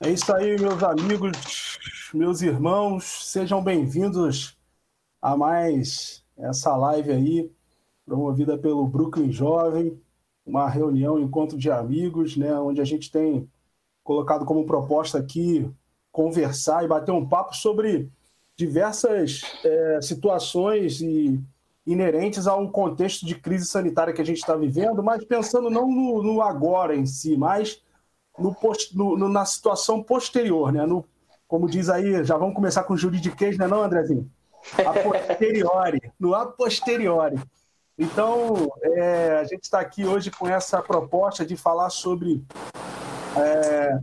É isso aí, meus amigos, meus irmãos, sejam bem-vindos a mais essa live aí, promovida pelo Brooklyn Jovem, uma reunião, encontro de amigos, né, onde a gente tem colocado como proposta aqui conversar e bater um papo sobre diversas é, situações e inerentes a um contexto de crise sanitária que a gente está vivendo, mas pensando não no, no agora em si, mas no, no, na situação posterior, né? No, como diz aí, já vamos começar com juridiquês, né, não, Andrezinho? A posteriori, no a posteriori. Então, é, a gente está aqui hoje com essa proposta de falar sobre é,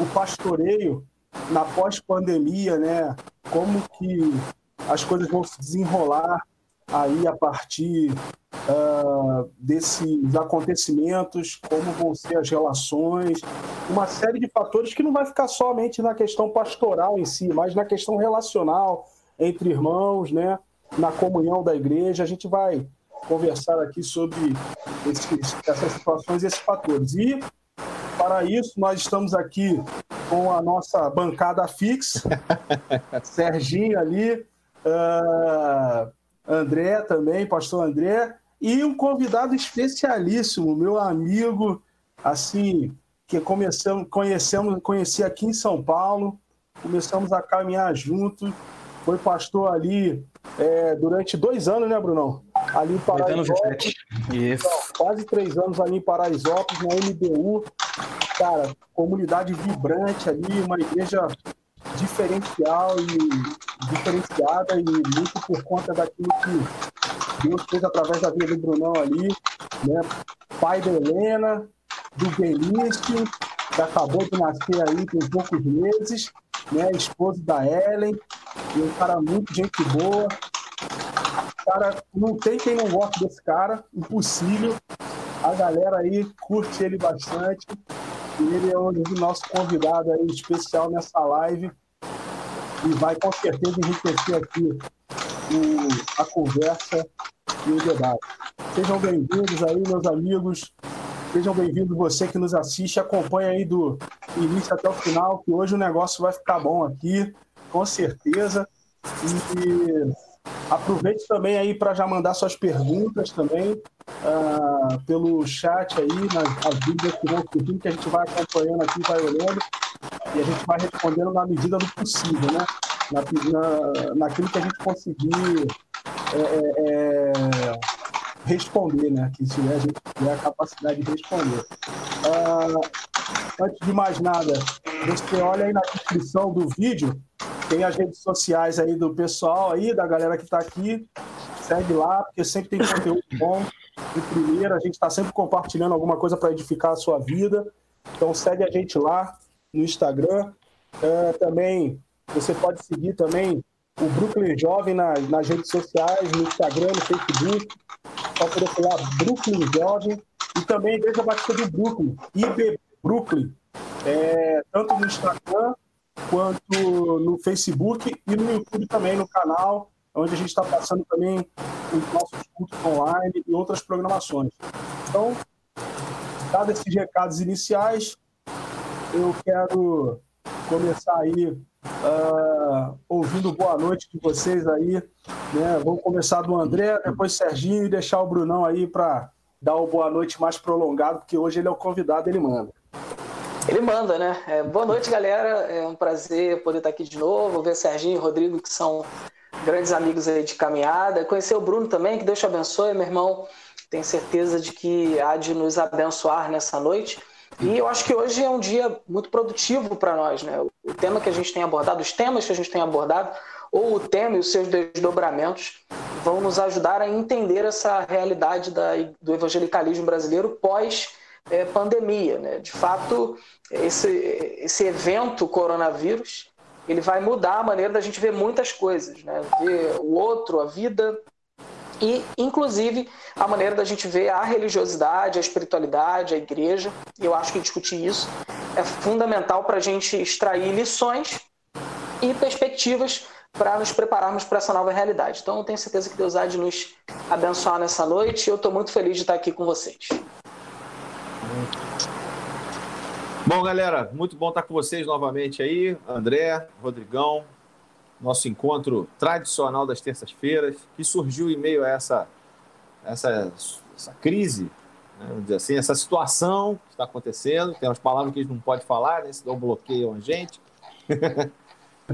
o pastoreio na pós-pandemia, né? Como que as coisas vão se desenrolar aí a partir uh, desses acontecimentos, como vão ser as relações, uma série de fatores que não vai ficar somente na questão pastoral em si, mas na questão relacional entre irmãos, né? Na comunhão da igreja, a gente vai conversar aqui sobre esses, essas situações e esses fatores. E para isso nós estamos aqui com a nossa bancada fixa, Serginho ali, uh, André também, pastor André, e um convidado especialíssimo, meu amigo, assim, que começamos, conhecemos, conheci aqui em São Paulo, começamos a caminhar juntos, foi pastor ali é, durante dois anos, né, Brunão? Ali em Paraisópolis. Então, quase três anos ali em Paraisópolis, na MBU. Cara, comunidade vibrante ali, uma igreja diferencial e diferenciada e muito por conta daquilo que Deus fez através da vida do Brunão ali, né? Pai da Helena, do Benício, que acabou de nascer aí tem poucos meses, né? Esposo da Ellen, e um cara muito gente boa. Cara, não tem quem não goste desse cara, impossível. A galera aí curte ele bastante. E ele é o nosso convidado aí especial nessa live e vai com certeza enriquecer aqui o, a conversa e o debate. Sejam bem-vindos aí, meus amigos. Sejam bem-vindos você que nos assiste. Acompanha aí do início até o final, que hoje o negócio vai ficar bom aqui, com certeza. E aproveite também aí para já mandar suas perguntas também uh, pelo chat aí, nas as dúvidas que vão surgindo, que a gente vai acompanhando aqui, vai olhando e a gente vai respondendo na medida do possível, né? Na, na, naquilo que a gente conseguir é, é, é responder, né? Que se a gente tiver a capacidade de responder. Uh, antes de mais nada, você olha aí na descrição do vídeo, tem as redes sociais aí do pessoal aí, da galera que está aqui. Segue lá, porque sempre tem conteúdo bom. Em primeiro, a gente está sempre compartilhando alguma coisa para edificar a sua vida. Então segue a gente lá no Instagram. É, também você pode seguir também o Brooklyn Jovem nas, nas redes sociais, no Instagram, no Facebook. Só falar Brooklyn Jovem. E também a Batista do Brooklyn, IB Brooklyn. É, tanto no Instagram quanto no Facebook e no YouTube também, no canal, onde a gente está passando também os nossos cultos online e outras programações. Então, dados esses recados iniciais, eu quero começar aí uh, ouvindo boa noite de vocês aí. Né? Vamos começar do André, depois Serginho e deixar o Brunão aí para dar o boa noite mais prolongado, porque hoje ele é o convidado, ele manda. Ele manda, né? É, boa noite, galera. É um prazer poder estar aqui de novo, ver Serginho e Rodrigo, que são grandes amigos aí de caminhada. Conhecer o Bruno também, que Deus te abençoe, meu irmão. Tenho certeza de que há de nos abençoar nessa noite. E eu acho que hoje é um dia muito produtivo para nós, né? O tema que a gente tem abordado, os temas que a gente tem abordado, ou o tema e os seus desdobramentos, vão nos ajudar a entender essa realidade da, do evangelicalismo brasileiro pós é, pandemia, né? De fato, esse, esse evento coronavírus ele vai mudar a maneira da gente ver muitas coisas, né? Ver o outro, a vida, e, inclusive, a maneira da gente ver a religiosidade, a espiritualidade, a igreja. Eu acho que discutir isso é fundamental para a gente extrair lições e perspectivas para nos prepararmos para essa nova realidade. Então, eu tenho certeza que Deus há de nos abençoar nessa noite eu estou muito feliz de estar aqui com vocês. Bom, galera, muito bom estar com vocês novamente aí. André, Rodrigão, nosso encontro tradicional das terças-feiras, que surgiu em meio a essa, essa, essa crise, né, vamos dizer assim, essa situação que está acontecendo. Tem umas palavras que a gente não pode falar, né, senão bloqueiam a gente.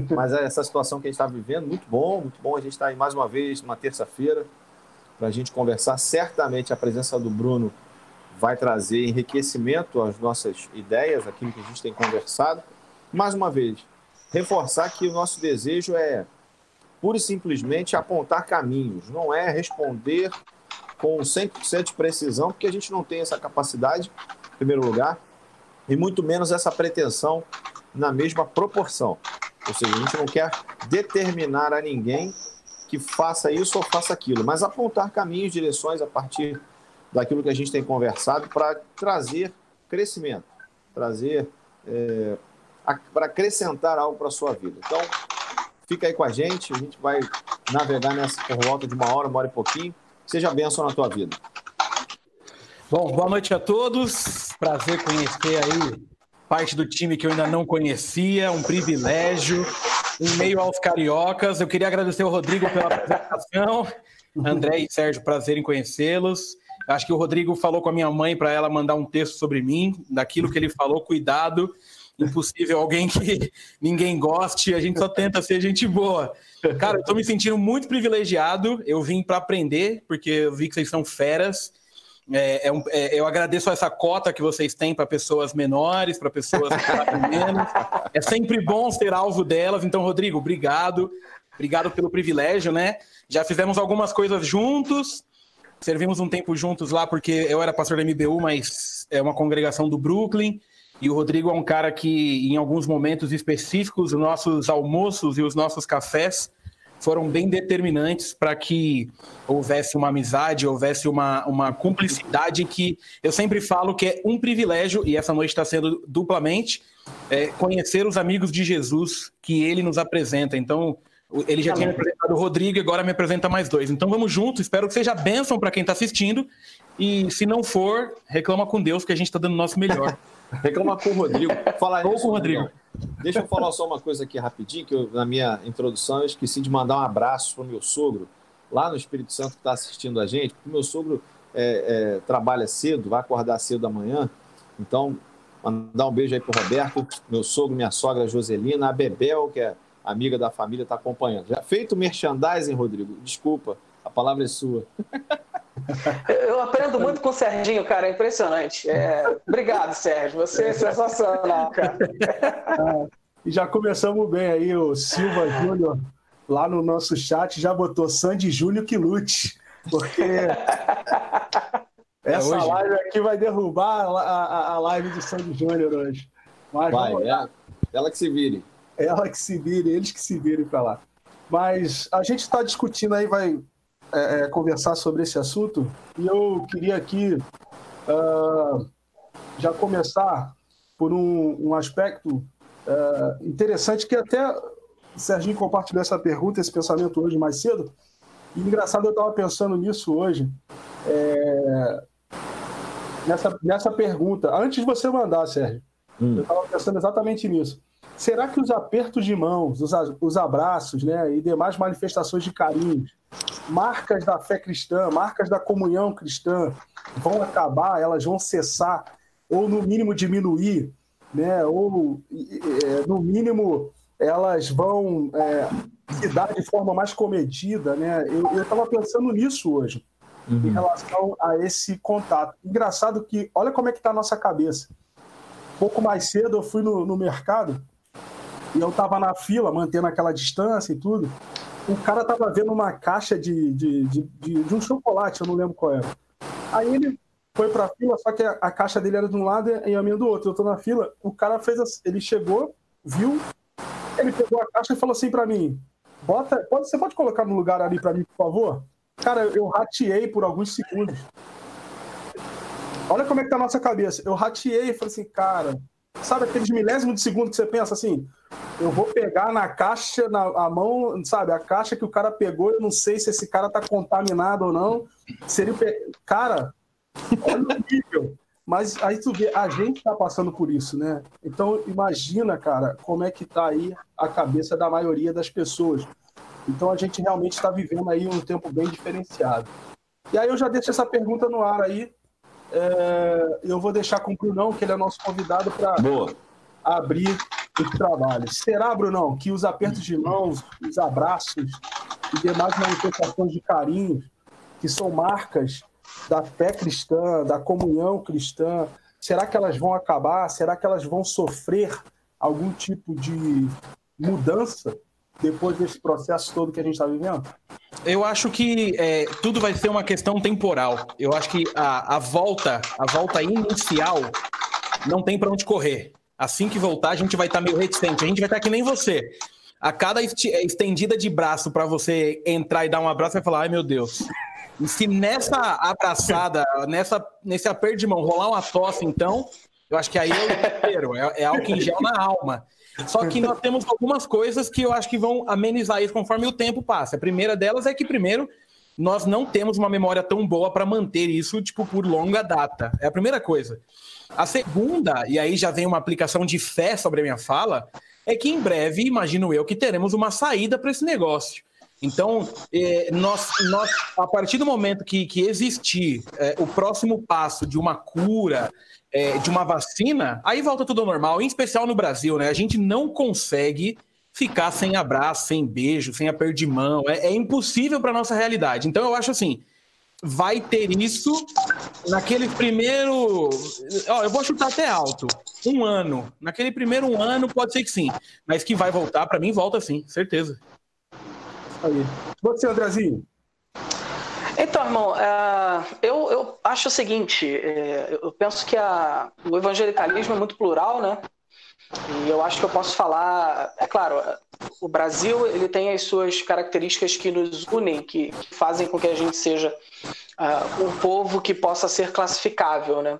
Mas é essa situação que a gente está vivendo, muito bom, muito bom a gente estar tá aí mais uma vez, uma terça-feira, para a gente conversar. Certamente a presença do Bruno vai trazer enriquecimento às nossas ideias, aquilo que a gente tem conversado. Mais uma vez, reforçar que o nosso desejo é pura e simplesmente apontar caminhos, não é responder com 100% de precisão, porque a gente não tem essa capacidade, em primeiro lugar, e muito menos essa pretensão na mesma proporção. Ou seja, a gente não quer determinar a ninguém que faça isso ou faça aquilo, mas apontar caminhos, direções a partir daquilo que a gente tem conversado para trazer crescimento, trazer é, para acrescentar algo para a sua vida. Então, fica aí com a gente, a gente vai navegar nessa por volta de uma hora, uma hora e pouquinho. Seja bênção na tua vida. Bom, boa noite a todos. Prazer conhecer aí parte do time que eu ainda não conhecia, um privilégio. Em meio aos cariocas, eu queria agradecer ao Rodrigo pela apresentação. André e Sérgio, prazer em conhecê-los. Acho que o Rodrigo falou com a minha mãe para ela mandar um texto sobre mim, daquilo que ele falou, cuidado. Impossível alguém que ninguém goste, a gente só tenta ser gente boa. Cara, eu tô me sentindo muito privilegiado. Eu vim para aprender, porque eu vi que vocês são feras. É, é um, é, eu agradeço essa cota que vocês têm para pessoas menores, para pessoas menos. É sempre bom ser alvo delas. Então, Rodrigo, obrigado. Obrigado pelo privilégio, né? Já fizemos algumas coisas juntos. Servimos um tempo juntos lá porque eu era pastor da MBU, mas é uma congregação do Brooklyn. E o Rodrigo é um cara que, em alguns momentos específicos, os nossos almoços e os nossos cafés foram bem determinantes para que houvesse uma amizade, houvesse uma, uma cumplicidade que eu sempre falo que é um privilégio, e essa noite está sendo duplamente, é, conhecer os amigos de Jesus que ele nos apresenta. Então, ele já tinha me apresentado o Rodrigo e agora me apresenta mais dois. Então vamos juntos, espero que seja bênção para quem está assistindo. E se não for, reclama com Deus, que a gente está dando o nosso melhor. reclama com o Rodrigo. Fala Ou com o Rodrigo. Deixa eu falar só uma coisa aqui rapidinho, que eu, na minha introdução eu esqueci de mandar um abraço para o meu sogro, lá no Espírito Santo, que está assistindo a gente, porque o meu sogro é, é, trabalha cedo, vai acordar cedo amanhã. Então, mandar um beijo aí para o Roberto, meu sogro, minha sogra Joselina, a Bebel, que é amiga da família, está acompanhando. Já feito merchandising, Rodrigo? Desculpa, a palavra é sua. Eu aprendo muito com o Serginho, cara, é impressionante. É... Obrigado, Sérgio, você é sensacional, cara. E já começamos bem aí, o Silva Júnior, lá no nosso chat, já botou Sandy Júnior que lute, porque essa é live aqui vai derrubar a, a, a live do Sandy Júnior hoje. Mas vai, é, ela que se vire ela que se vire, eles que se virem para lá. Mas a gente está discutindo aí, vai é, é, conversar sobre esse assunto, e eu queria aqui uh, já começar por um, um aspecto uh, interessante que até o Serginho compartilhou essa pergunta, esse pensamento hoje mais cedo. E engraçado, eu estava pensando nisso hoje, é, nessa, nessa pergunta. Antes de você mandar, Sérgio, hum. eu estava pensando exatamente nisso. Será que os apertos de mãos, os, os abraços né, e demais manifestações de carinho, marcas da fé cristã, marcas da comunhão cristã, vão acabar, elas vão cessar, ou no mínimo diminuir, né, ou é, no mínimo elas vão é, se dar de forma mais comedida? Né? Eu estava pensando nisso hoje, uhum. em relação a esse contato. Engraçado que, olha como é que está a nossa cabeça. Pouco mais cedo eu fui no, no mercado e eu tava na fila, mantendo aquela distância e tudo. O cara tava vendo uma caixa de, de, de, de, de um chocolate, eu não lembro qual era. Aí ele foi pra fila, só que a, a, caixa dele era de um lado e a minha do outro. Eu tô na fila, o cara fez assim, ele chegou, viu, ele pegou a caixa e falou assim para mim: Bota, pode, você pode colocar no lugar ali para mim, por favor? Cara, eu rateei por alguns segundos. Olha como é que tá a nossa cabeça. Eu rateei e falei assim, cara, sabe aqueles milésimos de segundo que você pensa assim, eu vou pegar na caixa, na a mão, sabe, a caixa que o cara pegou, eu não sei se esse cara tá contaminado ou não. Seria, cara, olha o nível. Mas aí tu vê, a gente está passando por isso, né? Então imagina, cara, como é que tá aí a cabeça da maioria das pessoas. Então a gente realmente está vivendo aí um tempo bem diferenciado. E aí eu já deixo essa pergunta no ar aí. É, eu vou deixar com o Brunão, que ele é nosso convidado para abrir os trabalhos. Será, Brunão, que os apertos de mãos, os abraços e demais manifestações de carinho, que são marcas da fé cristã, da comunhão cristã, será que elas vão acabar? Será que elas vão sofrer algum tipo de mudança depois desse processo todo que a gente está vivendo? Eu acho que é, tudo vai ser uma questão temporal. Eu acho que a, a volta, a volta inicial, não tem para onde correr. Assim que voltar, a gente vai estar tá meio reticente. A gente vai estar tá que nem você. A cada estendida de braço para você entrar e dar um abraço, vai falar: ai meu Deus, e se nessa abraçada, nessa, nesse aperto de mão rolar uma tosse, então, eu acho que aí é o inteiro, é, é álcool em gel na alma. Só que nós temos algumas coisas que eu acho que vão amenizar isso conforme o tempo passa. A primeira delas é que, primeiro, nós não temos uma memória tão boa para manter isso, tipo, por longa data. É a primeira coisa. A segunda, e aí já vem uma aplicação de fé sobre a minha fala, é que em breve, imagino eu, que teremos uma saída para esse negócio. Então, é, nós, nós, a partir do momento que, que existir é, o próximo passo de uma cura, é, de uma vacina, aí volta tudo ao normal, em especial no Brasil, né? A gente não consegue ficar sem abraço, sem beijo, sem aperto de mão. É, é impossível para nossa realidade. Então, eu acho assim, vai ter isso naquele primeiro. Ó, eu vou chutar até alto. Um ano. Naquele primeiro um ano, pode ser que sim. Mas que vai voltar, para mim, volta sim, certeza. Aí. Você, Andrezinho? Então, irmão, uh, eu, eu acho o seguinte, uh, eu penso que a, o evangelicalismo é muito plural, né? E eu acho que eu posso falar, é claro, o Brasil ele tem as suas características que nos unem, que, que fazem com que a gente seja uh, um povo que possa ser classificável, né?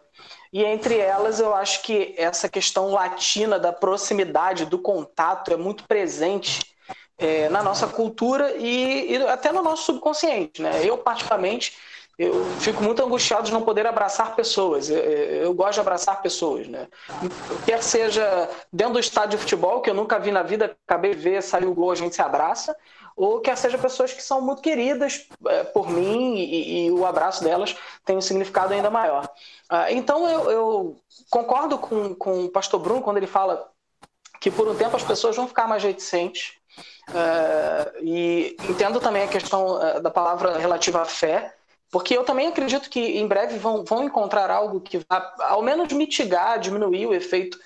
E entre elas, eu acho que essa questão latina da proximidade, do contato, é muito presente é, na nossa cultura e, e, até no nosso subconsciente. Né? Eu, particularmente, eu fico muito angustiado de não poder abraçar pessoas. Eu, eu, gosto de abraçar pessoas. Né? Quer seja dentro do estádio de futebol, que eu nunca vi na vida, acabei de ver, saiu o gol, a gente se abraça, ou quer seja pessoas que são muito queridas é, por mim e, e, o abraço delas tem um significado ainda maior. Ah, então eu, eu concordo com, com o pastor Bruno quando ele fala que por um tempo as pessoas vão ficar mais reticentes Uh, e entendo também a questão uh, da palavra relativa à fé, porque eu também acredito que em breve vão, vão encontrar algo que vai, ao menos, mitigar, diminuir o efeito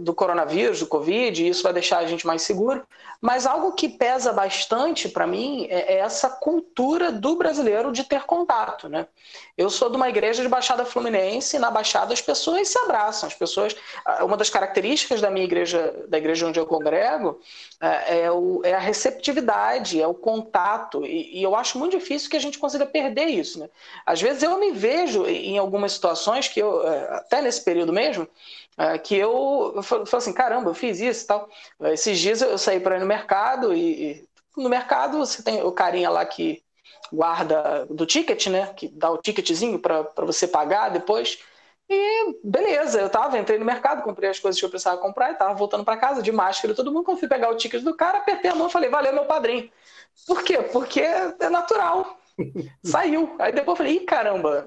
do coronavírus, do Covid, e isso vai deixar a gente mais seguro. Mas algo que pesa bastante para mim é, é, essa cultura do brasileiro de ter contato. Né? Eu sou de uma igreja de Baixada Fluminense, e na Baixada as pessoas se abraçam. As pessoas, ah, uma das características da minha igreja, da igreja onde eu congrego, é, é, é a receptividade, é o contato. E, e, eu acho muito difícil que a gente consiga perder isso. Né? Às vezes eu me vejo em algumas situações que eu, é, até nesse período mesmo, que eu, eu falo assim, caramba, eu fiz isso e tal. Esses dias eu saí para ir no mercado e, e, no mercado você tem o carinha lá que guarda do ticket, né? Que dá o ticketzinho para você pagar depois. E beleza, eu tava, entrei no mercado, comprei as coisas que eu precisava comprar e tava voltando para casa de máscara todo mundo. Quando fui pegar o ticket do cara, apertei a mão e falei, valeu, meu padrinho. Por quê? Porque é natural. Saiu. Aí depois eu falei, ih, caramba,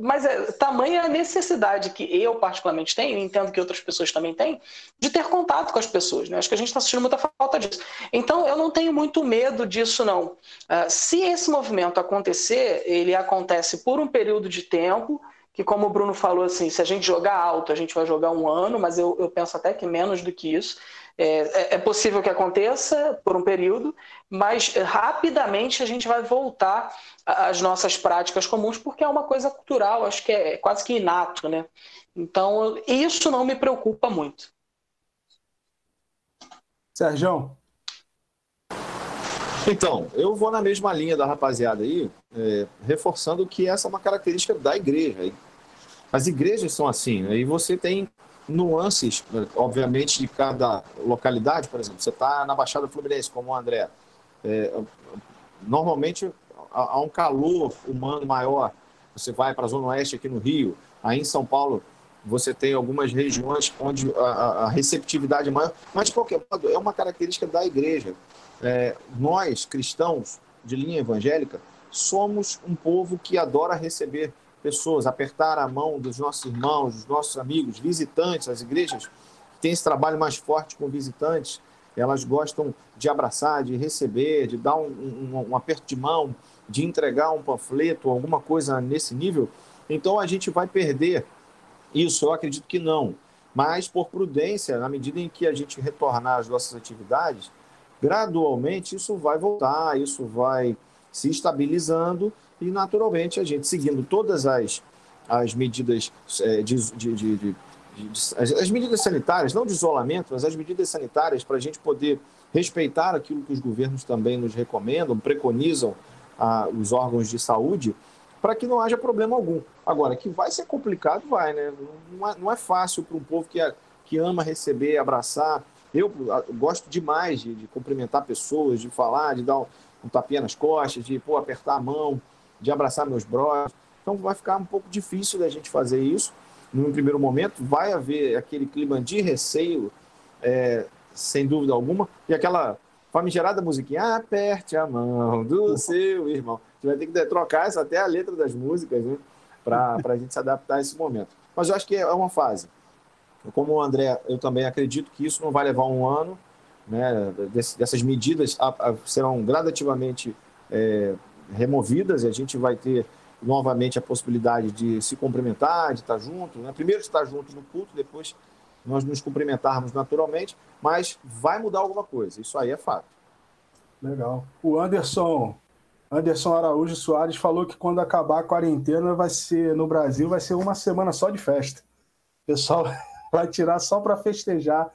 mas é, tamanha a necessidade que eu particularmente tenho, e entendo que outras pessoas também têm, de ter contato com as pessoas. Né? Acho que a gente está sentindo muita falta disso. Então, eu não tenho muito medo disso, não. Uh, se esse movimento acontecer, ele acontece por um período de tempo, que como o Bruno falou, assim, se a gente jogar alto, a gente vai jogar um ano, mas eu, eu penso até que menos do que isso. É, é, é possível que aconteça por um período, mas rapidamente a gente vai voltar às nossas práticas comuns, porque é uma coisa cultural, acho que é quase que inato, né? Então, isso não me preocupa muito. Sérgio? Então, eu vou na mesma linha da rapaziada aí, é, reforçando que essa é uma característica da igreja. As igrejas são assim, né? e você tem nuances, obviamente, de cada localidade. Por exemplo, você está na Baixada Fluminense, como o André. É, normalmente há um calor humano maior. Você vai para a Zona Oeste aqui no Rio, Aí em São Paulo você tem algumas regiões onde a, a receptividade é maior, mas de qualquer modo é uma característica da igreja. É, nós, cristãos de linha evangélica, somos um povo que adora receber pessoas, apertar a mão dos nossos irmãos, dos nossos amigos, visitantes, as igrejas têm esse trabalho mais forte com visitantes, elas gostam de abraçar, de receber, de dar um, um, um aperto de mão, de entregar um panfleto, alguma coisa nesse nível. Então a gente vai perder isso, eu acredito que não. Mas por prudência, na medida em que a gente retornar às nossas atividades, gradualmente isso vai voltar, isso vai se estabilizando e, naturalmente, a gente seguindo todas as, as medidas é, de, de, de, de as, as medidas sanitárias, não de isolamento, mas as medidas sanitárias para a gente poder respeitar aquilo que os governos também nos recomendam, preconizam os órgãos de saúde, para que não haja problema algum. Agora, que vai ser complicado, vai, né? Não é, não é fácil para um povo que, é, que ama receber, abraçar. Eu, eu gosto demais de, de, cumprimentar pessoas, de falar, de dar um, um tapinha nas costas, de pô, apertar a mão, de abraçar meus brothers. Então vai ficar um pouco difícil da gente fazer isso num primeiro momento. Vai haver aquele clima de receio, é, sem dúvida alguma, e aquela famigerada musiquinha, aperte a mão do seu irmão. A gente vai ter que trocar essa, até a letra das músicas, né? Para a gente se adaptar a esse momento. Mas eu acho que é uma fase. Como o André, eu também acredito que isso não vai levar um ano, né? dessas medidas serão gradativamente é, removidas e a gente vai ter novamente a possibilidade de se cumprimentar, de estar junto. Né? Primeiro estar junto no culto, depois nós nos cumprimentarmos naturalmente, mas vai mudar alguma coisa. Isso aí é fato. Legal. O Anderson, Anderson Araújo Soares falou que quando acabar a quarentena vai ser no Brasil vai ser uma semana só de festa. O pessoal vai tirar só para festejar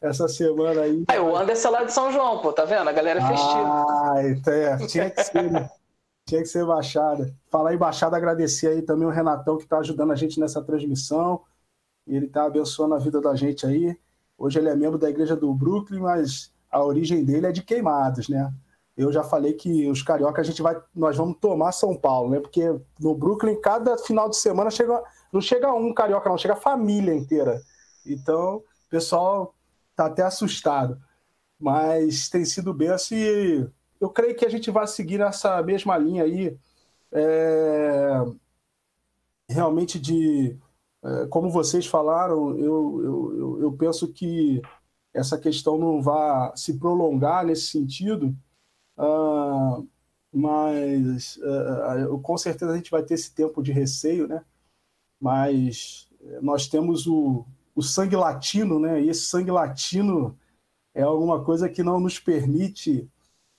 essa semana aí. É, o Anderson é lá de São João, pô, tá vendo? A galera é festiva. Ah, então é, tinha que ser, né? Tinha que ser baixada. Falar em baixada, agradecer aí também o Renatão que está ajudando a gente nessa transmissão. Ele está abençoando a vida da gente aí. Hoje ele é membro da igreja do Brooklyn, mas a origem dele é de Queimados, né? Eu já falei que os carioca a gente vai, nós vamos tomar São Paulo, né? Porque no Brooklyn cada final de semana chega, não chega um carioca, não chega a família inteira. Então, o pessoal tá até assustado. Mas tem sido bem assim. Eu creio que a gente vai seguir essa mesma linha aí, é, realmente de é, como vocês falaram, eu, eu, eu penso que essa questão não vai se prolongar nesse sentido, uh, mas uh, com certeza a gente vai ter esse tempo de receio, né? Mas nós temos o, o sangue latino, né? E esse sangue latino é alguma coisa que não nos permite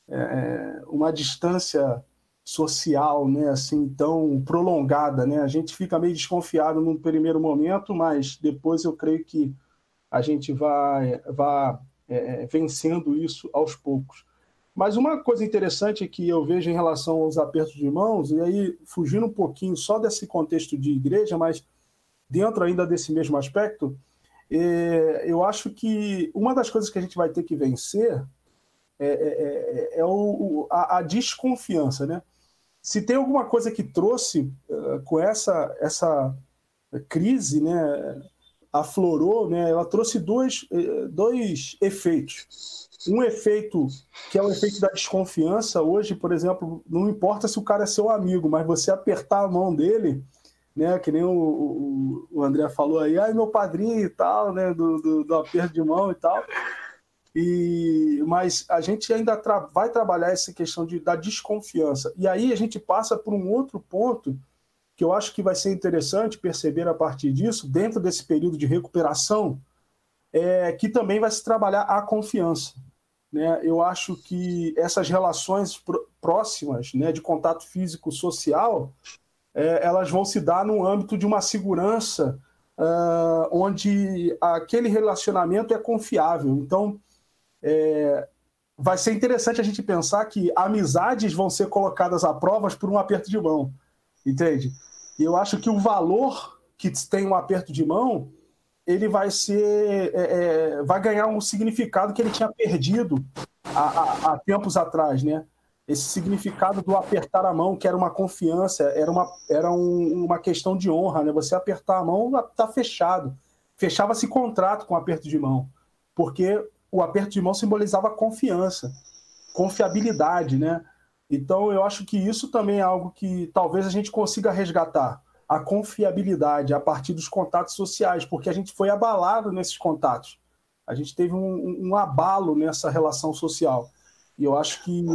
é, uma distância social, né, assim tão prolongada, né? A gente fica meio desconfiado no primeiro momento, mas depois eu creio que a gente vai, vai é, é, vencendo isso aos poucos. Mas uma coisa interessante que eu vejo em relação aos apertos de mãos, e aí fugindo um pouquinho só desse contexto de igreja, mas dentro ainda desse mesmo aspecto, é, eu acho que uma das coisas que a gente vai ter que vencer é, é, é, é o, a, a, desconfiança, né? se tem alguma coisa que trouxe uh, com essa, essa crise, né, aflorou, né, ela trouxe dois, eh, dois efeitos. Um efeito que é o efeito da desconfiança. Hoje, por exemplo, não importa se o cara é seu amigo, mas você apertar a mão dele, né, que nem o, o, o André falou aí, ai meu padrinho e tal, né, do, do, do aperto de mão e tal. E, mas a gente ainda tra vai trabalhar essa questão de, da desconfiança. E aí a gente passa por um outro ponto que eu acho que vai ser interessante perceber a partir disso, dentro desse período de recuperação, é, que também vai se trabalhar a confiança. Né? Eu acho que essas relações próximas, né, de contato físico social, é, elas vão se dar no âmbito de uma segurança uh, onde aquele relacionamento é confiável. Então, é, vai ser interessante a gente pensar que amizades vão ser colocadas à prova por um aperto de mão, entende? E eu acho que o valor que tem um aperto de mão ele vai ser é, é, vai ganhar um significado que ele tinha perdido há, há, há tempos atrás, né? esse significado do apertar a mão, que era uma confiança, era uma, era um, uma questão de honra, né? Você apertar a mão, tá fechado. Fechava-se contrato com aperto de mão, porque o aperto de mão simbolizava confiança, confiabilidade, né? Então, eu acho que isso também é algo que talvez a gente consiga resgatar a confiabilidade a partir dos contatos sociais, porque a gente foi abalado nesses contatos. A gente teve um, um abalo nessa relação social. E eu acho que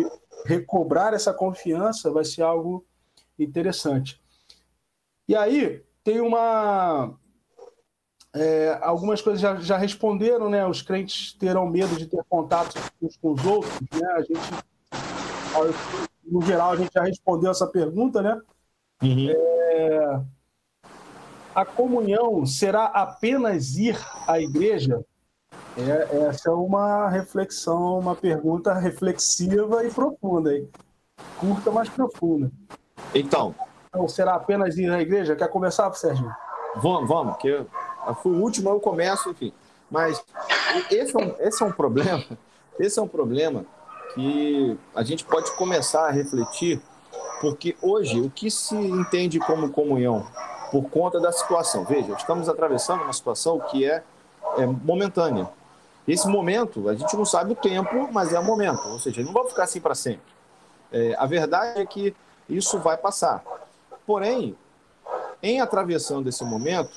recobrar essa confiança vai ser algo interessante. E aí, tem uma. É, algumas coisas já, já, responderam, né? Os crentes terão medo de ter contato uns com os outros, né? A gente, no geral, a gente já respondeu essa pergunta, né? Uhum. É, a comunhão será apenas ir à igreja? É, essa é uma reflexão, uma pergunta reflexiva e profunda, hein? curta, mas profunda. Então. Então, será apenas ir à igreja? Quer começar, Sérgio? Vamos, vamos, que eu, eu fui o último, eu começo, enfim. Mas esse é, um, esse é um problema, esse é um problema que a gente pode começar a refletir, porque hoje o que se entende como comunhão por conta da situação. Veja, estamos atravessando uma situação que é, é momentânea. Esse momento, a gente não sabe o tempo, mas é o momento. Ou seja, não vai ficar assim para sempre. É, a verdade é que isso vai passar. Porém, em atravessando esse momento,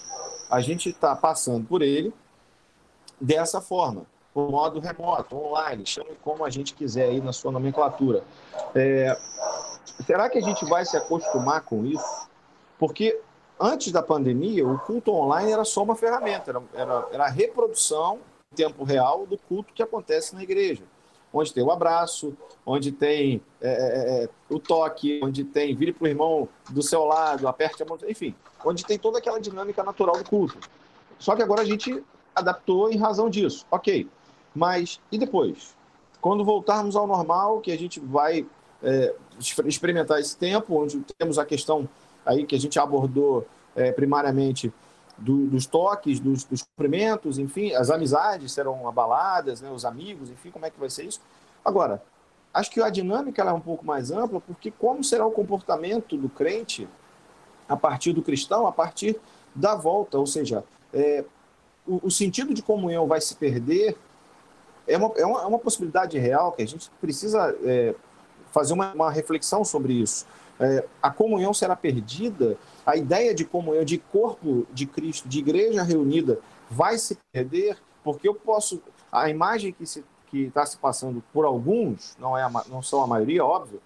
a gente está passando por ele dessa forma, por modo remoto, online, chame como a gente quiser aí na sua nomenclatura. É, será que a gente vai se acostumar com isso? Porque antes da pandemia, o culto online era só uma ferramenta, era, era, era a reprodução em tempo real do culto que acontece na igreja. Onde tem o abraço, onde tem é, é, é o toque, onde tem vire para o irmão do seu lado, aperte a mão, enfim, onde tem toda aquela dinâmica natural do culto. Só que agora a gente adaptou em razão disso. Ok, mas e depois? Quando voltarmos ao normal, que a gente vai é, experimentar esse tempo, onde temos a questão aí que a gente abordou é, primariamente do, dos toques, dos, dos cumprimentos, enfim, as amizades serão abaladas, né, os amigos, enfim, como é que vai ser isso? Agora, acho que a dinâmica é um pouco mais ampla, porque como será o comportamento do crente a partir do cristão, a partir da volta, ou seja, é, o, o, sentido de comunhão vai se perder, é uma, é uma, é uma possibilidade real que a gente precisa é, fazer uma, uma reflexão sobre isso. É, a comunhão será perdida, a ideia de comunhão, de corpo de Cristo, de igreja reunida, vai se perder, porque eu posso. A imagem que está se, que tá se passando por alguns, não, é a, não são a maioria, óbvio,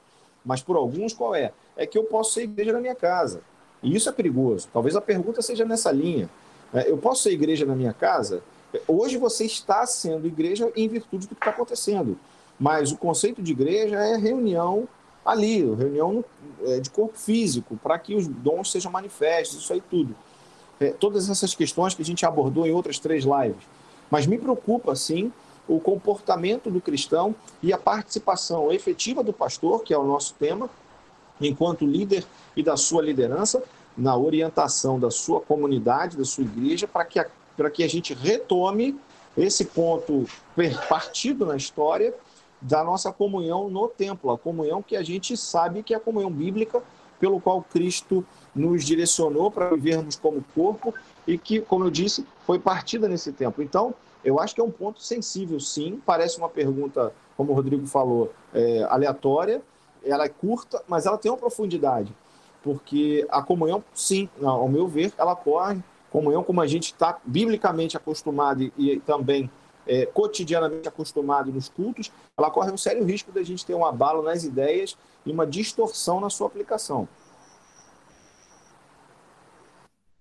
mas por alguns, qual é? É que eu posso ser igreja na minha casa. E isso é perigoso. Talvez a pergunta seja nessa linha. É, eu posso ser igreja na minha casa? Hoje você está sendo igreja em virtude do que está acontecendo. Mas o conceito de igreja é reunião ali, reunião de corpo físico, para que os dons sejam manifestos, isso aí tudo. É, todas essas questões que a gente abordou em outras três lives. Mas me preocupa, sim, o comportamento do cristão e a participação efetiva do pastor, que é o nosso tema, enquanto líder e da sua liderança, na orientação da sua comunidade, da sua igreja, para que, que a gente retome esse ponto partido na história da nossa comunhão no templo, a comunhão que a gente sabe que é a comunhão bíblica, pelo qual Cristo nos direcionou para vivermos como corpo e que, como eu disse, foi partida nesse tempo. Então, eu acho que é um ponto sensível, sim. Parece uma pergunta, como o Rodrigo falou, é, aleatória, ela é curta, mas ela tem uma profundidade, porque a comunhão, sim, ao meu ver, ela corre comunhão como a gente está biblicamente acostumado e, e também é, cotidianamente acostumado nos cultos, ela corre um sério risco da gente ter um abalo nas ideias e uma distorção na sua aplicação.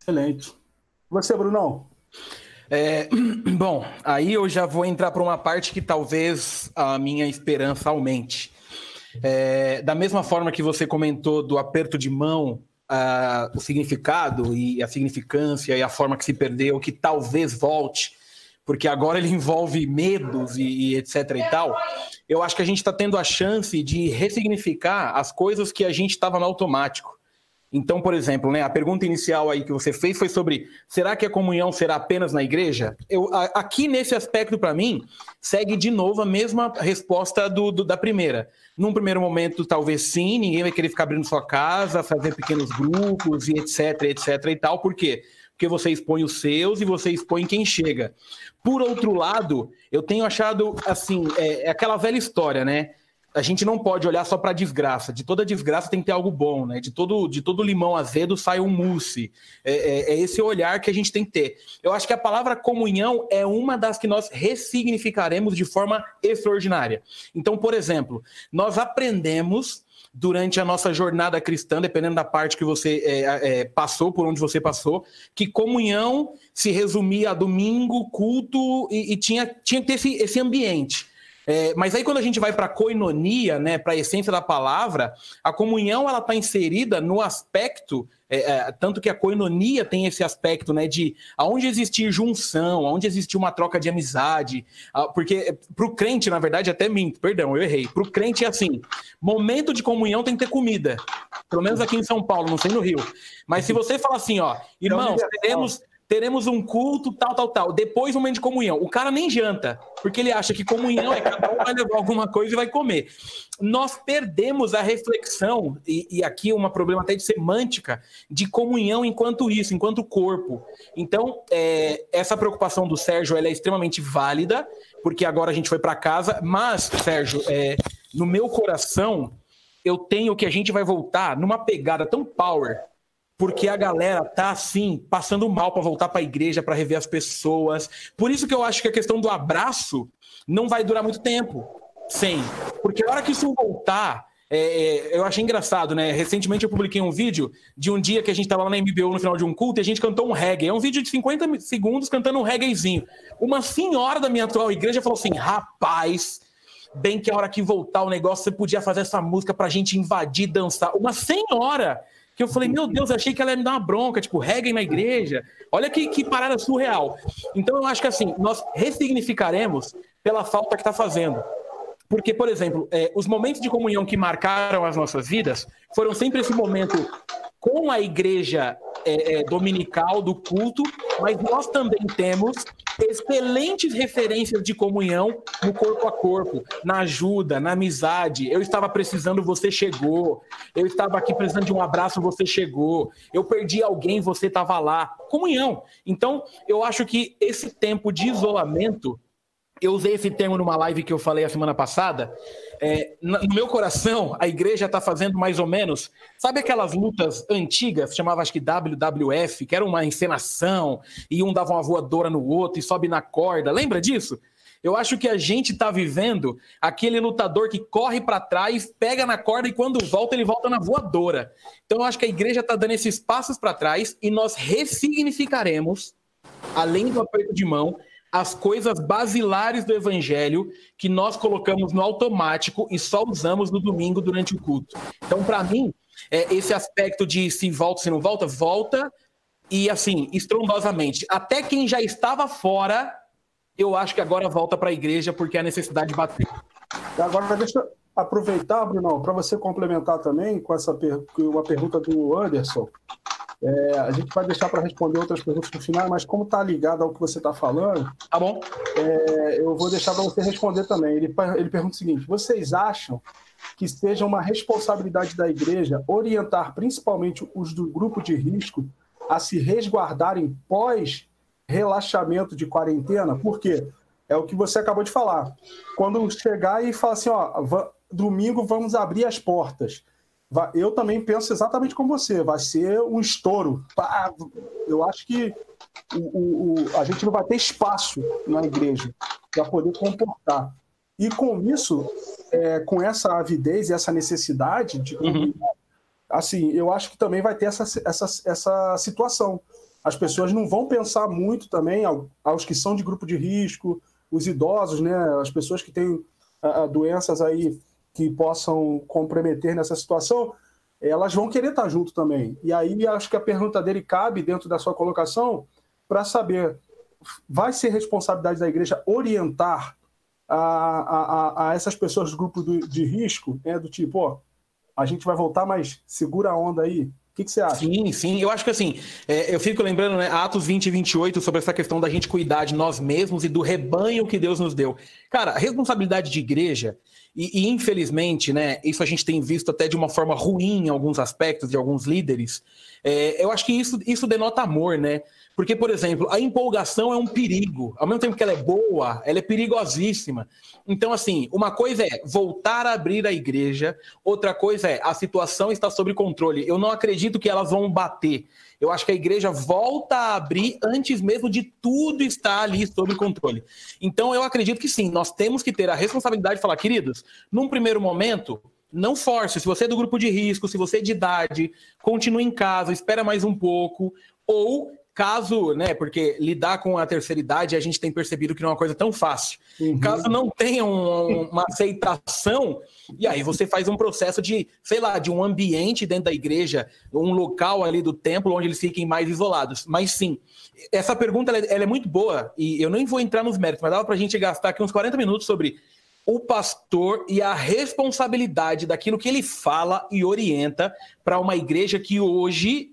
Excelente. Você, Brunão? É, bom, aí eu já vou entrar para uma parte que talvez a minha esperança aumente. É, da mesma forma que você comentou do aperto de mão, a, o significado e a significância e a forma que se perdeu, que talvez volte porque agora ele envolve medos e, e etc e tal, eu acho que a gente está tendo a chance de ressignificar as coisas que a gente estava no automático. Então, por exemplo, né, a pergunta inicial aí que você fez foi sobre será que a comunhão será apenas na igreja? Eu, a, aqui nesse aspecto, para mim, segue de novo a mesma resposta do, do, da primeira. Num primeiro momento, talvez sim, ninguém vai querer ficar abrindo sua casa, fazer pequenos grupos e etc, etc e tal. Por quê? Porque você expõe os seus e você expõe quem chega. Por outro lado, eu tenho achado, assim, é, é aquela velha história, né? a gente não pode olhar só para desgraça. De toda desgraça tem que ter algo bom, né? De todo, de todo limão azedo sai um mousse. É, é, é, esse olhar que a gente tem que ter. Eu acho que a palavra comunhão é uma das que nós ressignificaremos de forma extraordinária. Então, por exemplo, nós aprendemos durante a nossa jornada cristã, dependendo da parte que você é, é, passou, por onde você passou, que comunhão se resumia a domingo, culto e, e tinha, tinha que ter esse, esse ambiente. É, mas aí quando a gente vai para a coinonia, né, para a essência da palavra, a comunhão ela está inserida no aspecto é, é, tanto que a coinonia tem esse aspecto, né, de aonde existir junção, aonde existir uma troca de amizade, porque para o crente, na verdade, até minto, perdão, eu errei. Para o crente é assim: momento de comunhão tem que ter comida, pelo menos aqui em São Paulo, não sei no Rio. Mas se você fala assim, ó, irmãos, teremos teremos um culto, tal, tal, tal. Depois um momento de comunhão. O cara nem janta, porque ele acha que comunhão é cada um vai levar alguma coisa e vai comer. Nós perdemos a reflexão, e, e aqui uma problema até de semântica, de comunhão enquanto isso, enquanto corpo. Então, é, essa preocupação do Sérgio é extremamente válida, porque agora a gente foi para casa, mas, Sérgio, é, no meu coração, eu tenho que a gente vai voltar numa pegada tão power porque a galera tá assim, passando mal para voltar para a igreja, para rever as pessoas. Por isso que eu acho que a questão do abraço não vai durar muito tempo. Sem. Porque a hora que isso voltar, é, é, eu achei engraçado, né? Recentemente eu publiquei um vídeo de um dia que a gente estava lá na MBO no final de um culto e a gente cantou um reggae. É um vídeo de 50 segundos cantando um reggaezinho. Uma senhora da minha atual igreja falou assim: rapaz, bem que a hora que voltar o negócio, você podia fazer essa música pra gente invadir, dançar. Uma senhora! Que eu falei, meu Deus, achei que ela ia me dar uma bronca, tipo, reggae na igreja. Olha que, que parada surreal. Então eu acho que assim, nós ressignificaremos pela falta que está fazendo. Porque, por exemplo, é, os momentos de comunhão que marcaram as nossas vidas foram sempre esse momento com a igreja é, é, dominical do culto, mas nós também temos excelentes referências de comunhão no corpo a corpo, na ajuda, na amizade. Eu estava precisando, você chegou. Eu estava aqui precisando de um abraço, você chegou. Eu perdi alguém, você estava lá. Comunhão. Então, eu acho que esse tempo de isolamento eu usei esse termo numa live que eu falei a semana passada. É, no meu coração, a igreja está fazendo mais ou menos. Sabe aquelas lutas antigas, chamava acho que WWF, que era uma encenação, e um dava uma voadora no outro e sobe na corda. Lembra disso? Eu acho que a gente está vivendo aquele lutador que corre para trás, pega na corda e quando volta, ele volta na voadora. Então eu acho que a igreja está dando esses passos para trás e nós ressignificaremos, além do aperto de mão, as coisas basilares do evangelho que nós colocamos no automático e só usamos no domingo durante o culto. Então, para mim, é, esse aspecto de se volta, se não volta, volta e assim, estrondosamente. Até quem já estava fora, eu acho que agora volta para a igreja porque a necessidade bateu. Agora, deixa eu aproveitar, Bruno, para você complementar também com essa per... uma pergunta do Anderson. É, a gente vai deixar para responder outras perguntas no final, mas como está ligado ao que você está falando, tá bom? É, eu vou deixar para você responder também. Ele, ele pergunta o seguinte: vocês acham que seja uma responsabilidade da igreja orientar principalmente os do grupo de risco a se resguardarem pós relaxamento de quarentena? Por quê? É o que você acabou de falar. Quando chegar e falar assim, ó, domingo vamos abrir as portas eu também penso exatamente como você, vai ser um estouro. Eu acho que o, o, a gente não vai ter espaço na igreja para poder comportar. E com isso, é, com essa avidez e essa necessidade de uhum. assim, eu acho que também vai ter essa, essa, essa situação. As pessoas não vão pensar muito também aos que são de grupo de risco, os idosos, né, as pessoas que têm uh, doenças aí que possam comprometer nessa situação, elas vão querer estar junto também. E aí acho que a pergunta dele cabe dentro da sua colocação para saber, vai ser responsabilidade da igreja orientar a, a, a essas pessoas do grupo do, de risco, né, do tipo, ó, a gente vai voltar, mas segura a onda aí, O que, que, você acha? Sim, sim. Eu acho que assim, é, eu fico lembrando, né, Atos 20 e 28, sobre essa questão da gente cuidar de nós mesmos e do rebanho que Deus nos deu. Cara, responsabilidade de igreja, e, e, infelizmente, né, isso a gente tem visto até de uma forma ruim em alguns aspectos de alguns líderes. É, eu acho que isso, isso denota amor, né? Porque, por exemplo, a empolgação é um perigo. Ao mesmo tempo que ela é boa, ela é perigosíssima. Então, assim, uma coisa é voltar a abrir a igreja, outra coisa é a situação está sob controle. Eu não acredito que elas vão bater. Eu acho que a igreja volta a abrir antes mesmo de tudo estar ali sob controle. Então, eu acredito que sim, nós temos que ter a responsabilidade de falar, queridos, num primeiro momento, não force. Se você é do grupo de risco, se você é de idade, continue em casa, espera mais um pouco, ou caso, né, porque lidar com a terceira idade a gente tem percebido que não é uma coisa tão fácil. Uhum. Caso não tenha um, uma aceitação, e aí você faz um processo de, sei lá, de um ambiente dentro da igreja, um local ali do templo onde eles fiquem mais isolados. Mas sim, essa pergunta ela é, ela é muito boa e eu nem vou entrar nos méritos, mas dava para a gente gastar aqui uns 40 minutos sobre o pastor e a responsabilidade daquilo que ele fala e orienta para uma igreja que hoje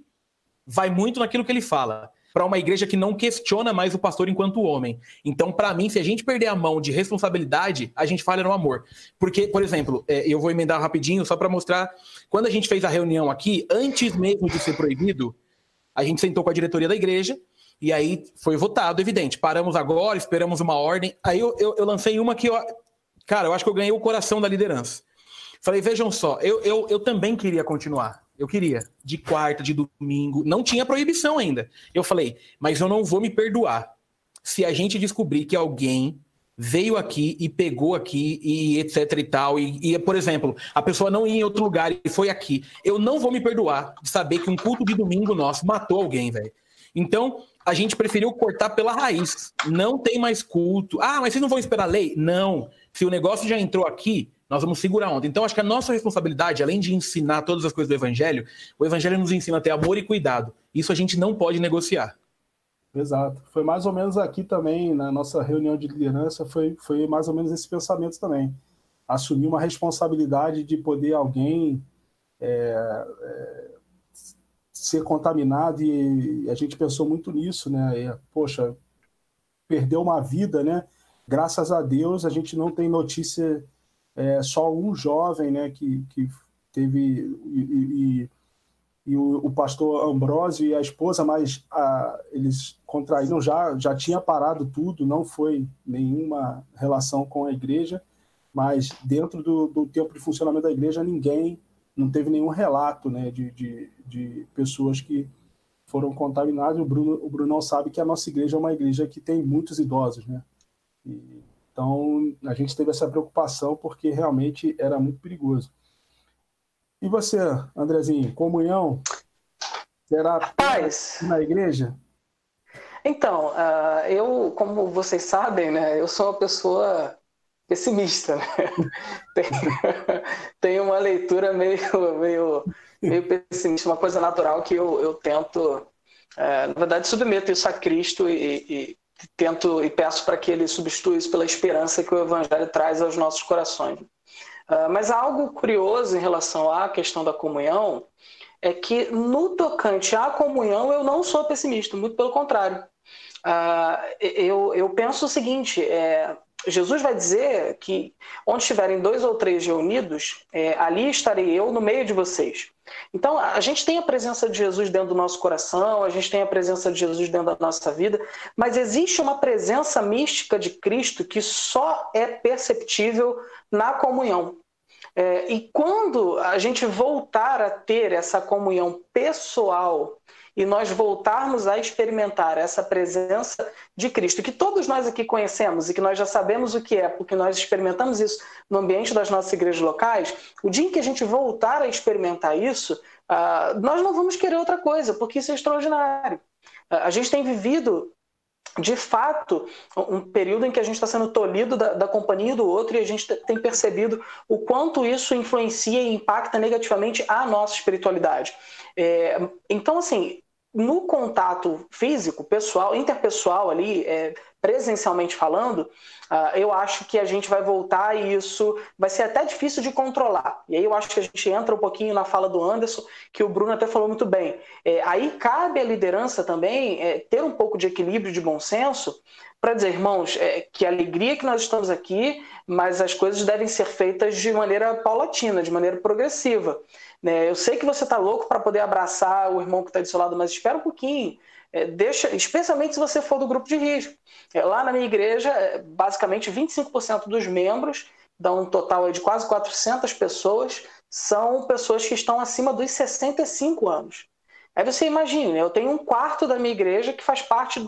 vai muito naquilo que ele fala para uma igreja que não questiona mais o pastor enquanto homem. Então, para mim, se a gente perder a mão de responsabilidade, a gente falha no amor. Porque, por exemplo, é, eu vou emendar rapidinho só para mostrar. Quando a gente fez a reunião aqui, antes mesmo de ser proibido, a gente sentou com a diretoria da igreja e aí foi votado, evidente. Paramos agora, esperamos uma ordem. Aí eu, eu, eu lancei uma que eu. Cara, eu acho que eu ganhei o coração da liderança. Falei, vejam só, eu, eu, eu também queria continuar. Eu queria, de quarta, de domingo. Não tinha proibição ainda. Eu falei, mas eu não vou me perdoar se a gente descobrir que alguém veio aqui e pegou aqui e etc e tal. E, e, por exemplo, a pessoa não ia em outro lugar e foi aqui. Eu não vou me perdoar de saber que um culto de domingo nosso matou alguém, velho. Então, a gente preferiu cortar pela raiz. Não tem mais culto. Ah, mas vocês não vão esperar a lei? Não. Se o negócio já entrou aqui, nós vamos segurar ontem. Então, acho que a nossa responsabilidade, além de ensinar todas as coisas do Evangelho, o Evangelho nos ensina a ter amor e cuidado. Isso a gente não pode negociar. Exato. Foi mais ou menos aqui também, na nossa reunião de liderança, foi, foi mais ou menos esse pensamento também. Assumir uma responsabilidade de poder alguém é, é, ser contaminado e a gente pensou muito nisso, né? E, poxa, perdeu uma vida, né? Graças a Deus a gente não tem notícia é, só um jovem né, que, que teve. E, e, e o, o, pastor Ambrósio e a esposa, mas a, eles contraíram já, já tinha parado tudo, não foi nenhuma relação com a igreja, mas dentro do, do tempo de funcionamento da igreja, ninguém, não teve nenhum relato né, de, de, de pessoas que foram contaminadas. O Bruno, o Bruno sabe que a nossa igreja é uma igreja que tem muitos idosos, né? E, então, a gente teve essa preocupação porque realmente era muito perigoso. E você, Andrezinho, comunhão? Será Paz. na igreja? Então, uh, eu, como vocês sabem, né, eu sou uma pessoa pessimista, né? Tenho, tenho uma leitura meio, meio, meio pessimista, uma coisa natural que eu, eu tento, uh, na verdade, submeto isso a Cristo e, e tento e peço para que ele substitua isso pela esperança que o Evangelho traz aos nossos corações. Uh, mas algo curioso em relação à questão da comunhão é que no tocante à comunhão eu não sou pessimista, muito pelo contrário. Uh, eu, eu penso o seguinte: é, Jesus vai dizer que onde estiverem dois ou três reunidos, é, ali estarei eu no meio de vocês. Então, a gente tem a presença de Jesus dentro do nosso coração, a gente tem a presença de Jesus dentro da nossa vida, mas existe uma presença mística de Cristo que só é perceptível na comunhão. É, e quando a gente voltar a ter essa comunhão pessoal e nós voltarmos a experimentar essa presença de Cristo, que todos nós aqui conhecemos e que nós já sabemos o que é, porque nós experimentamos isso no ambiente das nossas igrejas locais, o dia em que a gente voltar a experimentar isso, uh, nós não vamos querer outra coisa, porque isso é extraordinário. Uh, a gente tem vivido de fato, um período em que a gente está sendo tolhido da, da, companhia do outro e a gente tem percebido o quanto isso influencia e impacta negativamente a nossa espiritualidade. É, então, assim, no contato físico, pessoal, interpessoal ali, é, presencialmente falando, uh, eu acho que a gente vai voltar e isso vai ser até difícil de controlar. E aí eu acho que a gente entra um pouquinho na fala do Anderson, que o Bruno até falou muito bem. É, aí cabe à liderança também é, ter um pouco de equilíbrio, de bom senso, para dizer, irmãos, é, que alegria que nós estamos aqui, mas as coisas devem ser feitas de maneira paulatina, de maneira progressiva. Né? Eu sei que você está louco para poder abraçar o irmão que está do seu lado, mas espera um pouquinho. É, deixa, especialmente se você for do grupo de risco. É, lá na minha igreja, é, basicamente 25% dos membros, dá um total de quase 400 pessoas, são pessoas que estão acima dos 65 anos. Aí você imagina, eu tenho um quarto da minha igreja que faz parte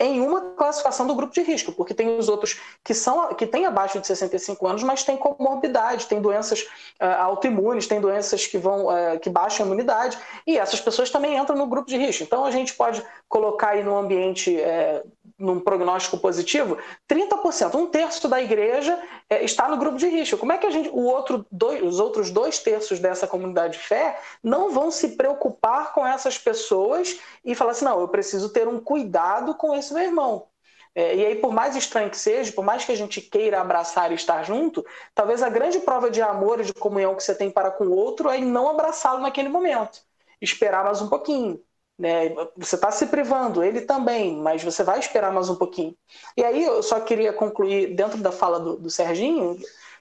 em uma classificação do grupo de risco, porque tem os outros que são que têm abaixo de 65 anos, mas têm comorbidade, têm doenças uh, autoimunes, têm doenças que vão uh, que baixam a imunidade, e essas pessoas também entram no grupo de risco. Então a gente pode colocar aí no ambiente uh, num prognóstico positivo, 30%, um terço da igreja é, está no grupo de risco. Como é que a gente, o outro dois, os outros dois terços dessa comunidade de fé não vão se preocupar com essas pessoas e falar assim, não, eu preciso ter um cuidado com esse meu irmão. É, e aí, por mais estranho que seja, por mais que a gente queira abraçar e estar junto, talvez a grande prova de amor e de comunhão que você tem para com o outro é não abraçá-lo naquele momento. Esperar mais um pouquinho. Né? Você está se privando, ele também, mas você vai esperar mais um pouquinho. E aí eu só queria concluir, dentro da fala do, do Serginho,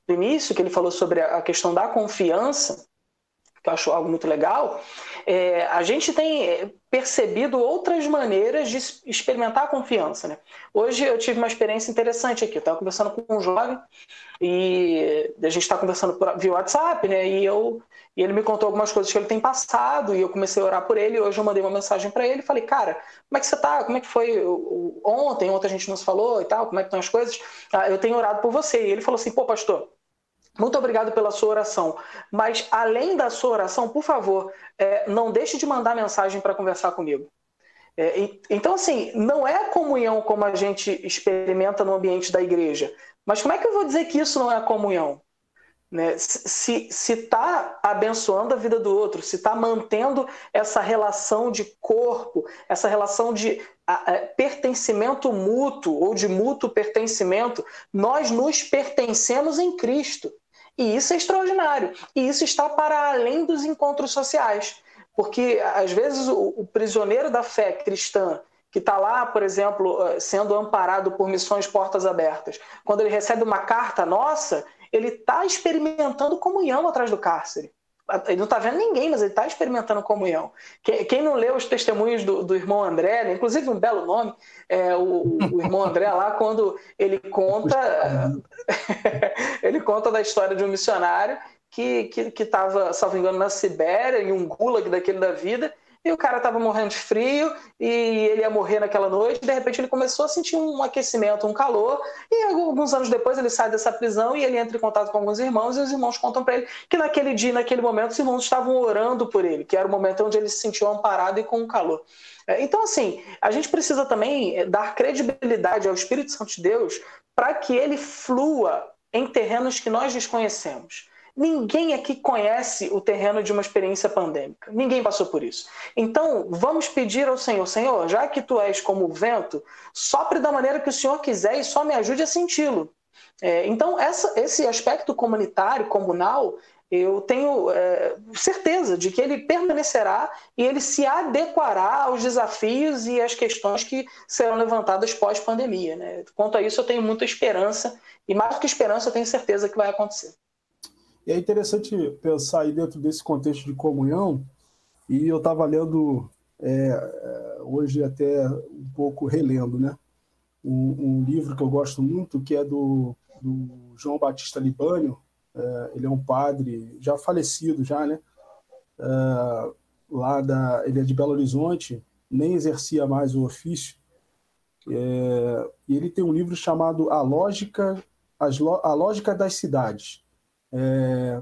do início, que ele falou sobre a questão da confiança, que eu acho algo muito legal, é, a gente tem é, percebido outras maneiras de experimentar a confiança. Né? Hoje eu tive uma experiência interessante aqui. Eu estava conversando com um jovem e a gente está conversando via WhatsApp, né? E, eu, e ele me contou algumas coisas que ele tem passado e eu comecei a orar por ele. Hoje eu mandei uma mensagem para ele e falei, cara, como é que você está? Como é que foi ontem? Ontem a gente nos falou e tal, como é que estão as coisas? Ah, eu tenho orado por você. E ele falou assim, pô, pastor, muito obrigado pela sua oração. Mas, além da sua oração, por favor, é, não deixe de mandar mensagem para conversar comigo. É, então, assim, não é comunhão como a gente experimenta no ambiente da igreja. Mas como é que eu vou dizer que isso não é comunhão? Né? Se está abençoando a vida do outro, se está mantendo essa relação de corpo, essa relação de a, a, pertencimento mútuo ou de mútuo pertencimento, nós nos pertencemos em Cristo. E isso é extraordinário. E isso está para além dos encontros sociais. Porque, às vezes, o, o prisioneiro da fé cristã, que está lá, por exemplo, eh, sendo amparado por missões portas abertas, quando ele recebe uma carta nossa, ele está experimentando comunhão atrás do cárcere ele não está vendo ninguém, mas ele está experimentando comunhão. Quem, não leu os testemunhos do, do irmão André, né? inclusive um belo nome, é, o, o, irmão André lá, quando ele conta, ele conta da história de um missionário que estava, que, que salvo engano, na Sibéria, em um gulag daquele da vida, e o cara estava morrendo de frio e ele ia morrer naquela noite. De repente ele começou a sentir um aquecimento, um calor. E alguns anos depois ele sai dessa prisão e ele entra em contato com alguns irmãos. E os irmãos contam para ele que naquele dia, naquele momento, os irmãos estavam orando por ele, que era o momento onde ele se sentiu amparado e com calor. É, então, assim, a gente precisa também é, dar credibilidade ao Espírito Santo de Deus para que ele flua em terrenos que nós desconhecemos. Ninguém aqui conhece o terreno de uma experiência pandêmica. Ninguém passou por isso. Então, vamos pedir ao Senhor: Senhor, já que tu és como o vento, sopre da maneira que o Senhor quiser e só me ajude a senti-lo. É, então, essa, esse aspecto comunitário, comunal, eu tenho é, certeza de que ele permanecerá e ele se adequará aos desafios e às questões que serão levantadas pós-pandemia. Né? Quanto a isso, eu tenho muita esperança, e mais do que esperança, eu tenho certeza que vai acontecer. E é interessante pensar aí dentro desse contexto de comunhão, e eu estava lendo é, é, hoje até um pouco relendo, né? Um, um, livro que eu gosto muito, que é do, do João Batista Libânio, é, ele é um padre já falecido já, né? É, lá da, ele é de Belo Horizonte, nem exercia mais o ofício, é, e ele tem um livro chamado A Lógica, As, a Lógica das Cidades, é,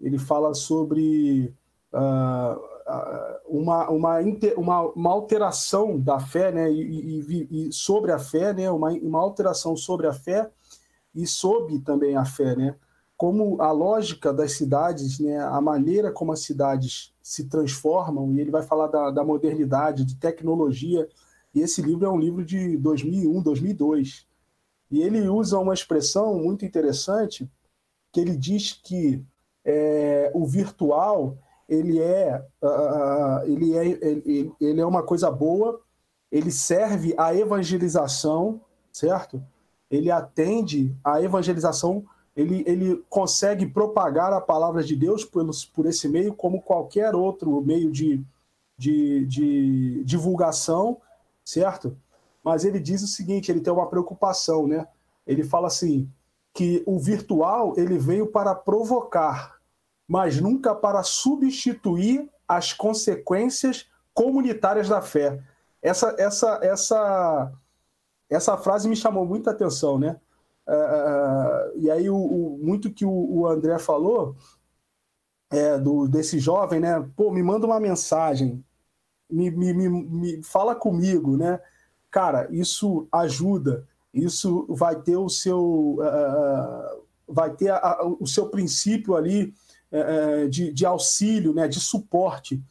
ele fala sobre uh, uma, uma, uma, uma, alteração da fé, né, e, e, e, sobre a fé, né, uma, uma alteração sobre a fé e sob também a fé, né, como a lógica das cidades, né, a maneira como as cidades se transformam, e ele vai falar da, da modernidade, de tecnologia, E esse livro é um livro de 2001, 2002. E ele usa uma expressão muito interessante, que ele diz que é, o virtual ele é, uh, ele, é, ele, ele é uma coisa boa, ele serve à evangelização, certo? Ele atende à evangelização, ele, ele consegue propagar a palavra de Deus por, por esse meio, como qualquer outro meio de, de, de divulgação, certo? Mas ele diz o seguinte, ele tem uma preocupação, né? Ele fala assim, que o virtual ele veio para provocar, mas nunca para substituir as consequências comunitárias da fé. Essa, essa, essa, essa frase me chamou muita atenção, né? Uh, e aí, o, o, muito que o, o André falou é, do, desse jovem, né? Pô, me manda uma mensagem, me, me, me, me fala comigo, né? Cara, isso ajuda, isso vai ter o seu, uh, vai ter a, a, o seu princípio ali uh, de, de auxílio, né? De suporte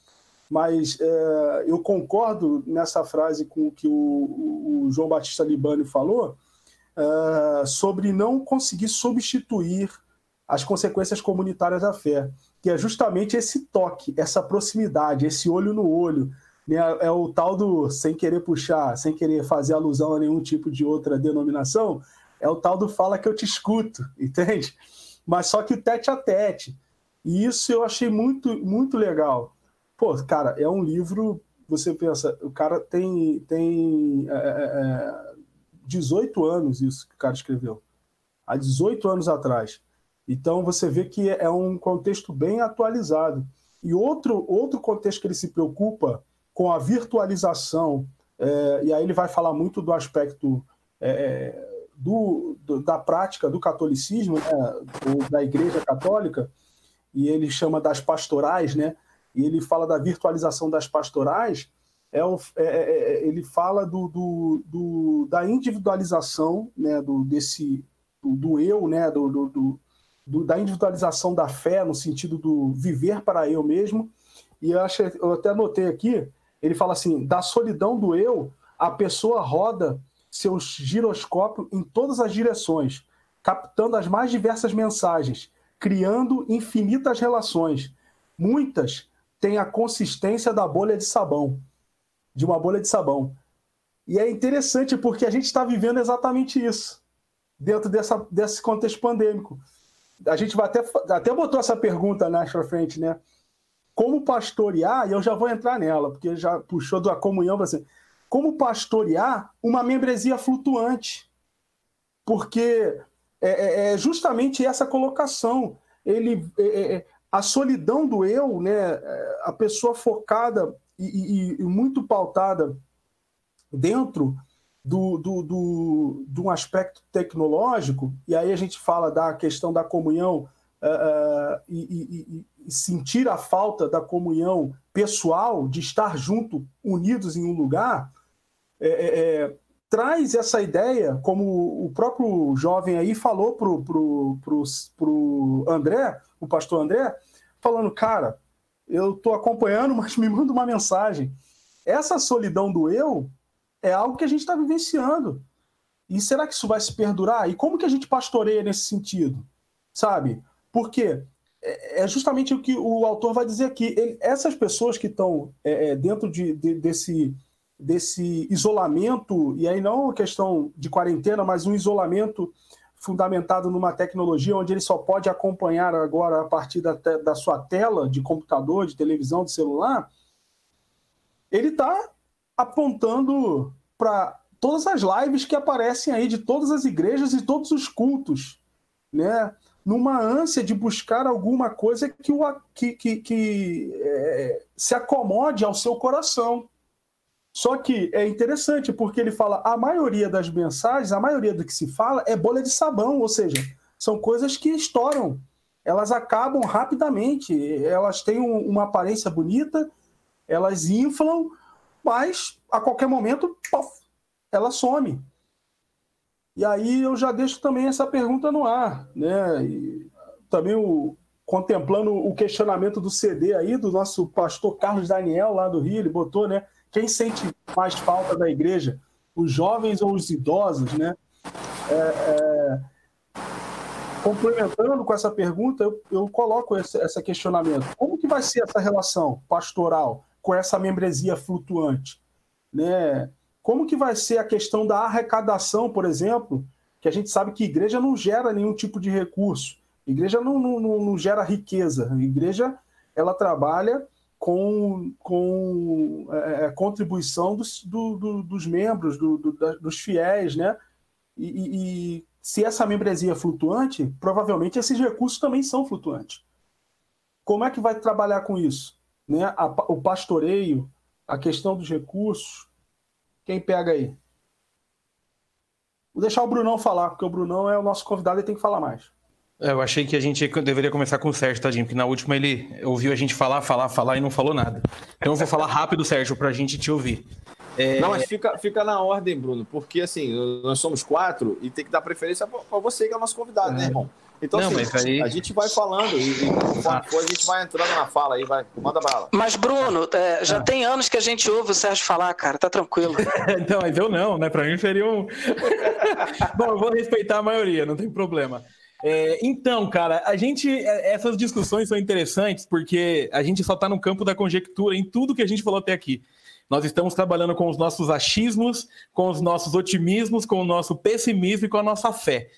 mas é, eu concordo nessa frase com o que o, o João Batista Libani falou sobre não conseguir substituir as consequências comunitárias da fé, que é justamente esse toque, essa proximidade, esse olho no olho. É o tal do, sem querer puxar, sem querer fazer alusão a nenhum tipo de outra denominação, é o tal do fala que eu te escuto, entende? Mas só que tete a tete. E isso eu achei muito, muito legal. Pô, cara, é um livro. Você pensa, o cara tem, tem é, é, 18 é, anos isso que o cara escreveu. Há 18 anos atrás. Então você vê que é um contexto bem atualizado. E outro, outro contexto que ele se preocupa com a virtualização, é, e aí ele vai falar muito do aspecto é, do, do, da prática do catolicismo, né, da Igreja Católica, e ele chama das pastorais, né? e ele fala da virtualização das pastorais, é, é, é, é, ele fala do, do, do, da individualização né, do, desse, do, do eu, né, do, do, do, da individualização da fé, no sentido do viver para eu mesmo. E eu, acho, eu até anotei aqui, ele fala assim: da solidão do eu, a pessoa roda seu giroscópio em todas as direções, captando as mais diversas mensagens, criando infinitas relações, muitas tem a consistência da bolha de sabão, de uma bolha de sabão. E é interessante porque a gente está vivendo exatamente isso, dentro dessa, desse contexto pandêmico. A gente vai até, até botou essa pergunta na frente, né? Como pastorear, e eu já vou entrar nela, porque já puxou da comunhão para assim, como pastorear uma membresia flutuante? Porque é, é, é justamente essa colocação. Ele, é, é a solidão do eu, né, a pessoa focada e, e, e muito pautada dentro do, do, do, de um aspecto tecnológico, e aí a gente fala da questão da comunhão uh, uh, e, sentir a falta da comunhão pessoal, de estar junto, unidos em um lugar, é, é, é traz essa ideia, como o próprio jovem aí falou para o pro, pro, pro André, o pastor André, falando, cara, eu estou acompanhando, mas me manda uma mensagem. Essa solidão do eu é algo que a gente está vivenciando. E será que isso vai se perdurar? E como que a gente pastoreia nesse sentido? Sabe? Porque é, é justamente o que o autor vai dizer aqui. Ele, essas pessoas que estão é, é, dentro de, de, desse desse isolamento, e aí não questão de quarentena, mas um isolamento fundamentado numa tecnologia onde ele só pode acompanhar agora a partir da, da sua tela de computador, de televisão, de celular, ele está apontando para todas as lives que aparecem aí de todas as igrejas e todos os cultos, né? Numa ânsia de buscar alguma coisa que, o, que, que, que é, se acomode ao seu coração. Só que é interessante porque ele fala a maioria das mensagens, a maioria do que se fala é bolha de sabão, ou seja, são coisas que estouram. Elas acabam rapidamente, elas têm uma aparência bonita, elas inflam, mas a qualquer momento pof, ela some. E aí eu já deixo também essa pergunta no ar, né? E também o, contemplando o questionamento do CD aí do nosso pastor Carlos Daniel lá do Rio, ele botou, né? quem sente mais falta da igreja, os jovens ou os idosos, né? É, é, complementando com essa pergunta, eu, eu coloco esse, esse, questionamento. Como que vai ser essa relação pastoral com essa membresia flutuante? Né? Como que vai ser a questão da arrecadação, por exemplo, que a gente sabe que igreja não gera nenhum tipo de recurso. Igreja não, não, não gera riqueza. A igreja ela trabalha com, com é, é contribuição dos, do, do, dos membros, do, dos fiéis, né? E, e, se essa membresia é flutuante, provavelmente esses recursos também são flutuantes. Como é que vai trabalhar com isso? Né? A, o pastoreio, a questão dos recursos. Quem pega aí? Vou deixar o Brunão falar, porque o Brunão é o nosso convidado e tem que falar mais. É, eu achei que a gente deveria começar com o Sérgio, tadinho, porque na última ele ouviu a gente falar, falar, falar e não falou nada. Então eu vou falar rápido, Sérgio, para a gente te ouvir. É... Não, mas fica, fica na ordem, Bruno, porque assim, nós somos quatro e tem que dar preferência para você, que é o nosso convidado, é. né, irmão? Então, não, assim, aí... a gente vai falando e, e for, a gente vai entrando na fala aí, vai, manda bala. Mas, Bruno, é, já ah. tem anos que a gente ouve o Sérgio falar, cara, tá tranquilo. então, mas eu não, né? Para mim seria um. Bom, eu vou respeitar a maioria, não tem problema. É, então, cara, a gente. É, essas discussões são interessantes porque a gente só está no campo da conjectura em tudo que a gente falou até aqui. Nós estamos trabalhando com os nossos achismos, com os nossos otimismos, com o nosso pessimismo e com a nossa fé.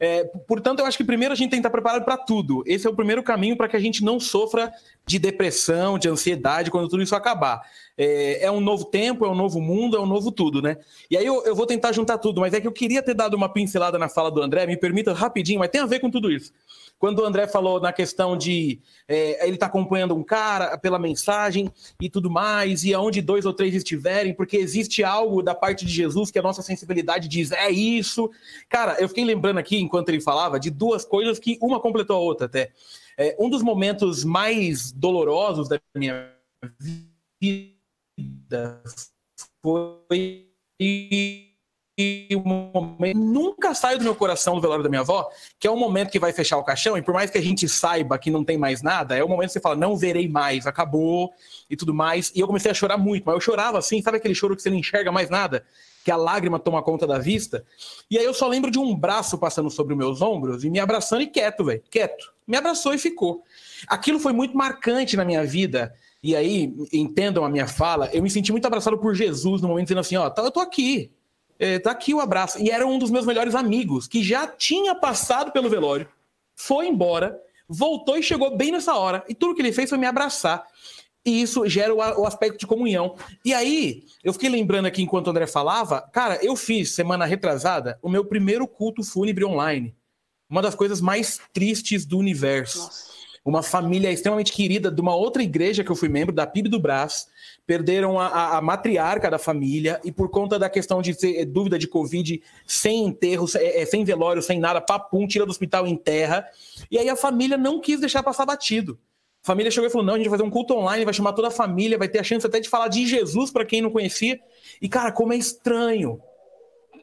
É, portanto, eu acho que primeiro a gente tem que estar preparado para tudo. Esse é o primeiro caminho para que a gente não sofra de depressão, de ansiedade quando tudo isso acabar. É, é, um novo tempo, é um novo mundo, é um novo tudo, né? E aí eu, eu, vou tentar juntar tudo, mas é que eu queria ter dado uma pincelada na fala do André, me permita rapidinho, mas tem a ver com tudo isso. Quando o André falou na questão de é, ele está acompanhando um cara pela mensagem e tudo mais, e aonde dois ou três estiverem, porque existe algo da parte de Jesus que a nossa sensibilidade diz, é isso. Cara, eu fiquei lembrando aqui, enquanto ele falava, de duas coisas que uma completou a outra até. É, um dos momentos mais dolorosos da minha vida foi momento nunca sai do meu coração no velório da minha avó, que é o momento que vai fechar o caixão, e por mais que a gente saiba que não tem mais nada, é o momento que você fala, não verei mais, acabou e tudo mais. E eu comecei a chorar muito, mas eu chorava assim, sabe aquele choro que você não enxerga mais nada? Que a lágrima toma conta da vista. E aí eu só lembro de um braço passando sobre os meus ombros e me abraçando e quieto, velho, quieto. Me abraçou e ficou. Aquilo foi muito marcante na minha vida. E aí, entendam a minha fala, eu me senti muito abraçado por Jesus no momento dizendo assim: ó, tá, eu tô aqui, é, tá aqui o abraço. E era um dos meus melhores amigos, que já tinha passado pelo velório, foi embora, voltou e chegou bem nessa hora. E tudo que ele fez foi me abraçar. E isso gera o, o aspecto de comunhão. E aí, eu fiquei lembrando aqui enquanto o André falava, cara, eu fiz semana retrasada o meu primeiro culto fúnebre online. Uma das coisas mais tristes do universo. Nossa. Uma família extremamente querida de uma outra igreja que eu fui membro, da PIB do Brás, perderam a, a, matriarca da família e por conta da questão de ter dúvida de Covid, sem enterro, sem, é, sem velório, sem nada, papum, tira do hospital em terra. E aí a família não quis deixar passar batido. A família chegou e falou: não, a gente vai fazer um culto online, vai chamar toda a família, vai ter a chance até de falar de Jesus para quem não conhecia. E, cara, como é estranho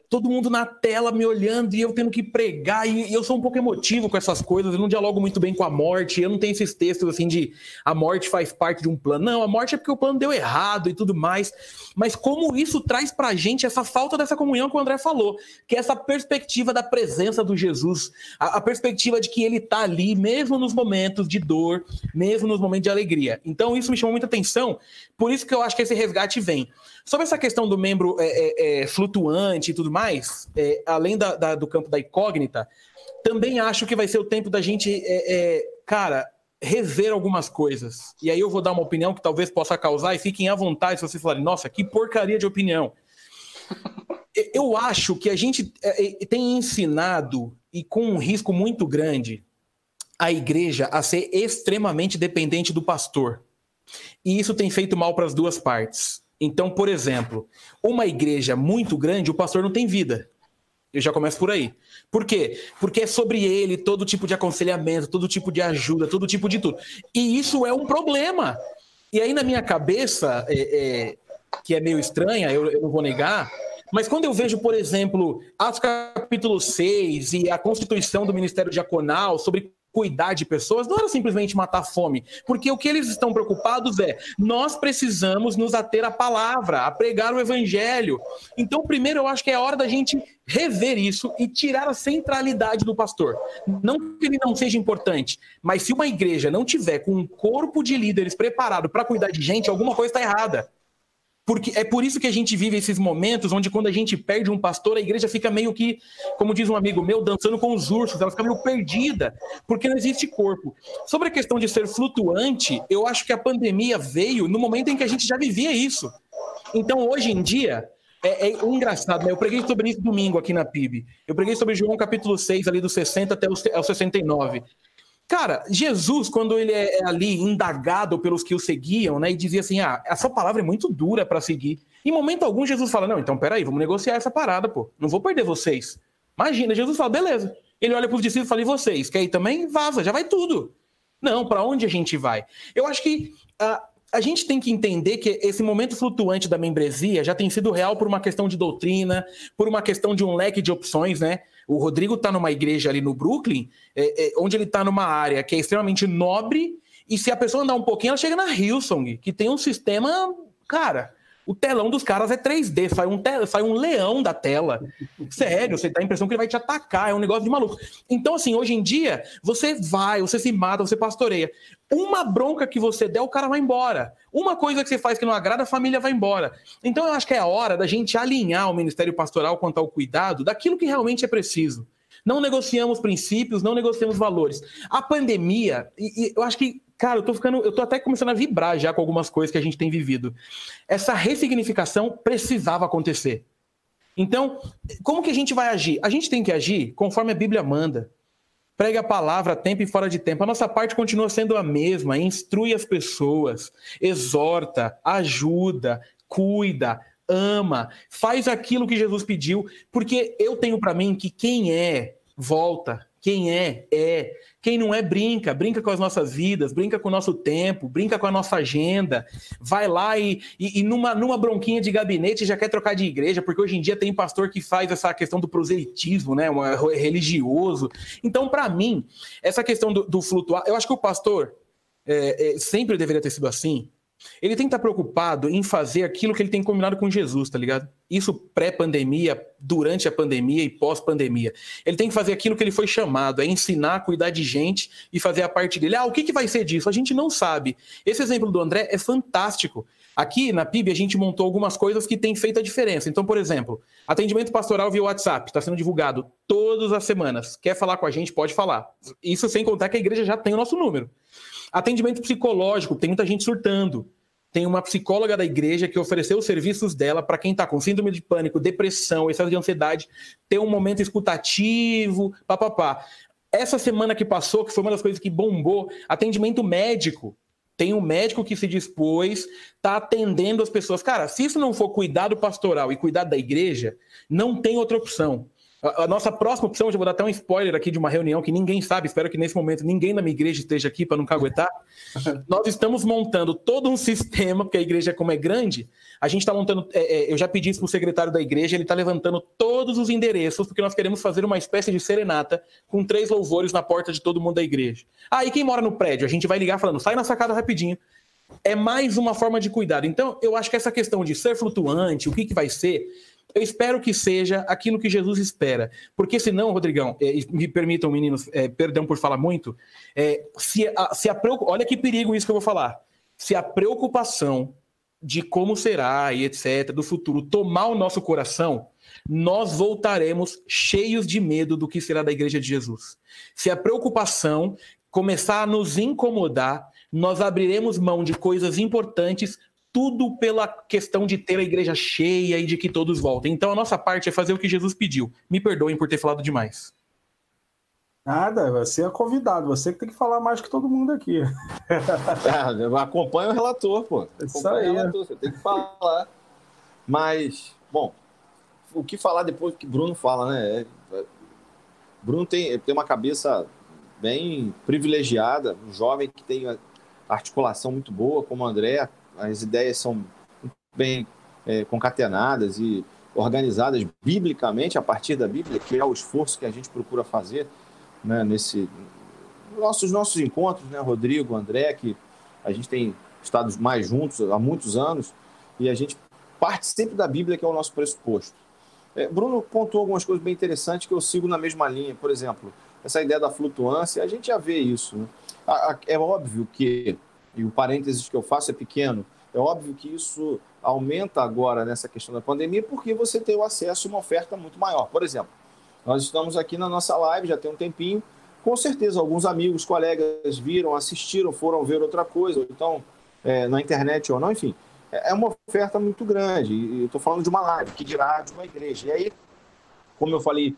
todo mundo na tela me olhando e eu tendo que pregar, e eu sou um pouco emotivo com essas coisas, eu não dialogo muito bem com a morte, eu não tenho esses textos assim de a morte faz parte de um plano. Não, a morte é porque o plano deu errado e tudo mais. Mas como isso traz pra gente essa falta dessa comunhão que o André falou, que é essa perspectiva da presença do Jesus, a, a perspectiva de que ele tá ali, mesmo nos momentos de dor, mesmo nos momentos de alegria. Então isso me chamou muita atenção, por isso que eu acho que esse resgate vem. Sobre essa questão do membro é, é, é, flutuante e tudo mais, é, além da, da, do campo da incógnita, também acho que vai ser o tempo da gente, é, cara, rever algumas coisas. E aí eu vou dar uma opinião que talvez possa causar, e fiquem à vontade se vocês falarem, nossa, que porcaria de opinião. Eu acho que a gente tem ensinado, e com um risco muito grande, a igreja a ser extremamente dependente do pastor. E isso tem feito mal para as duas partes. Então, por exemplo, uma igreja muito grande, o pastor não tem vida. Eu já começo por aí. Por quê? Porque é sobre ele todo tipo de aconselhamento, todo tipo de ajuda, todo tipo de tudo. E isso é um problema. E aí, na minha cabeça, é, é, que é meio estranha, eu, eu não vou negar, mas quando eu vejo, por exemplo, Atos capítulo 6 e a constituição do Ministério Diaconal sobre cuidar de pessoas, não era simplesmente matar fome, porque o que eles estão preocupados é nós precisamos nos ater à palavra, a pregar o evangelho. Então, primeiro, eu acho que é hora da gente rever isso e tirar a centralidade do pastor. Não que ele não seja importante, mas se uma igreja não tiver com um corpo de líderes preparado para cuidar de gente, alguma coisa está errada. Porque é por isso que a gente vive esses momentos onde, quando a gente perde um pastor, a igreja fica meio que, como diz um amigo meu, dançando com os ursos, ela fica meio perdida, porque não existe corpo. Sobre a questão de ser flutuante, eu acho que a pandemia veio no momento em que a gente já vivia isso. Então, hoje em dia, é, é engraçado, né? Eu preguei sobre isso domingo aqui na PIB. Eu preguei sobre João capítulo 6, ali do 60 até o 69. Cara, Jesus, quando ele é, é ali indagado pelos que o seguiam, né, e dizia assim: ah, essa palavra é muito dura para seguir. Em momento algum, Jesus fala: não, então peraí, vamos negociar essa parada, pô. Não vou perder vocês. Imagina, Jesus fala: beleza. Ele olha para os discípulos e fala: e vocês? Quer ir também? Vaza, já vai tudo. Não, para onde a gente vai? Eu acho que a, a gente tem que entender que esse momento flutuante da membresia já tem sido real por uma questão de doutrina, por uma questão de um leque de opções, né? O Rodrigo está numa igreja ali no Brooklyn, é, é, onde ele está numa área que é extremamente nobre, e se a pessoa andar um pouquinho, ela chega na Hillsong, que tem um sistema, cara, o telão dos caras é 3D, sai um, sai um leão da tela. Sério, você dá a impressão que ele vai te atacar, é um negócio de maluco. Então, assim, hoje em dia, você vai, você se mata, você pastoreia. Uma bronca que você der, o cara vai embora. Uma coisa que você faz que não agrada, a família vai embora. Então, eu acho que é a hora da gente alinhar o ministério pastoral quanto ao cuidado daquilo que realmente é preciso. Não negociamos princípios, não negociamos valores. A pandemia, e, e eu acho que Cara, eu tô ficando, eu tô até começando a vibrar já com algumas coisas que a gente tem vivido. Essa ressignificação precisava acontecer. Então, como que a gente vai agir? A gente tem que agir conforme a Bíblia manda. Pregue a palavra a tempo e fora de tempo. A nossa parte continua sendo a mesma. Instrui as pessoas, exorta, ajuda, cuida, ama, faz aquilo que Jesus pediu, porque eu tenho para mim que quem é volta, quem é é. Quem não é, brinca, brinca com as nossas vidas, brinca com o nosso tempo, brinca com a nossa agenda, vai lá e, e, e, numa, numa bronquinha de gabinete já quer trocar de igreja, porque hoje em dia tem pastor que faz essa questão do proselitismo, né, um, religioso. Então, para mim, essa questão do, do, flutuar, eu acho que o pastor é, é, sempre deveria ter sido assim, ele tem que estar preocupado em fazer aquilo que ele tem combinado com Jesus, tá ligado? Isso pré-pandemia, durante a pandemia e pós-pandemia. Ele tem que fazer aquilo que ele foi chamado, é ensinar, cuidar de gente e fazer a parte dele. Ah, o que, que vai ser disso? A gente não sabe. Esse exemplo do André é fantástico. Aqui na PIB a gente montou algumas coisas que têm feito a diferença. Então, por exemplo, atendimento pastoral via WhatsApp, está sendo divulgado todas as semanas. Quer falar com a gente? Pode falar. Isso sem contar que a igreja já tem o nosso número. Atendimento psicológico, tem muita gente surtando. Tem uma psicóloga da igreja que ofereceu os serviços dela para quem está com síndrome de pânico, depressão, excesso de ansiedade, ter um momento escutativo, papapá. Essa semana que passou, que foi uma das coisas que bombou, atendimento médico. Tem um médico que se dispôs, está atendendo as pessoas. Cara, se isso não for cuidado pastoral e cuidado da igreja, não tem outra opção. A, nossa próxima opção, já vou dar até um spoiler aqui de uma reunião que ninguém sabe, espero que nesse momento ninguém na minha igreja esteja aqui para não caguetar. Nós estamos montando todo um sistema, porque a igreja, como é grande, a gente está montando. É, é, eu já pedi isso para o secretário da igreja, ele está levantando todos os endereços, porque nós queremos fazer uma espécie de serenata com três louvores na porta de todo mundo da igreja. Ah, e quem mora no prédio? A gente vai ligar falando, sai na sacada rapidinho é mais uma forma de cuidado. Então, eu acho que essa questão de ser flutuante, o que, que vai ser, eu espero que seja aquilo que Jesus espera. Porque senão, Rodrigão, é, me permitam, meninos, é, perdão por falar muito, é, se a, se a olha que perigo isso que eu vou falar. Se a preocupação de como será e etc., do futuro, tomar o nosso coração, nós voltaremos cheios de medo do que será da igreja de Jesus. Se a preocupação começar a nos incomodar, nós abriremos mão de coisas importantes tudo pela questão de ter a igreja cheia e de que todos voltem. Então a nossa parte é fazer o que Jesus pediu. Me perdoem por ter falado demais. Nada, você é convidado, você que tem que falar mais que todo mundo aqui. É, acompanha o relator, pô. Isso aí. Relator, você tem que falar. Mas, bom, o que falar depois que Bruno fala, né? É, Bruno tem, tem uma cabeça bem privilegiada, um jovem que tem articulação muito boa, como o André, as ideias são bem é, concatenadas e organizadas biblicamente, a partir da Bíblia, que é o esforço que a gente procura fazer né, nesse, nossos, nossos encontros, né, Rodrigo, André, que a gente tem estado mais juntos há muitos anos, e a gente parte sempre da Bíblia, que é o nosso pressuposto. É, Bruno pontuou algumas coisas bem interessantes que eu sigo na mesma linha. Por exemplo, essa ideia da flutuância, a gente já vê isso. Né? É óbvio que, e o parênteses que eu faço é pequeno, é óbvio que isso aumenta agora nessa questão da pandemia porque você tem o acesso a uma oferta muito maior. Por exemplo, nós estamos aqui na nossa live já tem um tempinho, com certeza alguns amigos, colegas viram, assistiram, foram ver outra coisa, então é, na internet ou não, enfim. É, é uma oferta muito grande. E estou falando de uma live, que dirá de uma igreja. E aí, como eu falei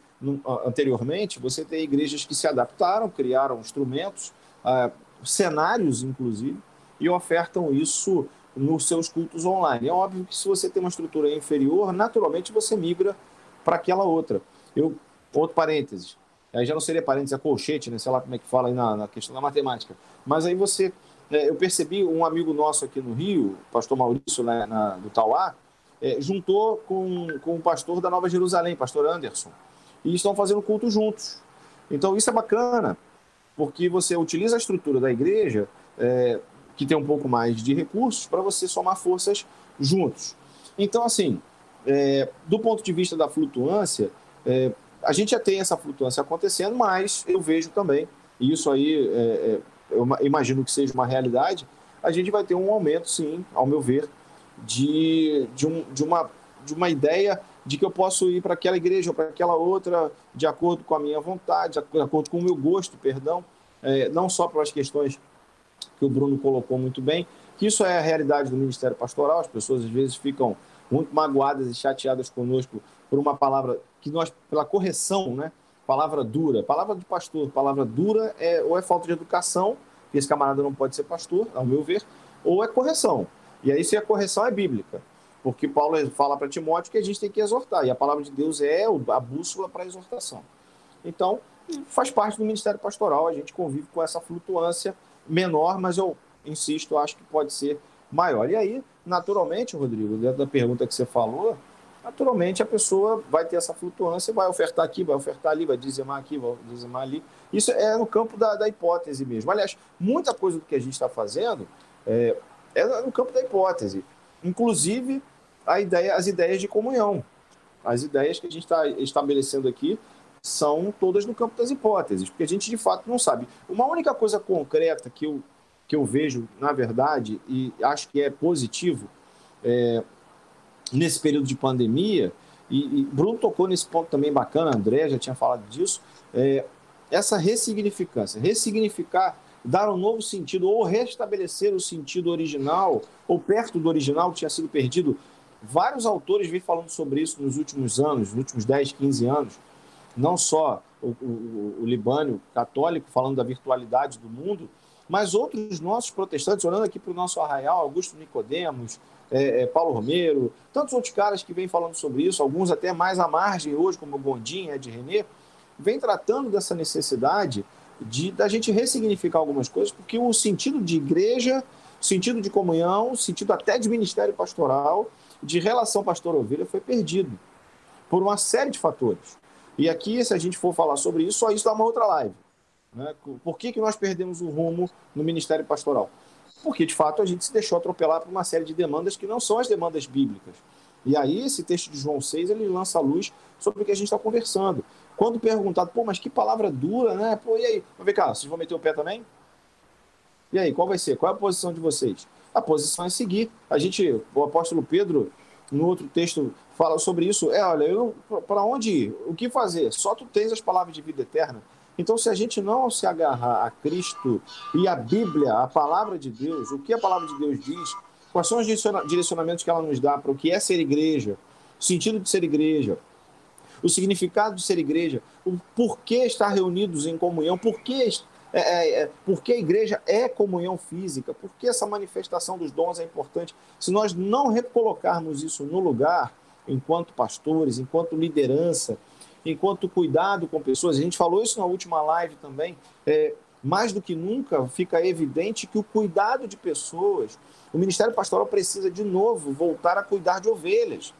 anteriormente, você tem igrejas que se adaptaram, criaram instrumentos, uh, cenários, inclusive, e ofertam isso nos seus cultos online. É óbvio que se você tem uma estrutura inferior, naturalmente você migra para aquela outra. Eu, outro parênteses, aí já não seria parênteses, é colchete, né? sei lá como é que fala aí na, na questão da matemática. Mas aí você é, eu percebi um amigo nosso aqui no Rio, pastor Maurício, né, na, do Tauá, é, juntou com, com o pastor da Nova Jerusalém, pastor Anderson, e estão fazendo culto juntos. Então isso é bacana, porque você utiliza a estrutura da igreja, é, que tem um pouco mais de recursos, para você somar forças juntos. Então, assim, é, do ponto de vista da flutuância, é, a gente já tem essa flutuância acontecendo, mas eu vejo também, e isso aí é, é, eu imagino que seja uma realidade, a gente vai ter um aumento, sim, ao meu ver, de, de, um, de, uma, de uma ideia de que eu posso ir para aquela igreja ou para aquela outra de acordo com a minha vontade, de acordo com o meu gosto, perdão, é, não só pelas questões que o Bruno colocou muito bem, que isso é a realidade do Ministério Pastoral, as pessoas às vezes ficam muito magoadas e chateadas conosco por uma palavra que nós, pela correção, né, palavra dura. Palavra de pastor, palavra dura é ou é falta de educação, que esse camarada não pode ser pastor, ao meu ver, ou é correção. E aí, se a correção é bíblica, porque Paulo fala para Timóteo que a gente tem que exortar, e a palavra de Deus é a bússola para a exortação. Então, faz parte do ministério pastoral, a gente convive com essa flutuância menor, mas eu insisto, acho que pode ser maior. E aí, naturalmente, Rodrigo, dentro da pergunta que você falou, naturalmente a pessoa vai ter essa flutuância, vai ofertar aqui, vai ofertar ali, vai dizimar aqui, vai dizimar ali. Isso é no campo da, da hipótese mesmo. Aliás, muita coisa do que a gente está fazendo é, é, no campo da hipótese. Inclusive, a ideia, as ideias de comunhão. As ideias que a gente está estabelecendo aqui são todas no campo das hipóteses, porque a gente de fato não sabe. Uma única coisa concreta que eu, que eu vejo, na verdade, e acho que é positivo, é, nesse período de pandemia, e, e, Bruno tocou nesse ponto também bacana, André já tinha falado disso, é, essa ressignificância, ressignificar, dar um novo sentido, ou restabelecer o sentido original, ou perto do original que tinha sido perdido. Vários autores vêm falando sobre isso nos últimos anos, nos últimos 10, 15 anos, não só o, o, o Libânio católico falando da virtualidade do mundo, mas outros nossos protestantes, olhando aqui para o nosso arraial, Augusto Nicodemos, é, é, Paulo Romero, tantos outros caras que vêm falando sobre isso, alguns até mais à margem hoje, como o Gondim, Ed René, vem tratando dessa necessidade de da gente ressignificar algumas coisas, porque o sentido de igreja, sentido de comunhão, sentido até de ministério pastoral, de relação pastor-ovelha foi perdido por uma série de fatores. E aqui, se a gente for falar sobre isso, só isso dá uma outra live. Né? Por que, que nós perdemos o rumo no ministério pastoral? porque de fato a gente se deixou atropelar por uma série de demandas que não são as demandas bíblicas. E aí esse texto de João 6, ele lança a luz sobre o que a gente está conversando. Quando perguntado, pô, mas que palavra dura, né? Pô, e aí? Vamos ver cá, vocês vão meter o pé também? E aí, qual vai ser? Qual é a posição de vocês? A posição é seguir. A gente, o apóstolo Pedro, no outro texto, fala sobre isso. É, olha, para onde ir? O que fazer? Só tu tens as palavras de vida eterna. Então, se a gente não se agarrar a Cristo e a Bíblia, a palavra de Deus, o que a palavra de Deus diz, quais são os direcionamentos que ela nos dá para o que é ser igreja, o sentido de ser igreja, o significado de ser igreja, o porquê estar reunidos em comunhão, porquê, é, é, é, porque a igreja é comunhão física, porque essa manifestação dos dons é importante. Se nós não recolocarmos isso no lugar, enquanto pastores, enquanto liderança, enquanto cuidado com pessoas, a gente falou isso na última live também, é, mais do que nunca fica evidente que o cuidado de pessoas, o Ministério Pastoral precisa de novo voltar a cuidar de ovelhas.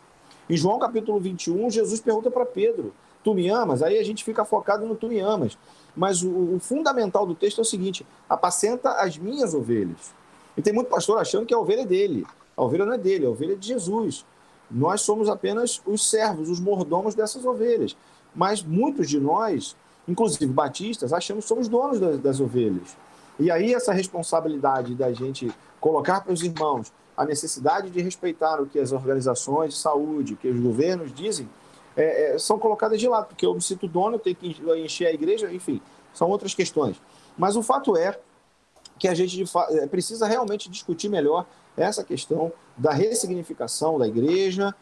Em João capítulo 21, Jesus pergunta para Pedro: Tu me amas? Aí a gente fica focado no tu me amas. Mas o, o fundamental do texto é o seguinte: apacenta as minhas ovelhas. E tem muito pastor achando que a ovelha é dele. A ovelha não é dele, a ovelha é de Jesus. Nós somos apenas os servos, os mordomos dessas ovelhas. Mas muitos de nós, inclusive batistas, achamos que somos donos das, das ovelhas. E aí essa responsabilidade da gente colocar para os irmãos a necessidade de respeitar o que as organizações de saúde, que os governos dizem, é, é, são colocadas de lado, porque eu me sinto dono, eu tenho que encher a igreja, enfim, são outras questões. Mas o fato é que a gente é, precisa realmente discutir melhor essa questão da ressignificação da igreja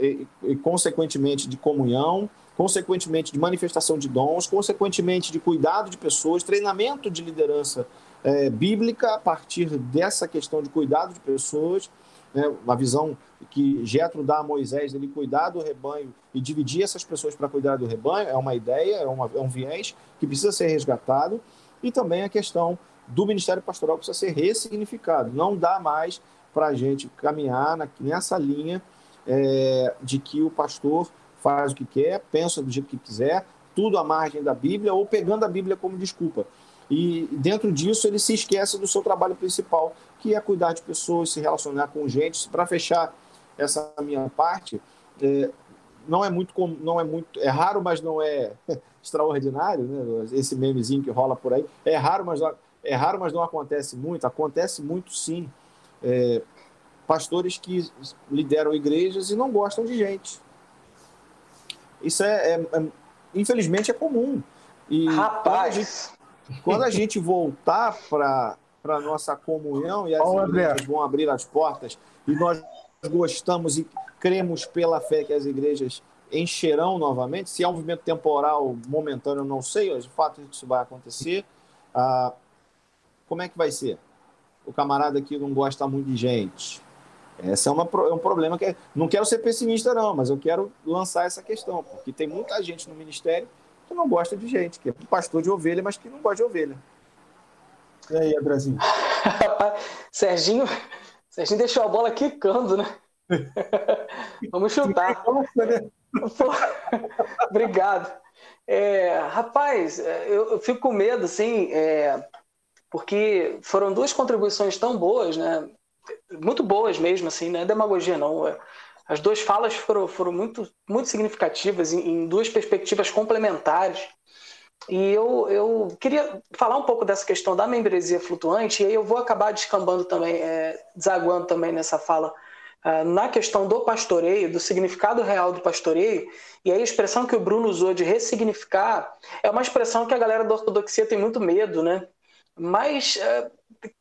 e, e, consequentemente, de comunhão, consequentemente, de manifestação de dons, consequentemente, de cuidado de pessoas, treinamento de liderança é, bíblica a partir dessa questão de cuidado de pessoas, né, uma visão que Jetro dá a Moisés, ele cuidar do rebanho e dividir essas pessoas para cuidar do rebanho, é uma ideia, é, uma, é um viés que precisa ser resgatado, e também a questão do ministério pastoral precisa ser ressignificado. Não dá mais para a gente caminhar na, nessa linha é, de que o pastor faz o que quer, pensa do jeito que quiser, tudo à margem da Bíblia ou pegando a Bíblia como desculpa. E dentro disso ele se esquece do seu trabalho principal, que é cuidar de pessoas, se relacionar com gente. Para fechar essa minha parte, é, não é muito não é muito é raro, mas não é extraordinário, né? Esse memezinho que rola por aí é raro, mas não, é raro, mas não acontece muito. Acontece muito, sim. É, pastores que lideram igrejas e não gostam de gente. Isso é, é, é infelizmente é comum. E Rapaz, quando a gente voltar para a nossa comunhão e as igrejas vão abrir as portas e nós gostamos e cremos pela fé que as igrejas encherão novamente, se é um movimento temporal momentâneo, eu não sei, fato de que isso vai acontecer, ah, como é que vai ser? O camarada que não gosta muito de gente. Esse é, uma, é um problema que é, não quero ser pessimista não, mas eu quero lançar essa questão, porque tem muita gente no ministério que não gosta de gente, que é pastor de ovelha, mas que não gosta de ovelha. E aí, Andrezinho? Serginho, Serginho deixou a bola quicando, né? Vamos chutar. Né? Obrigado. É, rapaz, eu, eu, fico com medo, assim, é, porque foram duas contribuições tão boas, né? Muito boas mesmo, assim, não é demagogia, não. É, as duas falas foram, foram muito, muito significativas em, em duas perspectivas complementares. E eu, eu queria falar um pouco dessa questão da membresia flutuante, e aí eu vou acabar descambando também, é, desaguando também nessa fala, uh, na questão do pastoreio, do significado real do pastoreio, e aí a expressão que o Bruno usou de ressignificar é uma expressão que a galera da ortodoxia tem muito medo, né? Mas uh,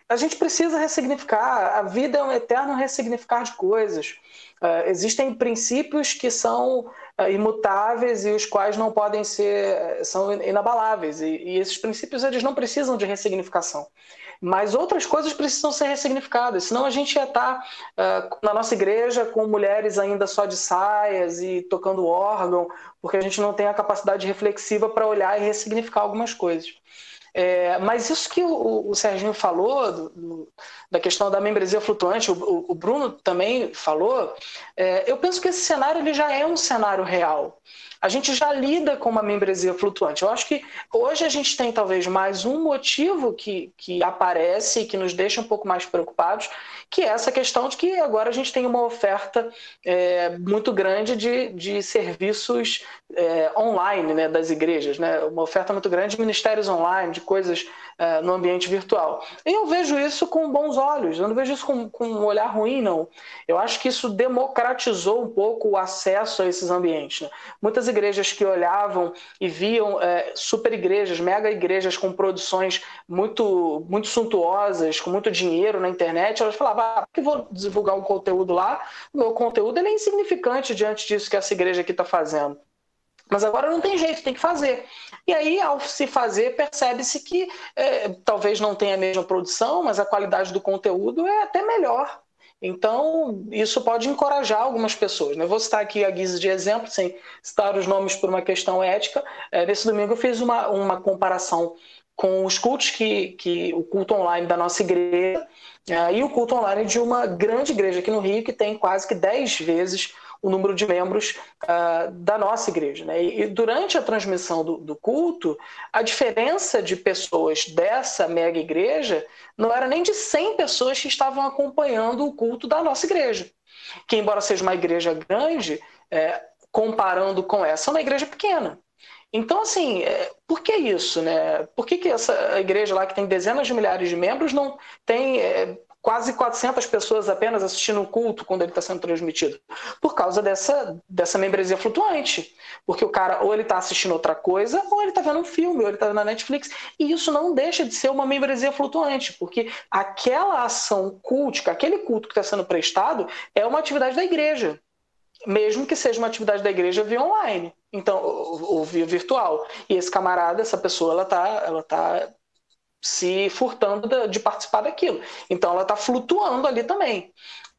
a gente precisa ressignificar, a vida é um eterno ressignificar de coisas. Uh, existem princípios que são uh, imutáveis e os quais não podem ser são inabaláveis. E, e, esses princípios eles não precisam de ressignificação. Mas outras coisas precisam ser ressignificadas. Senão a gente ia estar uh, na nossa igreja com mulheres ainda só de saias e tocando órgão porque a gente não tem a capacidade reflexiva para olhar e ressignificar algumas coisas é, mas isso que o, o Serginho falou, do, do, da questão da membresia flutuante, o, o Bruno também falou, é, eu penso que esse cenário ele já é um cenário real. A gente já lida com uma membresia flutuante. Eu acho que hoje a gente tem talvez mais um motivo que, que aparece e que nos deixa um pouco mais preocupados, que é essa questão de que agora a gente tem uma oferta é, muito grande de, de serviços é, online né, das igrejas, né? uma oferta muito grande de ministérios online, de coisas é, no ambiente virtual. E eu vejo isso com bons olhos, eu não vejo isso com, com um olhar ruim, não. Eu acho que isso democratizou um pouco o acesso a esses ambientes. Né? Muitas igrejas que olhavam e viam é, super igrejas, mega igrejas com produções muito, muito suntuosas, com muito dinheiro na internet, elas falavam, ah, que vou divulgar um conteúdo lá? O meu conteúdo é insignificante diante disso que essa igreja aqui está fazendo. Mas agora não tem jeito, tem que fazer. E aí, ao se fazer, percebe-se que é, talvez não tenha a mesma produção, mas a qualidade do conteúdo é até melhor. Então, isso pode encorajar algumas pessoas. Né? vou citar aqui a guisa de exemplo, sem citar os nomes por uma questão ética. É, nesse domingo eu fiz uma, uma comparação com os cultos que, que o culto online da nossa igreja é, e o culto online de uma grande igreja aqui no Rio, que tem quase que 10 vezes o número de membros uh, da nossa igreja. Né? E, durante a transmissão do, do, culto, a diferença de pessoas dessa mega igreja não era nem de 100 pessoas que estavam acompanhando o culto da nossa igreja. Que, embora seja uma igreja grande, é, comparando com essa, é uma igreja pequena. Então, assim, é, por que isso, né? Por que, que essa igreja lá que tem dezenas de milhares de membros não tem é, quase 400 pessoas apenas assistindo um culto quando ele está sendo transmitido? Por causa dessa, dessa membresia flutuante. Porque o cara ou ele está assistindo outra coisa, ou ele está vendo um filme, ou ele está na Netflix. E isso não deixa de ser uma membresia flutuante, porque aquela ação cultica, aquele culto que está sendo prestado, é uma atividade da igreja mesmo que seja uma atividade da igreja via online, então ou via virtual. E esse camarada, essa pessoa, ela está ela tá se furtando de participar daquilo. Então ela está flutuando ali também.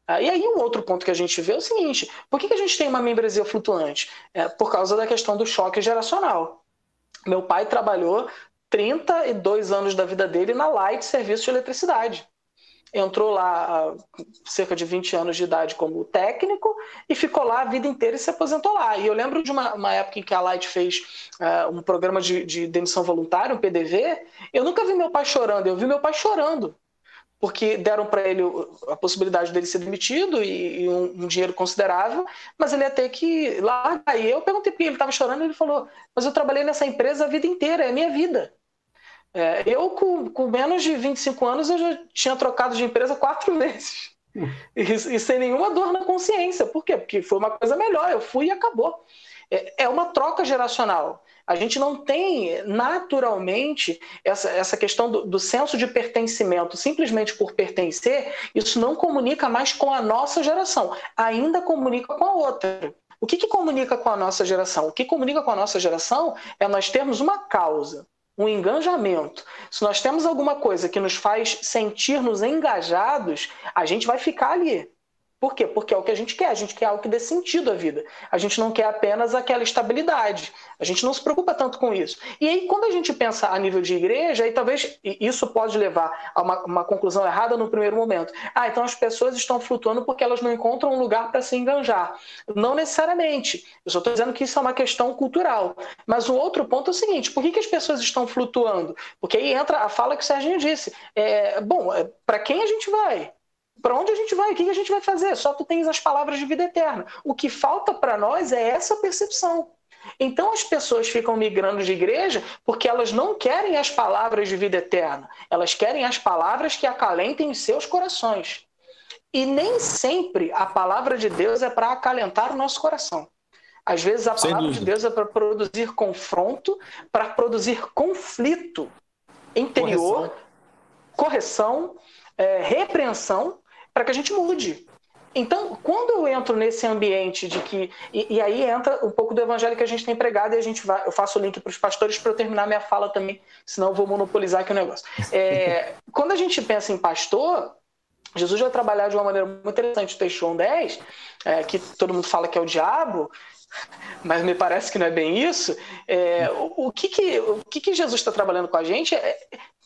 Ah, e aí um outro ponto que a gente vê é o seguinte: por que, a gente tem uma membresia flutuante? É por causa da questão do choque geracional. Meu pai trabalhou 32 anos da vida dele na Light Serviço de Eletricidade entrou lá cerca de 20 anos de idade como técnico e ficou lá a vida inteira e se aposentou lá. E eu lembro de uma, uma época em que a Light fez uh, um programa de, de, demissão voluntária, um PDV. Eu nunca vi meu pai chorando, eu vi meu pai chorando. Porque deram para ele a possibilidade dele ser demitido e, e um, um, dinheiro considerável, mas ele ia ter que largar. E eu perguntei para ele, estava chorando, ele falou: Mas eu trabalhei nessa empresa a vida inteira, é a minha vida. É, eu, com, com, menos de 25 anos, eu já tinha trocado de empresa quatro vezes. E, e, sem nenhuma dor na consciência. Por quê? Porque foi uma coisa melhor. Eu fui e acabou. É, é uma troca geracional. A gente não tem naturalmente essa, essa questão do, do senso de pertencimento, simplesmente por pertencer, isso não comunica mais com a nossa geração, ainda comunica com a outra. O que, que comunica com a nossa geração? O que comunica com a nossa geração é nós termos uma causa um engajamento. Se nós temos alguma coisa que nos faz sentir-nos engajados, a gente vai ficar ali. Por quê? Porque é o que a gente quer, a gente quer algo que dê sentido à vida. A gente não quer apenas aquela estabilidade. A gente não se preocupa tanto com isso. E aí, quando a gente pensa a nível de igreja, aí talvez isso pode levar a uma, uma conclusão errada no primeiro momento. Ah, então as pessoas estão flutuando porque elas não encontram um lugar para se enganjar. Não necessariamente. Eu só estou dizendo que isso é uma questão cultural. Mas o outro ponto é o seguinte: por que, que as pessoas estão flutuando? Porque aí entra a fala que o Serginho disse. É, bom, é, para quem a gente vai? Para onde a gente vai? O que a gente vai fazer? Só tu tens as palavras de vida eterna. O que falta para nós é essa percepção. Então as pessoas ficam migrando de igreja porque elas não querem as palavras de vida eterna. Elas querem as palavras que acalentem os seus corações. E nem sempre a palavra de Deus é para acalentar o nosso coração. Às vezes a palavra de Deus é para produzir confronto, para produzir conflito interior, correção, correção é, repreensão para que a gente mude. Então, quando eu entro nesse ambiente de que. E, e, aí entra um pouco do evangelho que a gente tem pregado, e a gente vai. Eu faço o link para os pastores para eu terminar minha fala também, senão eu vou monopolizar aqui o negócio. É, quando a gente pensa em pastor, Jesus vai trabalhar de uma maneira muito interessante. O texto João 10, é, que todo mundo fala que é o diabo, mas me parece que não é bem isso. É, o, o, que, que, o que, que Jesus está trabalhando com a gente, é,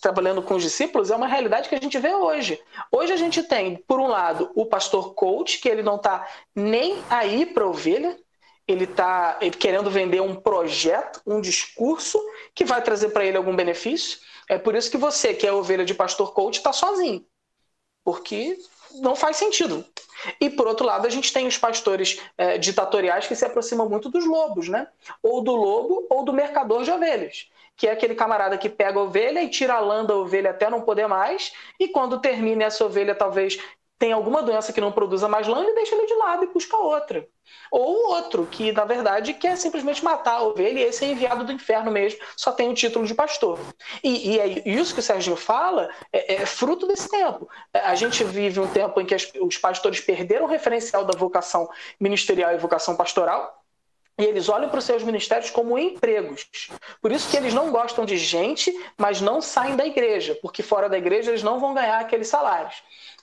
trabalhando com os discípulos, é uma realidade que a gente vê hoje. Hoje a gente tem, por um lado, o pastor coach, que ele não está nem aí para ovelha, ele está querendo vender um projeto, um discurso que vai trazer para ele algum benefício. É por isso que você, que é ovelha de pastor coach, está sozinho. Porque não faz sentido. E por outro lado, a gente tem os pastores é, ditatoriais que se aproximam muito dos lobos, né? Ou do lobo ou do mercador de ovelhas. Que é aquele camarada que pega a ovelha e tira a lã da ovelha até não poder mais, e quando termina essa ovelha, talvez tem alguma doença que não produza mais lã, ele deixa ele de lado e busca outra. Ou outro, que na verdade quer simplesmente matar a ovelha e esse é enviado do inferno mesmo, só tem o título de pastor. E, e é isso que o Serginho fala, é, é, fruto desse tempo. A gente vive um tempo em que as, os pastores perderam o referencial da vocação ministerial e vocação pastoral, e eles olham para os seus ministérios como empregos. Por isso que eles não gostam de gente, mas não saem da igreja, porque fora da igreja eles não vão ganhar aqueles salários.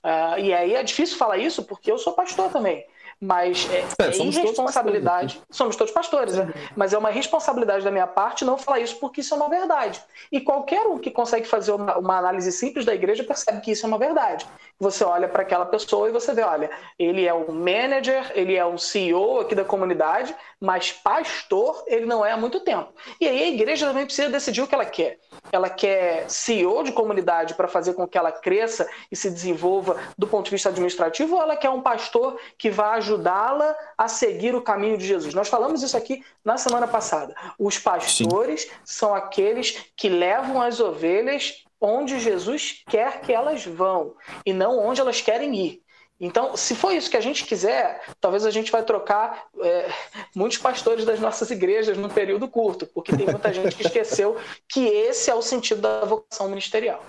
Uh, e aí é difícil falar isso porque eu sou pastor também. Mas é, é, é irresponsabilidade. Todos somos todos pastores, né? mas é uma responsabilidade da minha parte não falar isso porque isso é uma verdade. E qualquer um que consegue fazer uma, uma análise simples da igreja percebe que isso é uma verdade. Você olha para aquela pessoa e você vê, olha, ele é um manager, ele é um CEO aqui da comunidade, mas pastor ele não é há muito tempo. E aí a igreja também precisa decidir o que ela quer. Ela quer CEO de comunidade para fazer com que ela cresça e se desenvolva do ponto de vista administrativo, ou ela quer um pastor que vai ajudá-la a seguir o caminho de Jesus? Nós falamos isso aqui na semana passada. Os pastores Sim. são aqueles que levam as ovelhas onde Jesus quer que elas vão e não onde elas querem ir. Então, se for isso que a gente quiser, talvez a gente vai trocar é, muitos pastores das nossas igrejas num período curto, porque tem muita gente que esqueceu que esse é o sentido da vocação ministerial.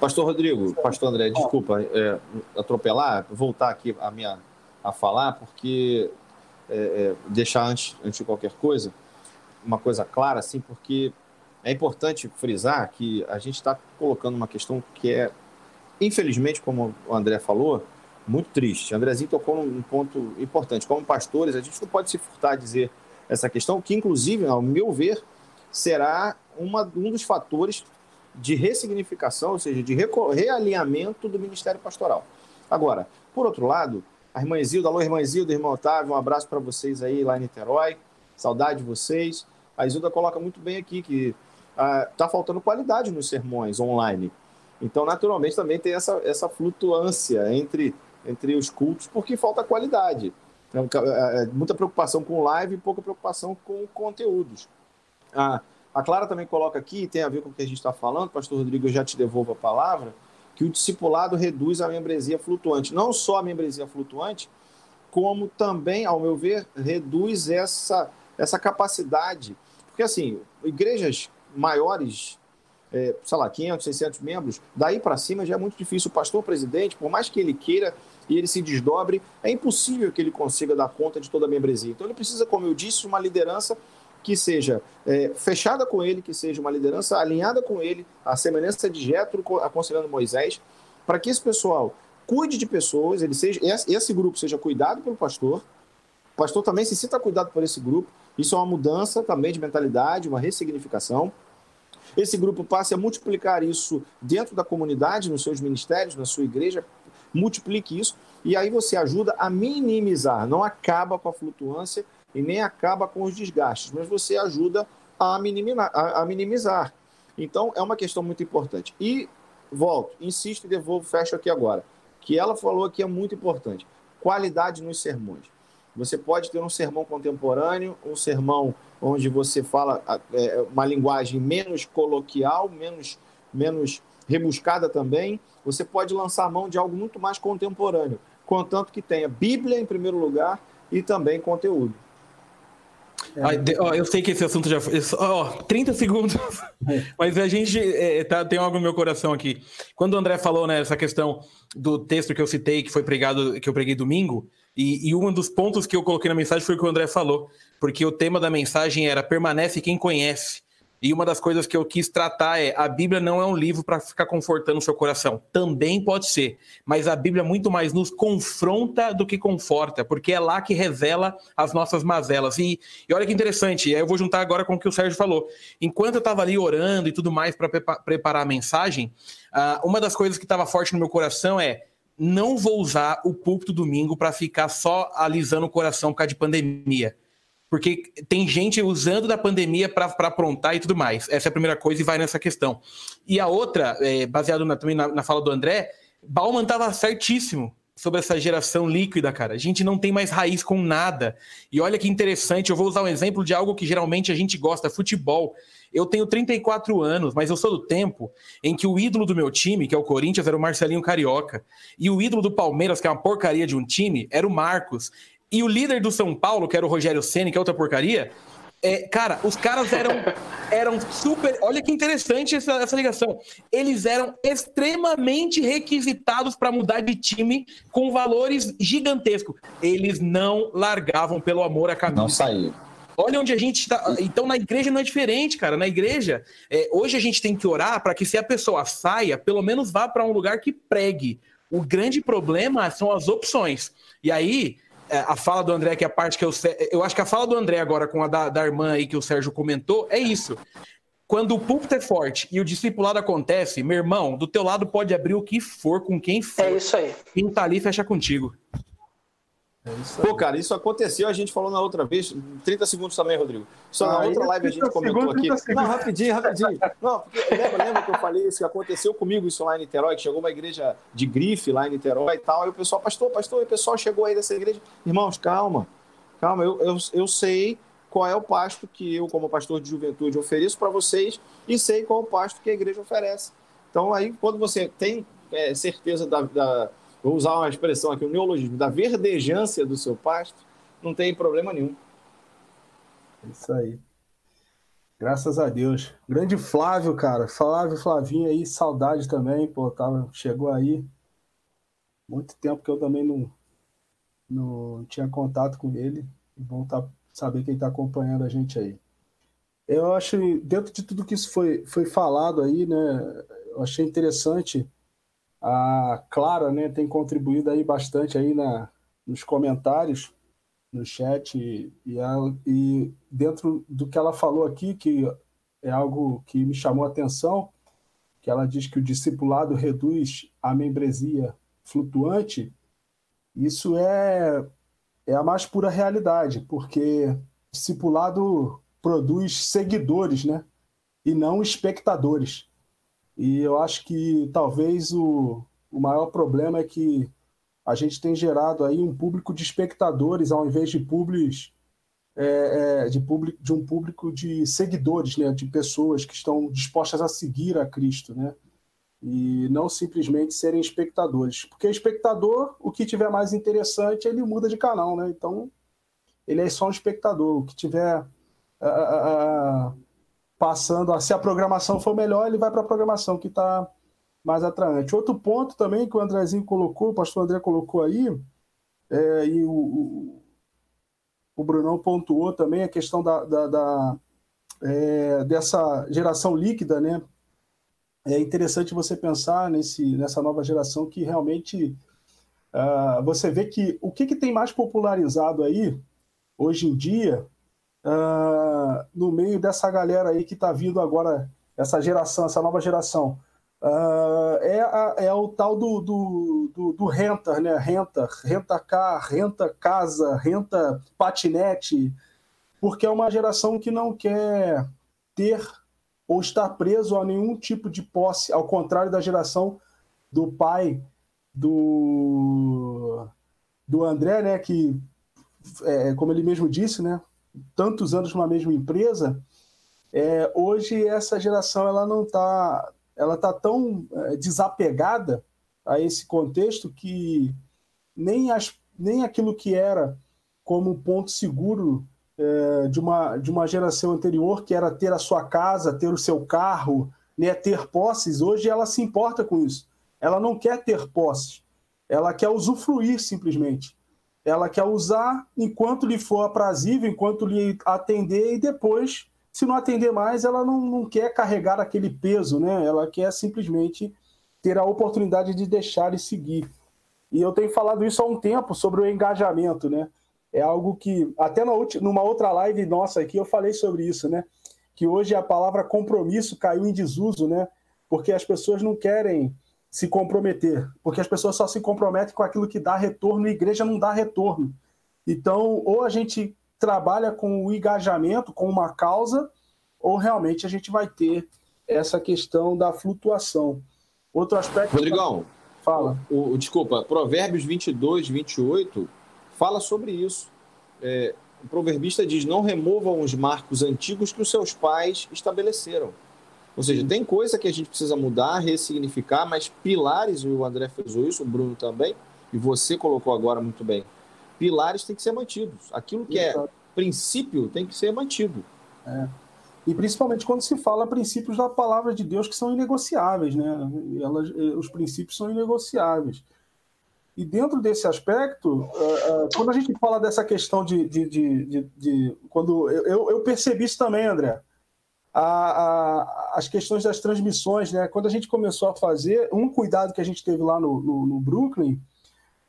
Pastor Rodrigo, Pastor André, desculpa é, atropelar, voltar aqui a minha a falar, porque é, é, deixar antes, antes de qualquer coisa uma coisa clara, assim, porque é importante frisar que a gente está colocando uma questão que é, infelizmente, como o André falou, muito triste. O Andrezinho tocou num ponto importante. Como pastores, a gente não pode se furtar a dizer essa questão, que, inclusive, ao meu ver, será uma, um dos fatores de ressignificação, ou seja, de realinhamento do Ministério Pastoral. Agora, por outro lado, a irmã Isilda, alô, irmã Isilda, irmão Otávio, um abraço para vocês aí lá em Niterói, saudade de vocês. A Isilda coloca muito bem aqui que está ah, faltando qualidade nos sermões online. Então, naturalmente, também tem essa, essa flutuância entre, entre os cultos, porque falta qualidade. É, é, é muita preocupação com live e pouca preocupação com conteúdos. Ah, a Clara também coloca aqui, tem a ver com o que a gente está falando, Pastor Rodrigo, eu já te devolvo a palavra, que o discipulado reduz a membresia flutuante. Não só a membresia flutuante, como também, ao meu ver, reduz essa, essa capacidade. Porque, assim, igrejas maiores, é, sei lá, 500, 600 membros, daí para cima já é muito difícil. O pastor presidente, por mais que ele queira e ele se desdobre, é impossível que ele consiga dar conta de toda a membresia. Então ele precisa, como eu disse, uma liderança que seja é, fechada com ele, que seja uma liderança alinhada com ele, a semelhança de Jetro aconselhando Moisés, para que esse pessoal cuide de pessoas, ele seja esse grupo seja cuidado pelo pastor, o pastor também se sinta cuidado por esse grupo. Isso é uma mudança também de mentalidade, uma ressignificação. Esse grupo passe a multiplicar isso dentro da comunidade, nos seus ministérios, na sua igreja, multiplique isso, e aí você ajuda a minimizar, não acaba com a flutuância e nem acaba com os desgastes, mas você ajuda a minimizar. A, minimizar. Então, é uma questão muito importante. E, volto, insisto e devolvo, fecho aqui agora, que ela falou aqui é muito importante. Qualidade nos sermões. Você pode ter um sermão contemporâneo, um sermão onde você fala é, uma linguagem menos coloquial, menos, menos rebuscada também. Você pode lançar mão de algo muito mais contemporâneo, contanto que tenha Bíblia em primeiro lugar e também conteúdo. É. eu sei que esse assunto já foi. Ó, 30 segundos. É. Mas a gente é, tá, tem algo no meu coração aqui. Quando o André falou, né, essa questão do texto que eu citei, que foi pregado, que eu preguei domingo, e, e um dos pontos que eu coloquei na mensagem foi o que o André falou, porque o tema da mensagem era permanece quem conhece. E uma das coisas que eu quis tratar é: a Bíblia não é um livro para ficar confortando o seu coração. Também pode ser, mas a Bíblia muito mais nos confronta do que conforta, porque é lá que revela as nossas mazelas. E, e olha que interessante, eu vou juntar agora com o que o Sérgio falou. Enquanto eu estava ali orando e tudo mais para preparar a mensagem, uh, uma das coisas que estava forte no meu coração é: não vou usar o púlpito domingo para ficar só alisando o coração por causa de pandemia porque tem gente usando da pandemia para aprontar e tudo mais. Essa é a primeira coisa e vai nessa questão. E a outra, é, baseado na, também na, na, fala do André, Bauman estava certíssimo sobre essa geração líquida, cara. A gente não tem mais raiz com nada. E olha que interessante, eu vou usar um exemplo de algo que geralmente a gente gosta, futebol. Eu tenho 34 anos, mas eu sou do tempo em que o ídolo do meu time, que é o Corinthians, era o Marcelinho Carioca. E o ídolo do Palmeiras, que é uma porcaria de um time, era o Marcos. E o líder do São Paulo, que era o Rogério Ceni, que é outra porcaria, é, cara, os caras eram, eram super. Olha que interessante essa, essa ligação. Eles eram extremamente requisitados para mudar de time com valores gigantescos. Eles não largavam pelo amor a camisa. Não saíram. Olha onde a gente está. Então, na igreja não é diferente, cara. Na igreja, é, hoje a gente tem que orar para que, se a pessoa saia, pelo menos vá para um lugar que pregue. O grande problema são as opções. E aí, a fala do André, que é a parte que eu. Eu acho que a fala do André agora com a da, da irmã aí que o Sérgio comentou, é isso. Quando o púlpito é forte e o discipulado acontece, meu irmão, do teu lado pode abrir o que for, com quem for. É isso aí. Quem tá ali fecha contigo. É Pô, cara, isso aconteceu, a gente falou na outra vez, 30 segundos também, Rodrigo. Só ah, na outra live a gente comentou aqui. Não, rapidinho, rapidinho. Não, porque lembra, lembra que eu falei isso, que aconteceu comigo isso lá em Niterói, que chegou uma igreja de grife lá em Niterói e tal, e o pessoal, pastor, pastor, e o pessoal chegou aí dessa igreja. Irmãos, calma, calma, eu, eu, eu sei qual é o pasto que eu, como pastor de juventude, ofereço para vocês e sei qual é o pasto que a igreja oferece. Então, aí, quando você tem é, certeza da, da vou usar uma expressão aqui, um neologismo, da verdejância do seu pasto, não tem problema nenhum. Isso aí. Graças a Deus. Grande Flávio, cara. Flávio, Flavinho aí, saudade também, pô, tava, chegou aí. Muito tempo que eu também não, não tinha contato com ele. Bom tá, saber quem está acompanhando a gente aí. Eu acho, dentro de tudo que isso foi, foi falado aí, né, eu achei interessante a Clara, né, tem contribuído aí bastante aí na, nos comentários, no chat, e, e dentro do que ela falou aqui, que é algo que me chamou a atenção, que ela diz que o discipulado reduz a membresia flutuante, isso é, é a mais pura realidade, porque discipulado produz seguidores, né? E não espectadores. E eu acho que talvez o, o maior problema é que a gente tem gerado aí um público de espectadores ao invés de públicos é, é, de, público, de um público de seguidores, né, de pessoas que estão dispostas a seguir a Cristo, né, e não simplesmente serem espectadores, porque espectador, o que tiver mais interessante, ele muda de canal, né, então ele é só um espectador, o que tiver passando, se a programação for melhor, ele vai para a programação que está mais atraente. Outro ponto também que o Andrezinho colocou, o pastor André colocou aí, é, e o, o, o, Brunão pontuou também a questão da, da, da é, dessa geração líquida, né? É interessante você pensar nesse, nessa nova geração que realmente uh, você vê que o que, que tem mais popularizado aí hoje em dia uh, no meio dessa galera aí que está vindo agora, essa geração, essa nova geração. Uh, é, a, é o tal do, do, do, do renta, né? Renta, renta carro, renta casa, renta patinete, porque é uma geração que não quer ter ou estar preso a nenhum tipo de posse, ao contrário da geração do pai do, do André, né? Que, é, como ele mesmo disse, né? Tantos anos numa mesma empresa, é, hoje essa geração ela não está ela tá tão é, desapegada a esse contexto que nem, as, nem aquilo que era como ponto seguro é, de, uma, de uma geração anterior, que era ter a sua casa, ter o seu carro, né, ter posses, hoje ela se importa com isso. Ela não quer ter posses, ela quer usufruir simplesmente ela quer usar enquanto lhe for aprazível, enquanto lhe atender, e depois, se não atender mais, ela não, não quer carregar aquele peso, né? Ela quer simplesmente ter a oportunidade de deixar e seguir. E eu tenho falado isso há um tempo sobre o engajamento, né? É algo que, até na numa outra live nossa aqui, eu falei sobre isso, né? Que hoje a palavra compromisso caiu em desuso, né? Porque as pessoas não querem se comprometer, porque as pessoas só se comprometem com aquilo que dá retorno e a igreja não dá retorno. Então, ou a gente trabalha com o engajamento, com uma causa, ou realmente a gente vai ter essa questão da flutuação. Outro aspecto. Rodrigão, fala. O, o, desculpa, Provérbios 22, 28 fala sobre isso. É, o proverbista diz: Não removam os marcos antigos que os seus pais estabeleceram. Ou seja, tem coisa que a gente precisa mudar, ressignificar, mas pilares, o André fez isso, o Bruno também, e você colocou agora muito bem. Pilares têm que ser mantidos. Aquilo que é princípio tem que ser mantido. É. E principalmente quando se fala princípios da palavra de Deus que são inegociáveis, né? Elas, eh, os princípios são inegociáveis. E dentro desse aspecto, uh, uh, quando a gente fala dessa questão de. de, de, de, de quando eu, eu percebi isso também, André a, a, as questões das transmissões, né? Quando a gente começou a fazer, um cuidado que a gente teve lá no, no, no Brooklyn,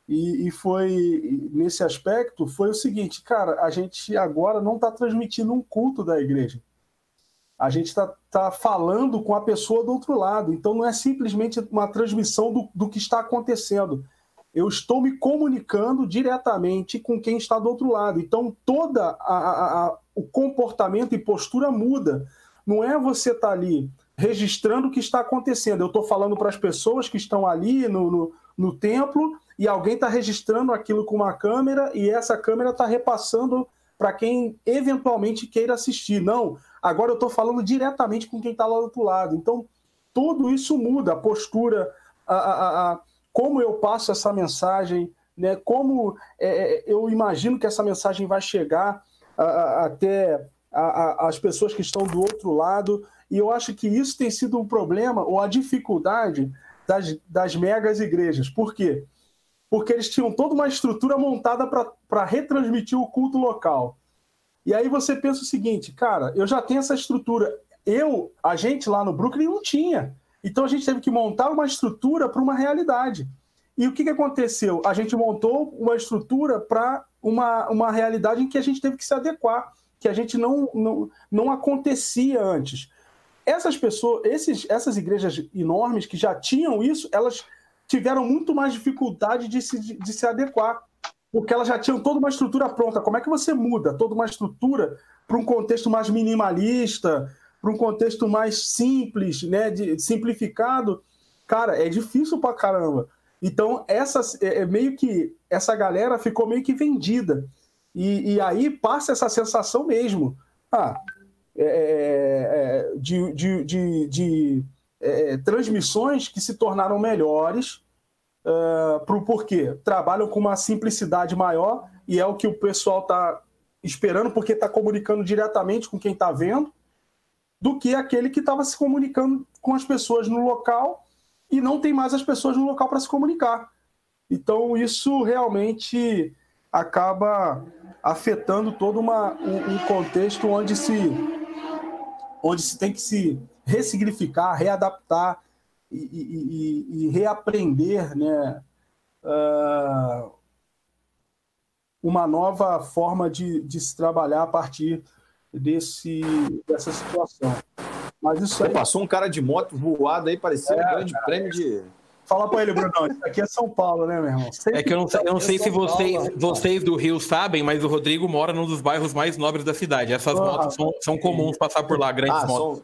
E, e, foi nesse aspecto foi o seguinte, cara, a gente agora não está transmitindo um culto da igreja. A gente está tá falando com a pessoa do outro lado. Então não é simplesmente uma transmissão do, do que está acontecendo. Eu estou me comunicando diretamente com quem está do outro lado. Então toda a, a, a, o comportamento e postura muda. Não é você estar tá ali registrando o que está acontecendo. Eu estou falando para as pessoas que estão ali no, no, no templo e alguém está registrando aquilo com uma câmera e essa câmera está repassando para quem eventualmente queira assistir. Não, agora eu estou falando diretamente com quem está lá do outro lado. Então, tudo isso muda, a postura, a, a, a como eu passo essa mensagem, né, como é, é eu imagino que essa mensagem vai chegar a, até as pessoas que estão do outro lado. E eu acho que isso tem sido um problema ou a dificuldade das, das megas igrejas. Por quê? porque eles tinham toda uma estrutura montada para retransmitir o culto local. E aí você pensa o seguinte, cara, eu já tenho essa estrutura. Eu, a gente lá no Brooklyn não tinha. Então a gente teve que montar uma estrutura para uma realidade. E o que, que aconteceu? A gente montou uma estrutura para uma, uma realidade em que a gente teve que se adequar, que a gente não, não, não acontecia antes. Essas pessoas, esses, essas igrejas enormes que já tinham isso, elas tiveram muito mais dificuldade de se, de se adequar, porque elas já tinham toda uma estrutura pronta. Como é que você muda toda uma estrutura para um contexto mais minimalista, para um contexto mais simples, né, de, simplificado? Cara, é difícil para caramba. Então, essa, é, é, meio que essa galera ficou meio que vendida. E, e aí passa essa sensação mesmo. Ah, é, é, é de, de, de, de é, transmissões que se tornaram melhores uh, é, por porquê? Trabalham com uma simplicidade maior e é o que o pessoal está esperando porque está comunicando diretamente com quem está vendo do que aquele que estava se comunicando com as pessoas no local e não tem mais as pessoas no local para se comunicar. Então isso realmente acaba afetando todo uma, um, um contexto onde se onde se tem que se ressignificar, readaptar e, e, e reaprender né, uh, uma nova forma de, de se trabalhar a partir desse, dessa situação. Mas isso aí... Passou um cara de moto voado aí, parecia é, um grande cara, prêmio de Fala para ele, Brunão. Isso aqui é São Paulo, né, meu irmão? Sempre é que eu não, eu não sei se vocês, Paulo, vocês do Rio sabem, mas o Rodrigo mora num dos bairros mais nobres da cidade. Essas oh, motos são, são, comuns passar por lá, grandes ah, motos.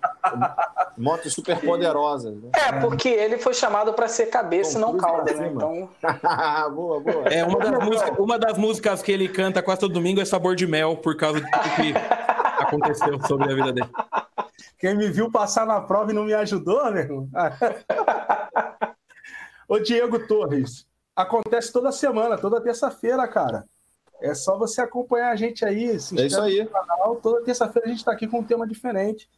motos super poderosas. Né? É, porque ele foi chamado para ser cabeça e não cauda, né? Então... boa, boa. É, uma das, músicas, uma das músicas que ele canta quase todo domingo é Sabor de Mel, por causa do que aconteceu sobre a vida dele. Quem me viu passar na prova e não me ajudou, meu irmão? Ô, Diego Torres, acontece toda semana, toda terça-feira, cara. É só você acompanhar a gente aí, se é isso aí. no canal. Toda terça-feira a gente está aqui com um tema diferente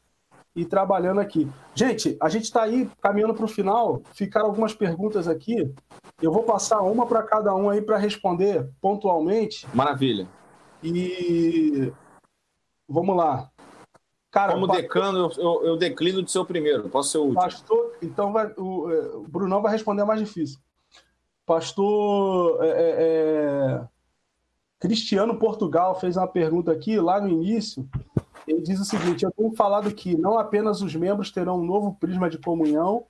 e trabalhando aqui. Gente, a gente está aí caminhando para o final. Ficaram algumas perguntas aqui. Eu vou passar uma para cada um aí para responder pontualmente. Maravilha. E vamos lá. Cara, Como pastor... decano, eu, eu, declino de ser o primeiro, posso ser o último. Pastor, então vai, o, é, o Brunão vai responder mais difícil. Pastor é, é, é, Cristiano Portugal fez uma pergunta aqui, lá no início. Ele diz o seguinte: Eu tenho falado que não apenas os membros terão um novo prisma de comunhão,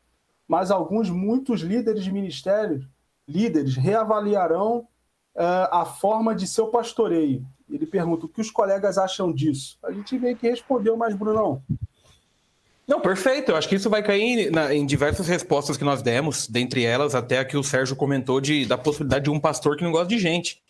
mas alguns, muitos líderes de ministérios, líderes, reavaliarão uh, a forma de seu pastoreio ele pergunta o que os colegas acham disso. A gente meio que respondeu, mas, Brunão. Não, perfeito. Eu acho que isso vai cair na, em diversas respostas que nós demos, dentre elas até a que o Sérgio comentou de, da possibilidade de um pastor que não gosta de gente.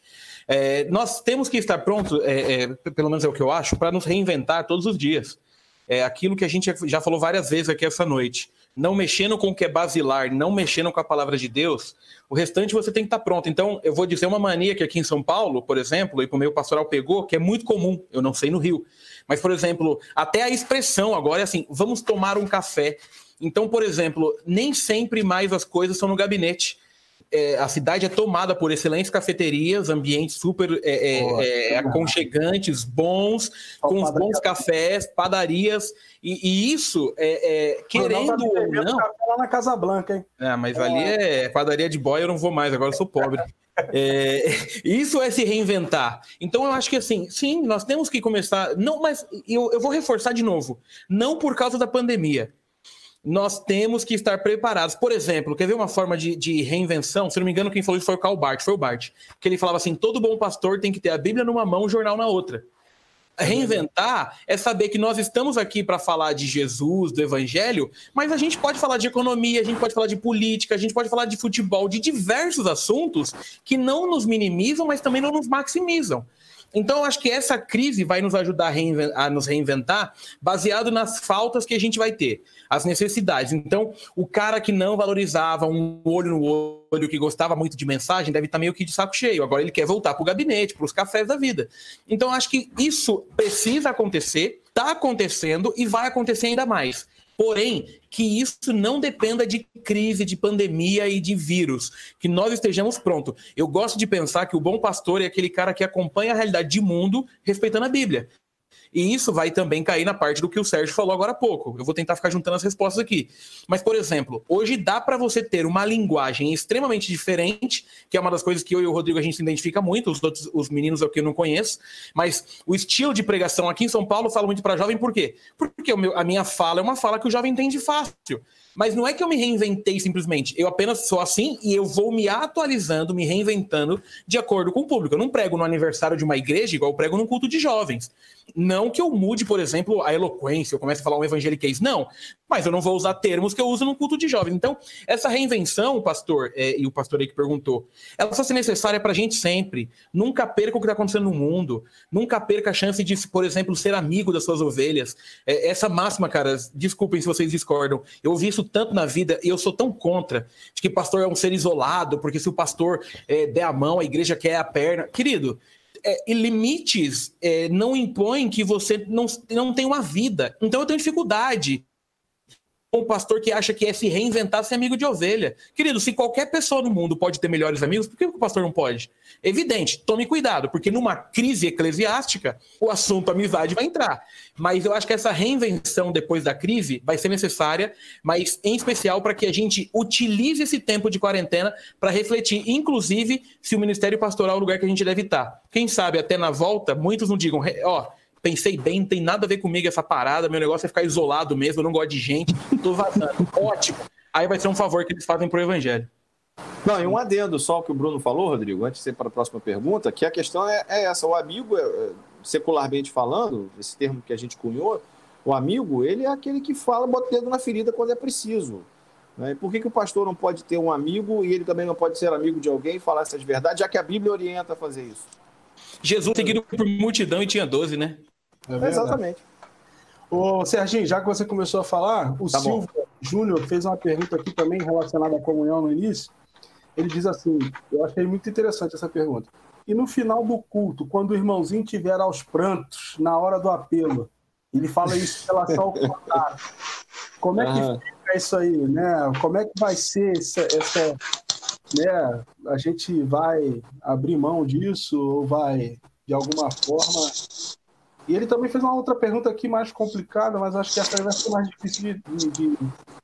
É, nós temos que estar prontos, é, é, pelo menos é o que eu acho, para nos reinventar todos os dias. É aquilo que a gente já falou várias vezes aqui essa noite não mexendo com o que é basilar, não mexendo com a palavra de Deus, o restante você tem que estar pronto. Então, eu vou dizer uma mania que aqui em São Paulo, por exemplo, e que o meu pastoral pegou, que é muito comum, eu não sei no Rio. Mas, por exemplo, até a expressão agora é assim: vamos tomar um café. Então, por exemplo, nem sempre mais as coisas são no gabinete é, a cidade é tomada por excelentes cafeterias, ambientes super é, é, é aconchegantes, bons, com os bons cafés, padarias, e, e isso, é, é querendo ou não... lá na Casa Blanca, hein? Ah, mas ali é padaria de boy, eu não vou mais, agora eu sou pobre. É, isso é se reinventar. Então eu acho que assim, sim, nós temos que começar. Não, mas eu, eu vou reforçar de novo. Não por causa da pandemia. Nós temos que estar preparados. Por exemplo, quer ver uma forma de, de reinvenção? Se não me engano, quem falou isso foi o Karl Barth, foi o Bart. Que ele falava assim: todo bom pastor tem que ter a Bíblia numa mão, o jornal na outra. Reinventar é saber que nós estamos aqui para falar de Jesus, do Evangelho, mas a gente pode falar de economia, a gente pode falar de política, a gente pode falar de futebol, de diversos assuntos que não nos minimizam, mas também não nos maximizam. Então, eu acho que essa crise vai nos ajudar a, a, nos reinventar baseado nas faltas que a gente vai ter, as necessidades. Então, o cara que não valorizava um olho no olho, que gostava muito de mensagem, deve estar meio que de saco cheio. Agora ele quer voltar para o gabinete, para os cafés da vida. Então, acho que isso precisa acontecer, está acontecendo e vai acontecer ainda mais. Porém, que isso não dependa de crise, de pandemia e de vírus, que nós estejamos prontos. Eu gosto de pensar que o bom pastor é aquele cara que acompanha a realidade de mundo respeitando a Bíblia. E isso vai também cair na parte do que o Sérgio falou agora há pouco. Eu vou tentar ficar juntando as respostas aqui. Mas, por exemplo, hoje dá para você ter uma linguagem extremamente diferente, que é uma das coisas que eu e o Rodrigo a gente se identifica muito, os outros os meninos aqui eu não conheço, mas o estilo de pregação aqui em São Paulo fala muito para jovem, por quê? Porque meu, a minha fala é uma fala que o jovem entende fácil. Mas não é que eu me reinventei simplesmente. Eu apenas sou assim e eu vou me atualizando, me reinventando de acordo com o público. Eu não prego no aniversário de uma igreja igual eu prego num culto de jovens. Não que eu mude, por exemplo, a eloquência, eu comece a falar um evangeliquez. Não. Mas eu não vou usar termos que eu uso num culto de jovens. Então, essa reinvenção, pastor, é, e o pastor aí que perguntou, ela só ser necessária para a gente sempre. Nunca perca o que está acontecendo no mundo. Nunca perca a chance de, por exemplo, ser amigo das suas ovelhas. É, essa máxima, cara, desculpem se vocês discordam. Eu ouvi isso tanto na vida e eu sou tão contra de que pastor é um ser isolado, porque se o pastor é, der a mão, a igreja quer a perna. Querido, é, limites é, não impõem que você não, não tem uma vida. Então eu tenho dificuldade um pastor que acha que é se reinventar ser amigo de ovelha. Querido, se qualquer pessoa no mundo pode ter melhores amigos, por que o pastor não pode? Evidente, tome cuidado, porque numa crise eclesiástica, o assunto amizade vai entrar. Mas eu acho que essa reinvenção depois da crise vai ser necessária, mas em especial para que a gente utilize esse tempo de quarentena para refletir, inclusive, se o ministério pastoral é o lugar que a gente deve estar. Quem sabe até na volta, muitos não digam, ó, pensei bem, não tem nada a ver comigo essa parada, meu negócio é ficar isolado mesmo, eu não gosto de gente, tô vazando. Ótimo. Aí vai ser um favor que eles fazem pro evangelho. Não, e um adendo só que o Bruno falou, Rodrigo, antes de ir para a próxima pergunta, que a questão é, é essa, o amigo, é, é, secularmente falando, esse termo que a gente cunhou, o amigo, ele é aquele que fala, bota o dedo na ferida quando é preciso. Né? Por que, que o pastor não pode ter um amigo e ele também não pode ser amigo de alguém e falar essas verdades, já que a Bíblia orienta a fazer isso? Jesus seguido por multidão e tinha 12, né? É Exatamente. Ô, Serginho, já que você começou a falar, o tá Silvio Júnior fez uma pergunta aqui também relacionada à comunhão no início. Ele diz assim: eu achei muito interessante essa pergunta. E no final do culto, quando o irmãozinho tiver aos prantos, na hora do apelo, ele fala isso em relação ao contato. Como é que fica isso aí, né? Como é que vai ser essa, essa né? A gente vai abrir mão disso ou vai de alguma forma e ele também fez uma outra pergunta aqui mais complicada, mas acho que essa vai ser mais difícil de, de,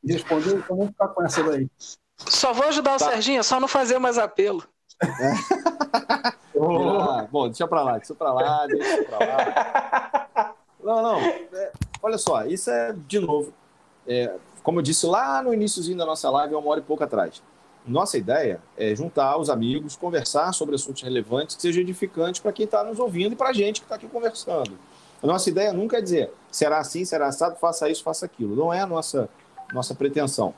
de responder, então vamos ficar com essa daí. Só vou ajudar tá. o Serginho, é só não fazer mais apelo. É. oh. Bom, deixa pra lá, deixa pra lá, deixa pra lá. Não, não. É, olha só, isso é, de novo, é, como eu disse lá no iníciozinho da nossa live, uma hora e pouco atrás. Nossa ideia é juntar os amigos, conversar sobre assuntos relevantes que sejam edificantes para quem está nos ouvindo e para a gente que está aqui conversando. A nossa ideia nunca é dizer será assim, será assado, faça isso, faça aquilo. Não é a nossa, nossa pretensão.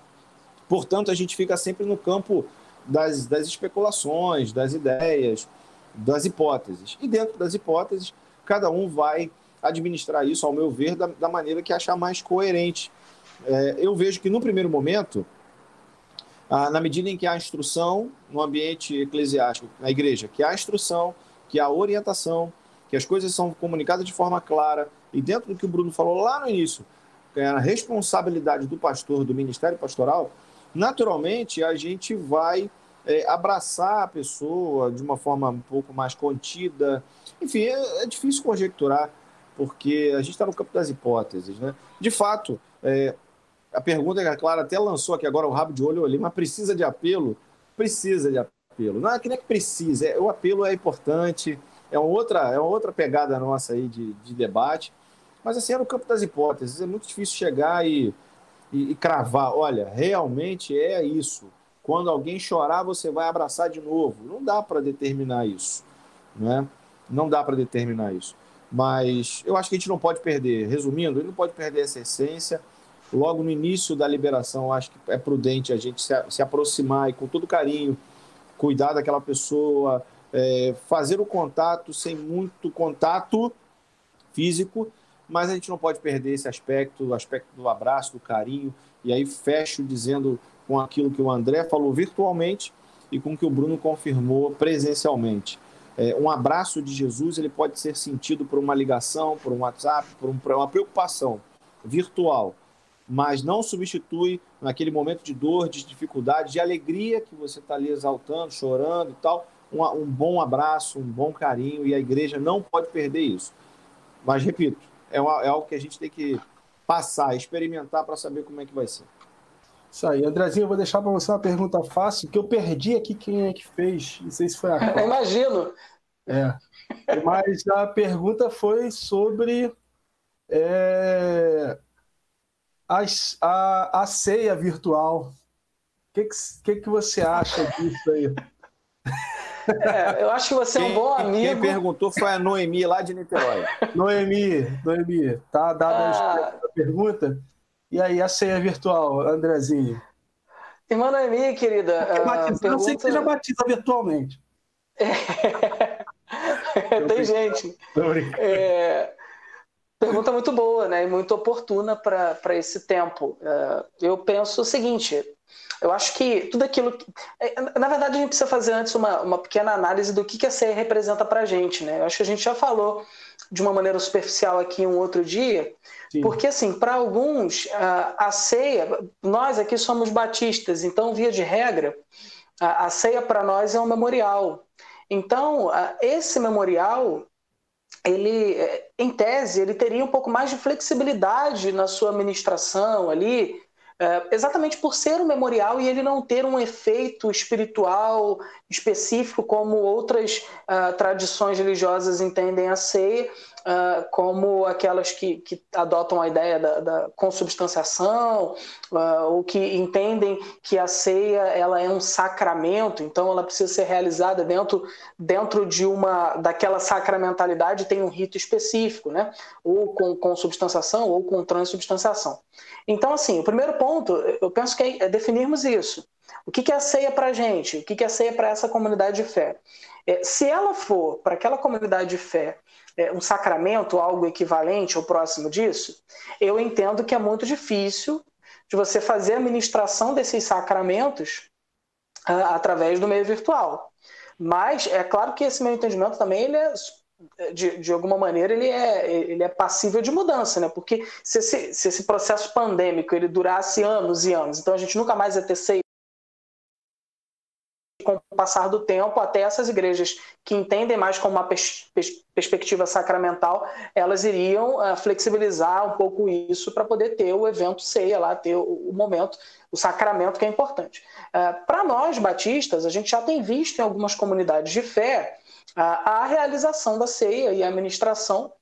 Portanto, a gente fica sempre no campo das, das especulações, das ideias, das hipóteses. E dentro das hipóteses, cada um vai administrar isso, ao meu ver, da, da maneira que achar mais coerente. É, eu vejo que, no primeiro momento, ah, na medida em que há instrução no ambiente eclesiástico, na igreja, que há instrução, que há orientação, que as coisas são comunicadas de forma clara, e dentro do que o Bruno falou lá no início, é a responsabilidade do pastor, do ministério pastoral, naturalmente a gente vai é, abraçar a pessoa de uma forma um pouco mais contida. Enfim, é, é difícil conjecturar, porque a gente está no campo das hipóteses. Né? De fato, é, a pergunta que a Clara até lançou aqui agora, o rabo de olho ali, mas precisa de apelo? Precisa de apelo. Não é que nem que precisa, é, o apelo é importante, é uma outra, é uma outra pegada nossa aí de, de debate, mas assim, é no campo das hipóteses, é muito difícil chegar e, e, e cravar, olha, realmente é isso. Quando alguém chorar, você vai abraçar de novo. Não dá para determinar isso, né? Não dá para determinar isso. Mas eu acho que a gente não pode perder, resumindo, ele não pode perder essa essência. Logo no início da liberação, acho que é prudente a gente se, se aproximar e com todo carinho cuidar daquela pessoa, é, fazer o contato sem muito contato físico, mas a gente não pode perder esse aspecto, o aspecto do abraço, do carinho. E aí fecho dizendo com aquilo que o André falou virtualmente e com o que o Bruno confirmou presencialmente. É, um abraço de Jesus ele pode ser sentido por uma ligação, por um WhatsApp, por, um, por uma preocupação virtual, mas não substitui naquele momento de dor, de dificuldade, de alegria que você está ali exaltando, chorando e tal, um, um bom abraço, um bom carinho, e a igreja não pode perder isso. Mas, repito, é, uma, é algo que a gente tem que passar, experimentar para saber como é que vai ser. Isso aí. Andrezinho, eu vou deixar para você uma pergunta fácil, que eu perdi aqui quem é que fez. Não sei se foi a Cláudia. Imagino. É. Mas a pergunta foi sobre é, a, a, a ceia virtual. O que, que, que, você acha disso aí? É, eu acho que você é um bom amigo. Quem perguntou foi a Noemi, lá de Niterói. Noemi, Noemi, tá dada ah. a pergunta? E aí, a ceia virtual, Andrezinho? Irmã Noemi, querida. Uh, pergunta... Não sei que seja batiza virtualmente. Tem gente. É... Pergunta muito boa, né? E muito oportuna para esse tempo. Uh, eu penso o seguinte: eu acho que tudo aquilo. Que... É, na verdade, a gente precisa fazer antes uma, uma pequena análise do que, que a ceia representa para a gente, né? Eu acho que a gente já falou de uma maneira superficial aqui um outro dia, Sim. porque, assim, para alguns, a, ceia. Nós aqui somos batistas, então, via de regra, a, a ceia para nós é um memorial. Então, esse memorial ele, é, em tese, ele teria um pouco mais de flexibilidade na sua administração ali, é, exatamente por ser um memorial e ele não ter um efeito espiritual específico como outras uh, tradições religiosas entendem a ceia, uh, como aquelas que, que, adotam a ideia da, da consubstanciação, uh, ou que entendem que a ceia ela é um sacramento, então ela precisa ser realizada dentro, dentro de uma daquela sacramentalidade tem um rito específico, né? ou com consubstanciação ou com transubstanciação. Então, assim, o primeiro ponto, eu penso que é definirmos isso. O que é a ceia para a gente? O que é a ceia para essa comunidade de fé? É, se ela for para aquela comunidade de fé é, um sacramento, algo equivalente ou próximo disso, eu entendo que é muito difícil de você fazer a ministração desses sacramentos uh, através do meio virtual. Mas é claro que esse meu entendimento também ele é de, de alguma maneira ele é, ele é passível de mudança, né? Porque se esse, se esse processo pandêmico ele durasse anos e anos, então a gente nunca mais ia ter seis com o passar do tempo, até essas igrejas que entendem mais como uma pers pers perspectiva sacramental, elas iriam uh, flexibilizar um pouco isso para poder ter o evento ceia lá, ter o, o momento, o sacramento que é importante. Uh, para nós, batistas, a gente já tem visto em algumas comunidades de fé uh, a realização da ceia e a administração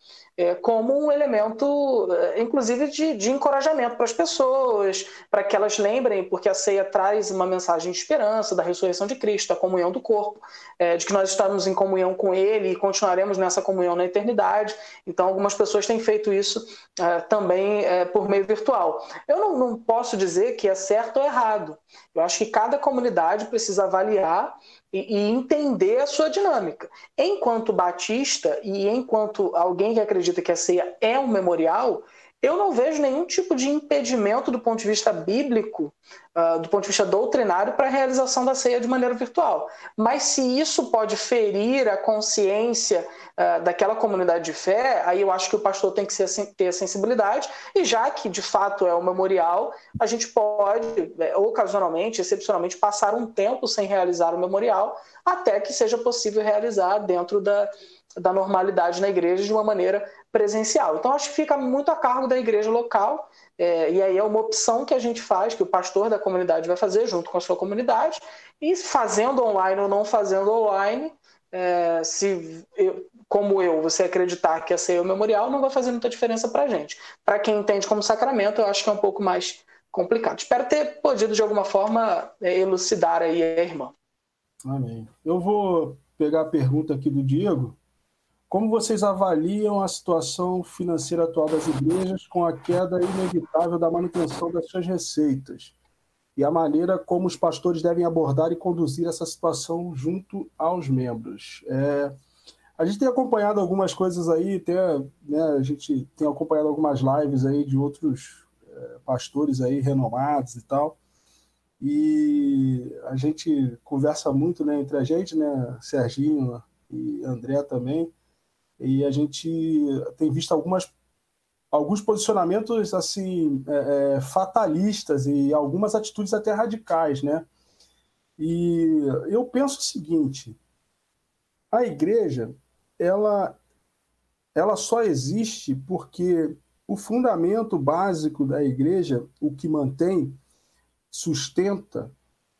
como um elemento, é, inclusive, de, de encorajamento para as pessoas, para que elas lembrem, porque a ceia traz uma mensagem de esperança da ressurreição de Cristo, da comunhão do corpo, é, de que nós estamos em comunhão com Ele e continuaremos nessa comunhão na eternidade. Então, algumas pessoas têm feito isso é, também é, por meio virtual. Eu não, não posso dizer que é certo ou errado. Eu acho que cada comunidade precisa avaliar e, e, entender a sua dinâmica. Enquanto batista e enquanto alguém que acredita que a ceia é um memorial, eu não vejo nenhum tipo de impedimento do ponto de vista bíblico, uh, do ponto de vista doutrinário, para a realização da ceia de maneira virtual. Mas se isso pode ferir a consciência uh, daquela comunidade de fé, aí eu acho que o pastor tem que ser, ter sensibilidade, e já que de fato é o memorial, a gente pode, é, ocasionalmente, excepcionalmente, passar um tempo sem realizar o memorial, até que seja possível realizar dentro da, da normalidade na igreja de uma maneira presencial. Então, acho que fica muito a cargo da igreja local, é, e aí é uma opção que a gente faz, que o pastor da comunidade vai fazer junto com a sua comunidade, e fazendo online ou não fazendo online, é, se eu, como eu, você acreditar que essa é o memorial, não vai fazer muita diferença para a gente. Para quem entende como sacramento, eu acho que é um pouco mais complicado. Espero ter podido, de alguma forma, é, elucidar aí a irmã. Amém. Eu vou pegar a pergunta aqui do Diego. Como vocês avaliam a situação financeira atual das igrejas com a queda inevitável da manutenção das suas receitas? E a maneira como os pastores devem abordar e conduzir essa situação junto aos membros? É, a gente tem acompanhado algumas coisas aí, né, a gente tem acompanhado algumas lives aí de outros é, pastores aí renomados e tal. E a gente conversa muito né, entre a gente, né, Serginho e André também, e a gente tem visto algumas, alguns posicionamentos assim é, é, fatalistas e algumas atitudes até radicais, né? E eu penso o seguinte: a igreja ela ela só existe porque o fundamento básico da igreja, o que mantém sustenta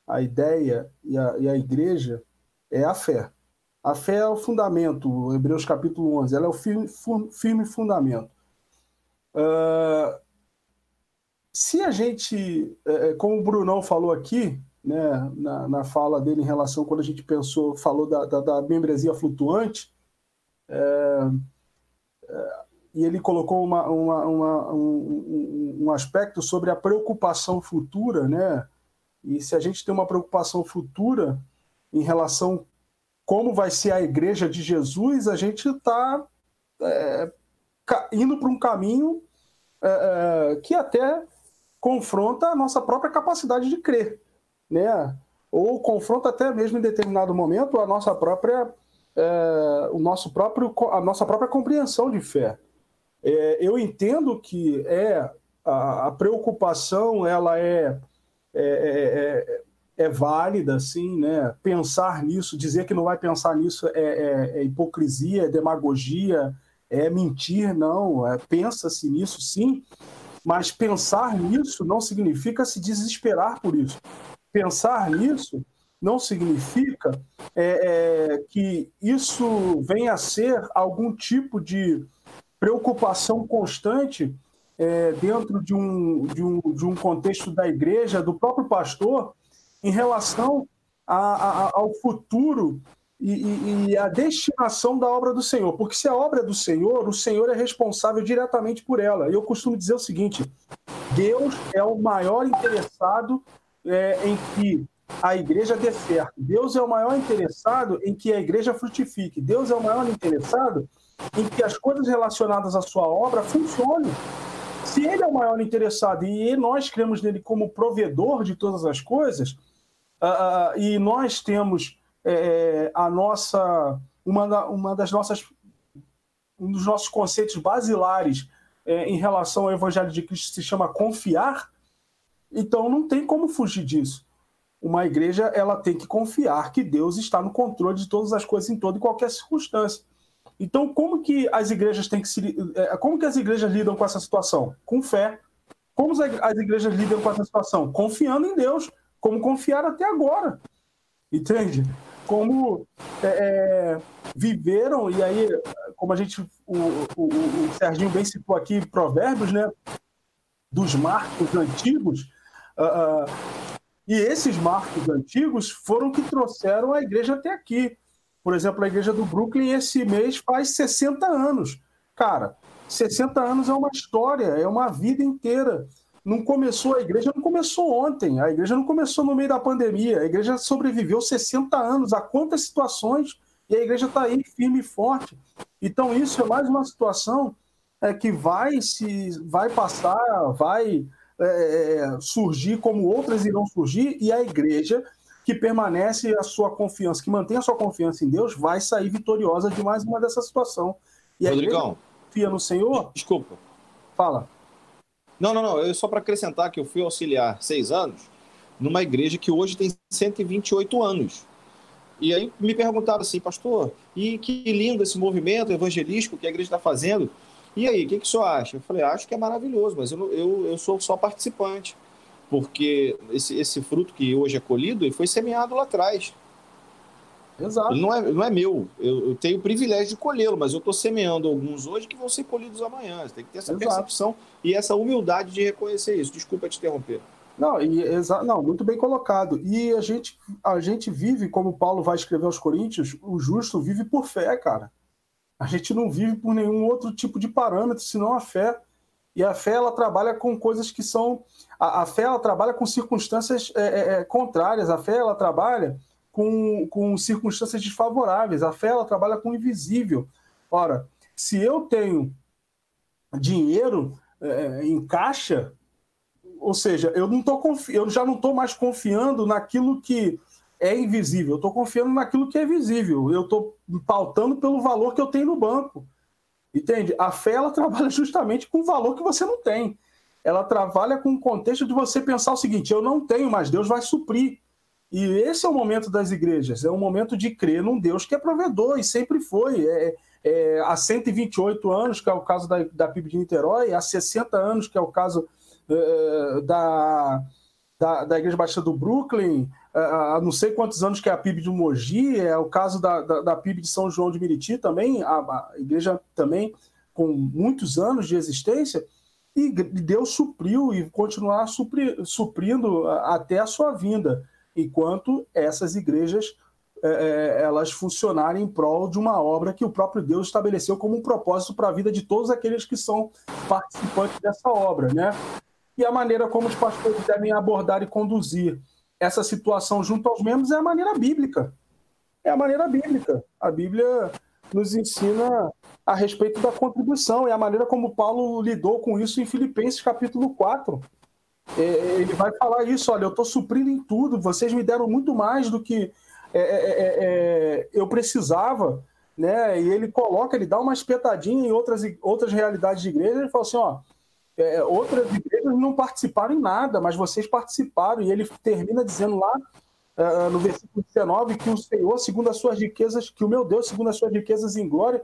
a ideia e a, e a igreja é a fé. A fé é o fundamento, Hebreus capítulo 11, ela é o firme, firme fundamento. Uh, se a gente, é, é, como o Brunão falou aqui, né, na, na fala dele em relação, quando a gente pensou, falou da, da, da membresia flutuante, é, é, e ele colocou uma, uma, uma, um, um, aspecto sobre a preocupação futura, né? E se a gente tem uma preocupação futura em relação como vai ser a igreja de Jesus, a gente está é, indo para um caminho é, é, que até confronta a nossa própria capacidade de crer, né? Ou confronta até mesmo em determinado momento a nossa própria, é, o nosso próprio, a nossa própria compreensão de fé. É, eu entendo que é a, a preocupação ela é, é, é, é, válida, assim, né? Pensar nisso, dizer que não vai pensar nisso é, hipocrisia, é demagogia, é mentir, não. Pensa-se nisso, sim, mas pensar nisso não significa se desesperar por isso. Pensar nisso não significa é, é, que isso venha a ser algum tipo de preocupação constante é, dentro de um, de, um, de um contexto da igreja, do próprio pastor, em relação a, a, ao futuro e, e, a destinação da obra do Senhor. Porque se a obra é do Senhor, o Senhor é responsável diretamente por ela. E eu costumo dizer o seguinte: Deus é o maior interessado é, em que a igreja dê certo. Deus é o maior interessado em que a igreja frutifique. Deus é o maior interessado em que as coisas relacionadas à sua obra funcionem. Se ele é o maior interessado e nós cremos nele como provedor de todas as coisas, uh, e nós temos é, a nossa uma, uma das nossas um dos nossos conceitos basilares é, em relação ao Evangelho de Cristo se chama confiar, então não tem como fugir disso. Uma igreja ela tem que confiar que Deus está no controle de todas as coisas em toda e qualquer circunstância. Então, como que as igrejas têm que se, é, como que as igrejas lidam com essa situação? Com fé. Como as igrejas lidam com essa situação? Confiando em Deus, como confiar até agora. Entende? Como é, é viveram, e aí, como a gente, o, o, o Serginho bem citou aqui, provérbios, né? Dos marcos antigos, uh, uh, e esses marcos antigos foram que trouxeram a igreja até aqui. Por exemplo, a igreja do Brooklyn esse mês faz 60 anos. Cara, 60 anos é uma história, é uma vida inteira. Não começou, a igreja não começou ontem, a igreja não começou no meio da pandemia, a igreja sobreviveu 60 anos a quantas situações e a igreja está aí firme e forte. Então, isso é mais uma situação é, que vai se vai passar, vai é, é surgir como outras irão surgir, e a igreja que permanece a sua confiança, que mantém a sua confiança em Deus, vai sair vitoriosa de mais uma dessa situação. E Rodrigão, confia no Senhor. Desculpa. Fala. Não, não, não. Eu só para acrescentar que eu fui auxiliar seis anos numa igreja que hoje tem 128 anos. E aí me perguntaram assim, pastor, e que lindo esse movimento evangelístico que a igreja está fazendo. E aí, o que, que o senhor acha? Eu falei, acho que é maravilhoso, mas eu, eu, eu sou só participante, porque esse, esse fruto que hoje é colhido foi semeado lá atrás. Exato. Ele não é, não é meu, eu, eu tenho o privilégio de colhê-lo, mas eu estou semeando alguns hoje que vão ser colhidos amanhã. Você tem que ter essa Exato. percepção e essa humildade de reconhecer isso. Desculpa te interromper. Não, e, exa... não, muito bem colocado. E a gente, a gente vive, como Paulo vai escrever aos Coríntios, o justo vive por fé, cara. A gente não vive por nenhum outro tipo de parâmetro, senão a fé. E a fé, ela trabalha com coisas que são. A, a fé, ela trabalha com circunstâncias é, é, é, contrárias. A fé, ela trabalha com, com circunstâncias desfavoráveis. A fé, ela trabalha com o invisível. Ora, se eu tenho dinheiro é, em caixa, ou seja, eu, não tô confi... eu já não estou mais confiando naquilo que é invisível, eu estou confiando naquilo que é visível, eu estou pautando pelo valor que eu tenho no banco. Entende? A fé ela trabalha justamente com o valor que você não tem. Ela trabalha com o contexto de você pensar o seguinte: eu não tenho, mas Deus vai suprir. E esse é o momento das igrejas, é o momento de crer num Deus que é provedor e sempre foi. É, é, há 128 anos, que é o caso da, da PIB de Niterói, há 60 anos, que é o caso é, da, da, da Igreja Batista do Brooklyn, é, há não sei quantos anos que é a PIB de Mogi, é o caso da, da, da PIB de São João de Meriti também, a, a, igreja também com muitos anos de existência, e Deus supriu e continuará supri, suprindo até a sua vinda, enquanto essas igrejas é, é, elas funcionarem em prol de uma obra que o próprio Deus estabeleceu como um propósito para a vida de todos aqueles que são participantes dessa obra, né? E a maneira como os pastores devem abordar e conduzir essa situação junto aos membros é a maneira bíblica. É a maneira bíblica. A Bíblia nos ensina a respeito da contribuição, é a maneira como Paulo lidou com isso em Filipenses capítulo 4. É, ele vai falar isso, olha, eu estou suprindo em tudo, vocês me deram muito mais do que é, é, é, é, eu precisava, né? E ele coloca, ele dá uma espetadinha em outras, outras realidades de igreja, ele fala assim, ó, é, outras igrejas não participaram em nada, mas vocês participaram. E ele termina dizendo lá no versículo 19 que o Senhor, segundo as suas riquezas, que o meu Deus, segundo as suas riquezas em glória,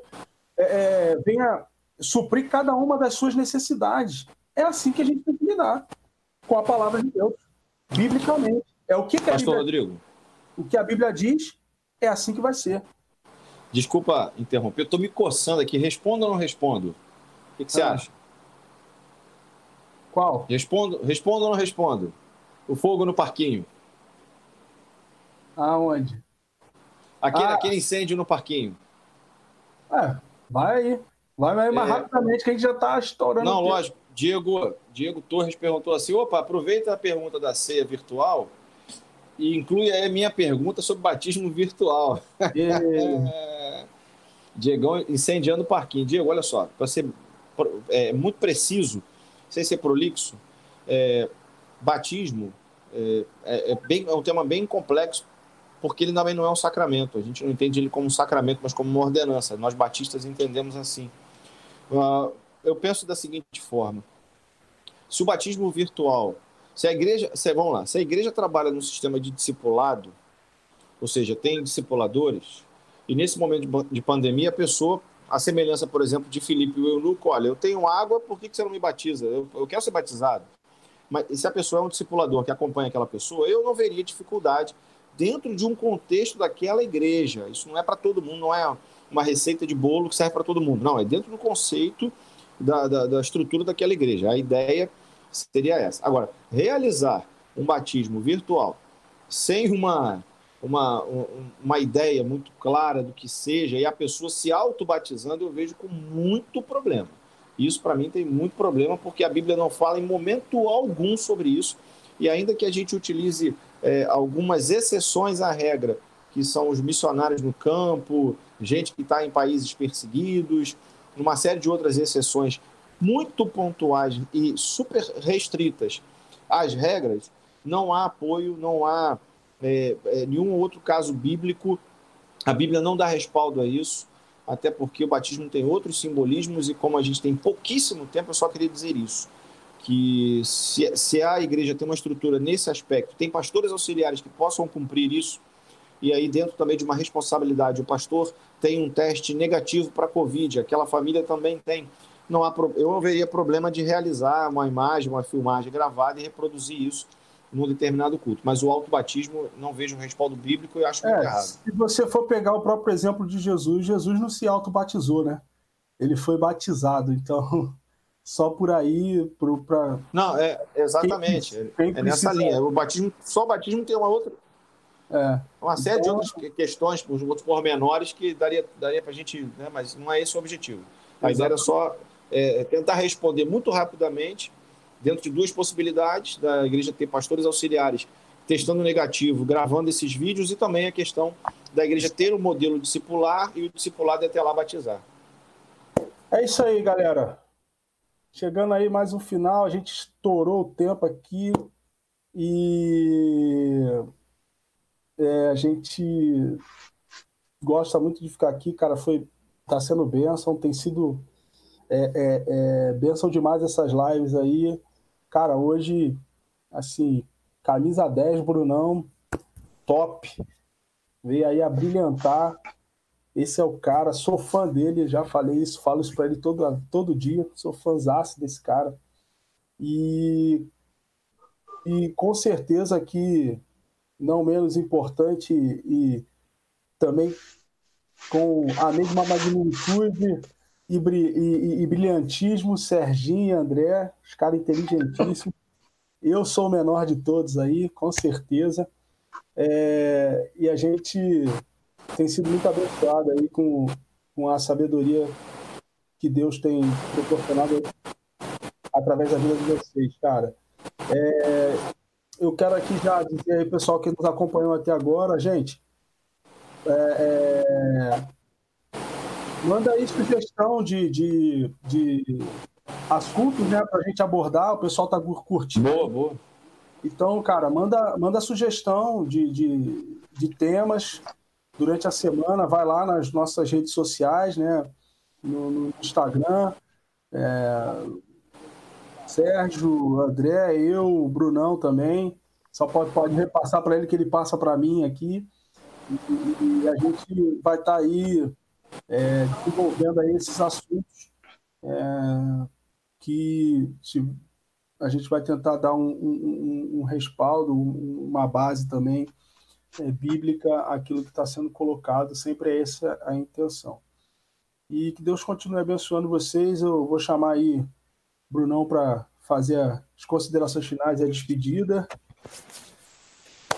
é, venha suprir cada uma das suas necessidades. É assim que a gente tem que lidar com a palavra de Deus, biblicamente. É o que, que a Pastor Bíblia, Rodrigo. O que a Bíblia diz é assim que vai ser. Desculpa interromper, eu estou me coçando aqui. Respondo ou não respondo? O que, que você ah. acha? Qual? Respondo, respondo ou não respondo? O fogo no parquinho. Aonde? Aquele, ah. aquele incêndio no parquinho. É, vai aí. Vai mais é... rapidamente que a gente já está estourando. Não, lógico. Diego, Diego Torres perguntou assim: opa, aproveita a pergunta da ceia virtual e inclui aí a minha pergunta sobre batismo virtual. É. Diegão incendiando o parquinho. Diego, olha só, para ser é, muito preciso, sem ser prolixo, é, batismo é, é, é, bem, é um tema bem complexo, porque ele também não é um sacramento. A gente não entende ele como um sacramento, mas como uma ordenança. Nós batistas entendemos assim. Uh, eu penso da seguinte forma: se o batismo virtual, se a igreja, se, vamos lá, se a igreja trabalha no sistema de discipulado, ou seja, tem discipuladores, e nesse momento de, de pandemia a pessoa a semelhança, por exemplo, de Filipe e o eunuco, olha, eu tenho água, por que, você não me batiza? Eu, eu quero ser batizado. Mas se a pessoa é um discipulador que acompanha aquela pessoa, eu não veria dificuldade dentro de um contexto daquela igreja. Isso não é para todo mundo, não é uma receita de bolo que serve para todo mundo. Não, é dentro do conceito da, da, da estrutura daquela igreja. A ideia seria essa. Agora, realizar um batismo virtual sem uma uma, uma ideia muito clara do que seja e a pessoa se auto-batizando, eu vejo com muito problema. Isso, para mim, tem muito problema, porque a Bíblia não fala em momento algum sobre isso. E ainda que a gente utilize é, algumas exceções à regra, que são os missionários no campo, gente que está em países perseguidos, uma série de outras exceções muito pontuais e super restritas às regras, não há apoio, não há é, é, nenhum outro caso bíblico, a Bíblia não dá respaldo a isso, até porque o batismo tem outros simbolismos e como a gente tem pouquíssimo tempo, eu só queria dizer isso, que se, se a igreja tem uma estrutura nesse aspecto, tem pastores auxiliares que possam cumprir isso, e aí dentro também de uma responsabilidade, o pastor tem um teste negativo para a Covid, aquela família também tem. Não há, eu não veria problema de realizar uma imagem, uma filmagem gravada e reproduzir isso num determinado culto. Mas o autobatismo não vejo um respaldo bíblico e acho é, muito errado. Se você for pegar o próprio exemplo de Jesus, Jesus não se autobatizou, né? Ele foi batizado, então só por aí para não é exatamente quem, quem é nessa linha o batismo só o batismo tem uma outra é. uma série então... de outras questões outros pormenores que daria daria para a gente né, mas não é esse o objetivo a ideia era só é, tentar responder muito rapidamente dentro de duas possibilidades da igreja ter pastores auxiliares testando negativo, gravando esses vídeos e também a questão da igreja ter o um modelo discipular e o discipulado até lá batizar. É isso aí, galera. Chegando aí mais um final, a gente estourou o tempo aqui e é, a gente gosta muito de ficar aqui, cara. Foi, tá sendo bênção, tem sido é, é, é, bênção demais essas lives aí. Cara, hoje, assim, camisa 10, Brunão, top. Veio aí a brilhantar. Esse é o cara, sou fã dele, já falei isso, falo isso pra ele todo, todo dia, sou fãzaço desse cara. E, e com certeza que, não menos importante e também com a mesma magnitude e, e, e brilhantismo, Serginho e André, os caras inteligentíssimos. Eu sou o menor de todos aí, com certeza. É, e a gente tem sido muito abençoado aí com, com a sabedoria que Deus tem proporcionado através da vida de vocês, cara. É, eu quero aqui já dizer aí, pessoal que nos acompanhou até agora, gente, é, é Manda aí sugestão de, de, de assuntos né, para a gente abordar. O pessoal está curtindo. Boa, boa. Então, cara, manda, manda sugestão de, de, de temas durante a semana. Vai lá nas nossas redes sociais, né? No, no Instagram. É, Sérgio, André, eu, Brunão também. Só pode, pode repassar para ele que ele passa para mim aqui. E, e, a gente vai estar tá aí é, desenvolvendo aí esses assuntos é, que se, a gente vai tentar dar um, um, um respaldo, uma base também é, bíblica àquilo que está sendo colocado, sempre é essa a intenção. E que Deus continue abençoando vocês. Eu vou chamar aí Brunão para fazer as considerações finais e a despedida.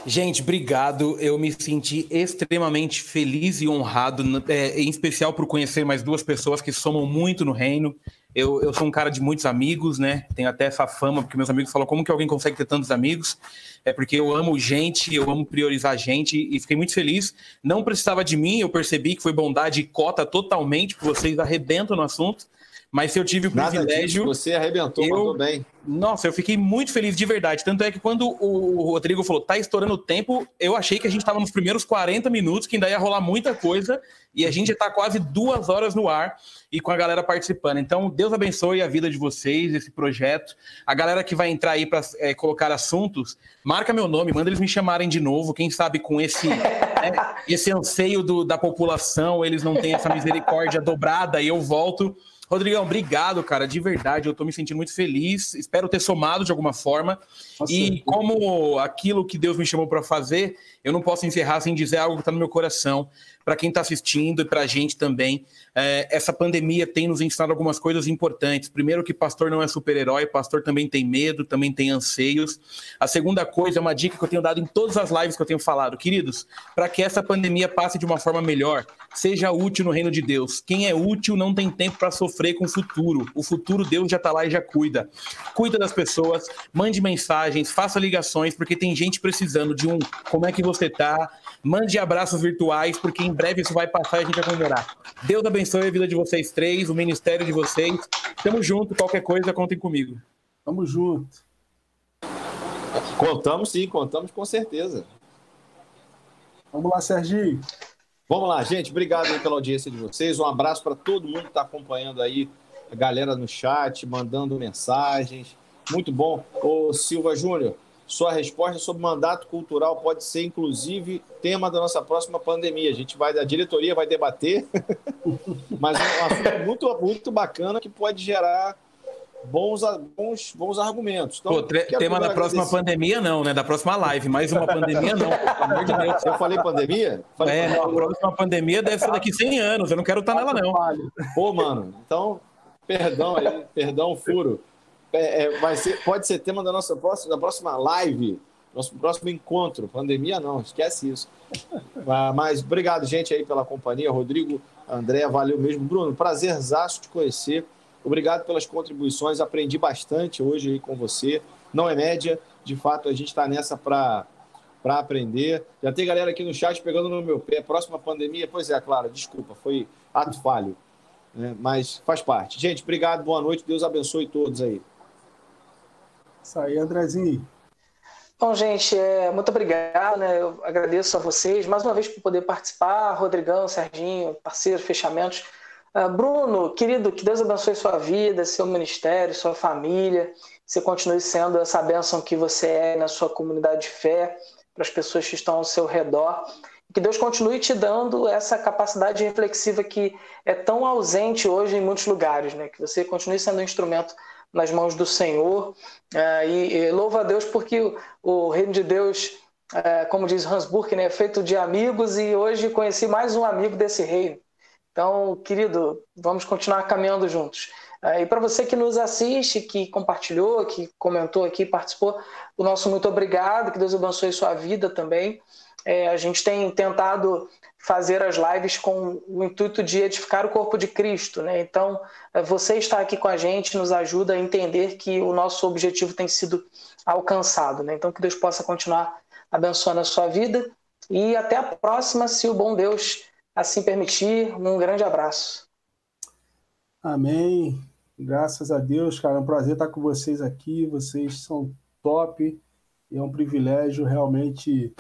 Gente, obrigado. Eu me senti extremamente feliz e honrado, é, em especial por conhecer mais duas pessoas que somam muito no reino. Eu, eu sou um cara de muitos amigos, né? Tenho até essa fama, porque meus amigos falam como que alguém consegue ter tantos amigos. É porque eu amo gente, eu amo priorizar gente e fiquei muito feliz. Não precisava de mim, eu percebi que foi bondade e cota totalmente, que vocês arrebentam no assunto. Mas se eu tive o privilégio. Disso, você arrebentou, eu, mandou bem. Nossa, eu fiquei muito feliz de verdade. Tanto é que quando o Rodrigo falou, tá estourando o tempo, eu achei que a gente tava nos primeiros 40 minutos, que ainda ia rolar muita coisa, e a gente já tá quase duas horas no ar e com a galera participando. Então, Deus abençoe a vida de vocês, esse projeto. A galera que vai entrar aí para é, colocar assuntos, marca meu nome, manda eles me chamarem de novo. Quem sabe com esse, né, esse anseio do, da população, eles não têm essa misericórdia dobrada e eu volto Rodrigão, obrigado, cara, de verdade. Eu tô me sentindo muito feliz. Espero ter somado de alguma forma. Nossa, e como aquilo que Deus me chamou para fazer, eu não posso encerrar sem dizer algo que está no meu coração para quem está assistindo e para a gente também. É, essa pandemia tem nos ensinado algumas coisas importantes. Primeiro, que pastor não é super-herói, pastor também tem medo, também tem anseios. A segunda coisa é uma dica que eu tenho dado em todas as lives que eu tenho falado. Queridos, para que essa pandemia passe de uma forma melhor, seja útil no reino de Deus. Quem é útil não tem tempo para sofrer com o futuro. O futuro Deus já está lá e já cuida. Cuida das pessoas, mande mensagens, faça ligações, porque tem gente precisando de um como é que você tá. Mande abraços virtuais, porque em breve isso vai passar e a gente vai comemorar. Deus abençoe a vida de vocês três, o ministério de vocês. Tamo junto, qualquer coisa, contem comigo. Tamo junto. Contamos sim, contamos com certeza. Vamos lá, Serginho. Vamos lá, gente. Obrigado pela audiência de vocês. Um abraço para todo mundo que está acompanhando aí, a galera no chat, mandando mensagens. Muito bom. Ô, Silva Júnior, Sua resposta sobre mandato cultural pode ser, inclusive, tema da nossa próxima pandemia. A gente vai, a diretoria vai debater, mas é um assunto muito, muito bacana que pode gerar bons, bons, bons argumentos. Então, Pô, tema da próxima pandemia, não, né? Da próxima live. Mais uma pandemia, não. Pelo amor de Deus. Eu falei pandemia? Falei é, pandemia. a próxima pandemia deve ser daqui 100 anos. Eu não quero estar nela, não. Pô, mano, então, perdão aí, perdão, furo. É, é, vai ser, pode ser tema da nossa próxima, da próxima live, nosso próximo encontro. Pandemia, não, esquece isso. Mas obrigado, gente, aí pela companhia. Rodrigo, André, valeu mesmo. Bruno, prazerzaço te conhecer. Obrigado pelas contribuições, aprendi bastante hoje aí com você. Não é média, de fato a gente está nessa para para aprender. Já tem galera aqui no chat pegando no meu pé. Próxima pandemia, pois é, claro, desculpa, foi ato falho, né? mas faz parte. Gente, obrigado, boa noite, Deus abençoe todos aí. Isso aí, Andrezinho. Bom, gente, é, muito obrigado, né? Eu agradeço a vocês mais uma vez por poder participar, Rodrigão, Serginho, parceiros, fechamentos. Uh, Bruno, querido, que Deus abençoe sua vida, seu ministério, sua família. Você continue sendo essa bênção que você é na sua comunidade de fé, para as pessoas que estão ao seu redor. Que Deus continue te dando essa capacidade reflexiva que é tão ausente hoje em muitos lugares, né? Que você continue sendo um instrumento nas mãos do Senhor. Uh, e, louva a Deus porque o, reino de Deus, uh, como diz Hans Burke, né, é feito de amigos e hoje conheci mais um amigo desse reino. Então, querido, vamos continuar caminhando juntos. É, e para você que nos assiste, que compartilhou, que comentou aqui, participou, o nosso muito obrigado, que Deus abençoe sua vida também. É, a gente tem tentado fazer as lives com o intuito de edificar o corpo de Cristo, né? Então, é, você está aqui com a gente nos ajuda a entender que o nosso objetivo tem sido alcançado, né? Então, que Deus possa continuar abençoando a sua vida e até a próxima, se o bom Deus assim permitir. Um grande abraço. Amém. Graças a Deus, cara. É um prazer estar com vocês aqui. Vocês são top. É um privilégio realmente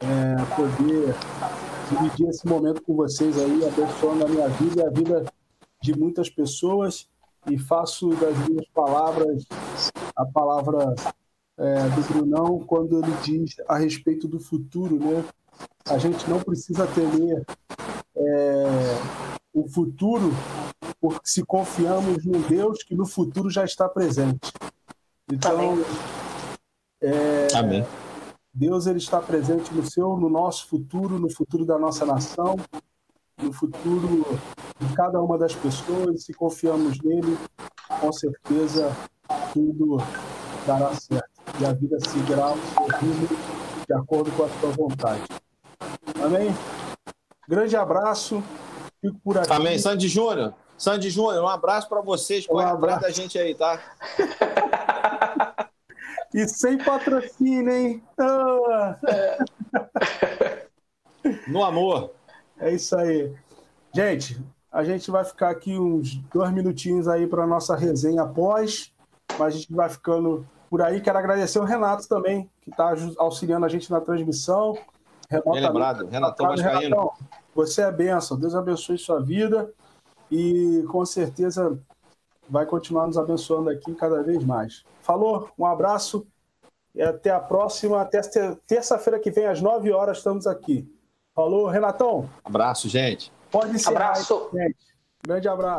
é, poder dividir esse momento com vocês aí, abençoando a minha vida e a vida de muitas pessoas. E faço das minhas palavras a palavra é, do Brunão quando ele diz a respeito do futuro, né? A gente não precisa temer é, o futuro porque se confiamos num Deus que no futuro já está presente. Então, é, Amém. Deus ele está presente no seu, no nosso futuro, no futuro da nossa nação, no futuro de cada uma das pessoas. Se confiamos nele, com certeza tudo dará certo e a vida seguirá o seu rumo de acordo com a sua vontade. Amém? Grande abraço. Fico por aqui. Amém. Sandy Júnior. Sandy Júnior, um abraço para vocês. Um abraço da gente aí, tá? e sem patrocínio, hein? Ah. No amor. É isso aí. Gente, a gente vai ficar aqui uns dois minutinhos aí para nossa resenha após, mas a gente vai ficando por aí. Quero agradecer o Renato também, que está auxiliando a gente na transmissão. Renato, Bem lembrado, Renatão Vascaíno. Renatão, você é benção, Deus abençoe sua vida e com certeza vai continuar nos abençoando aqui cada vez mais. Falou, um abraço e até a próxima. Até terça-feira que vem, às 9 horas, estamos aqui. Falou, Renatão. Abraço, gente. Pode ser. Abraço. Aí, gente. Grande abraço.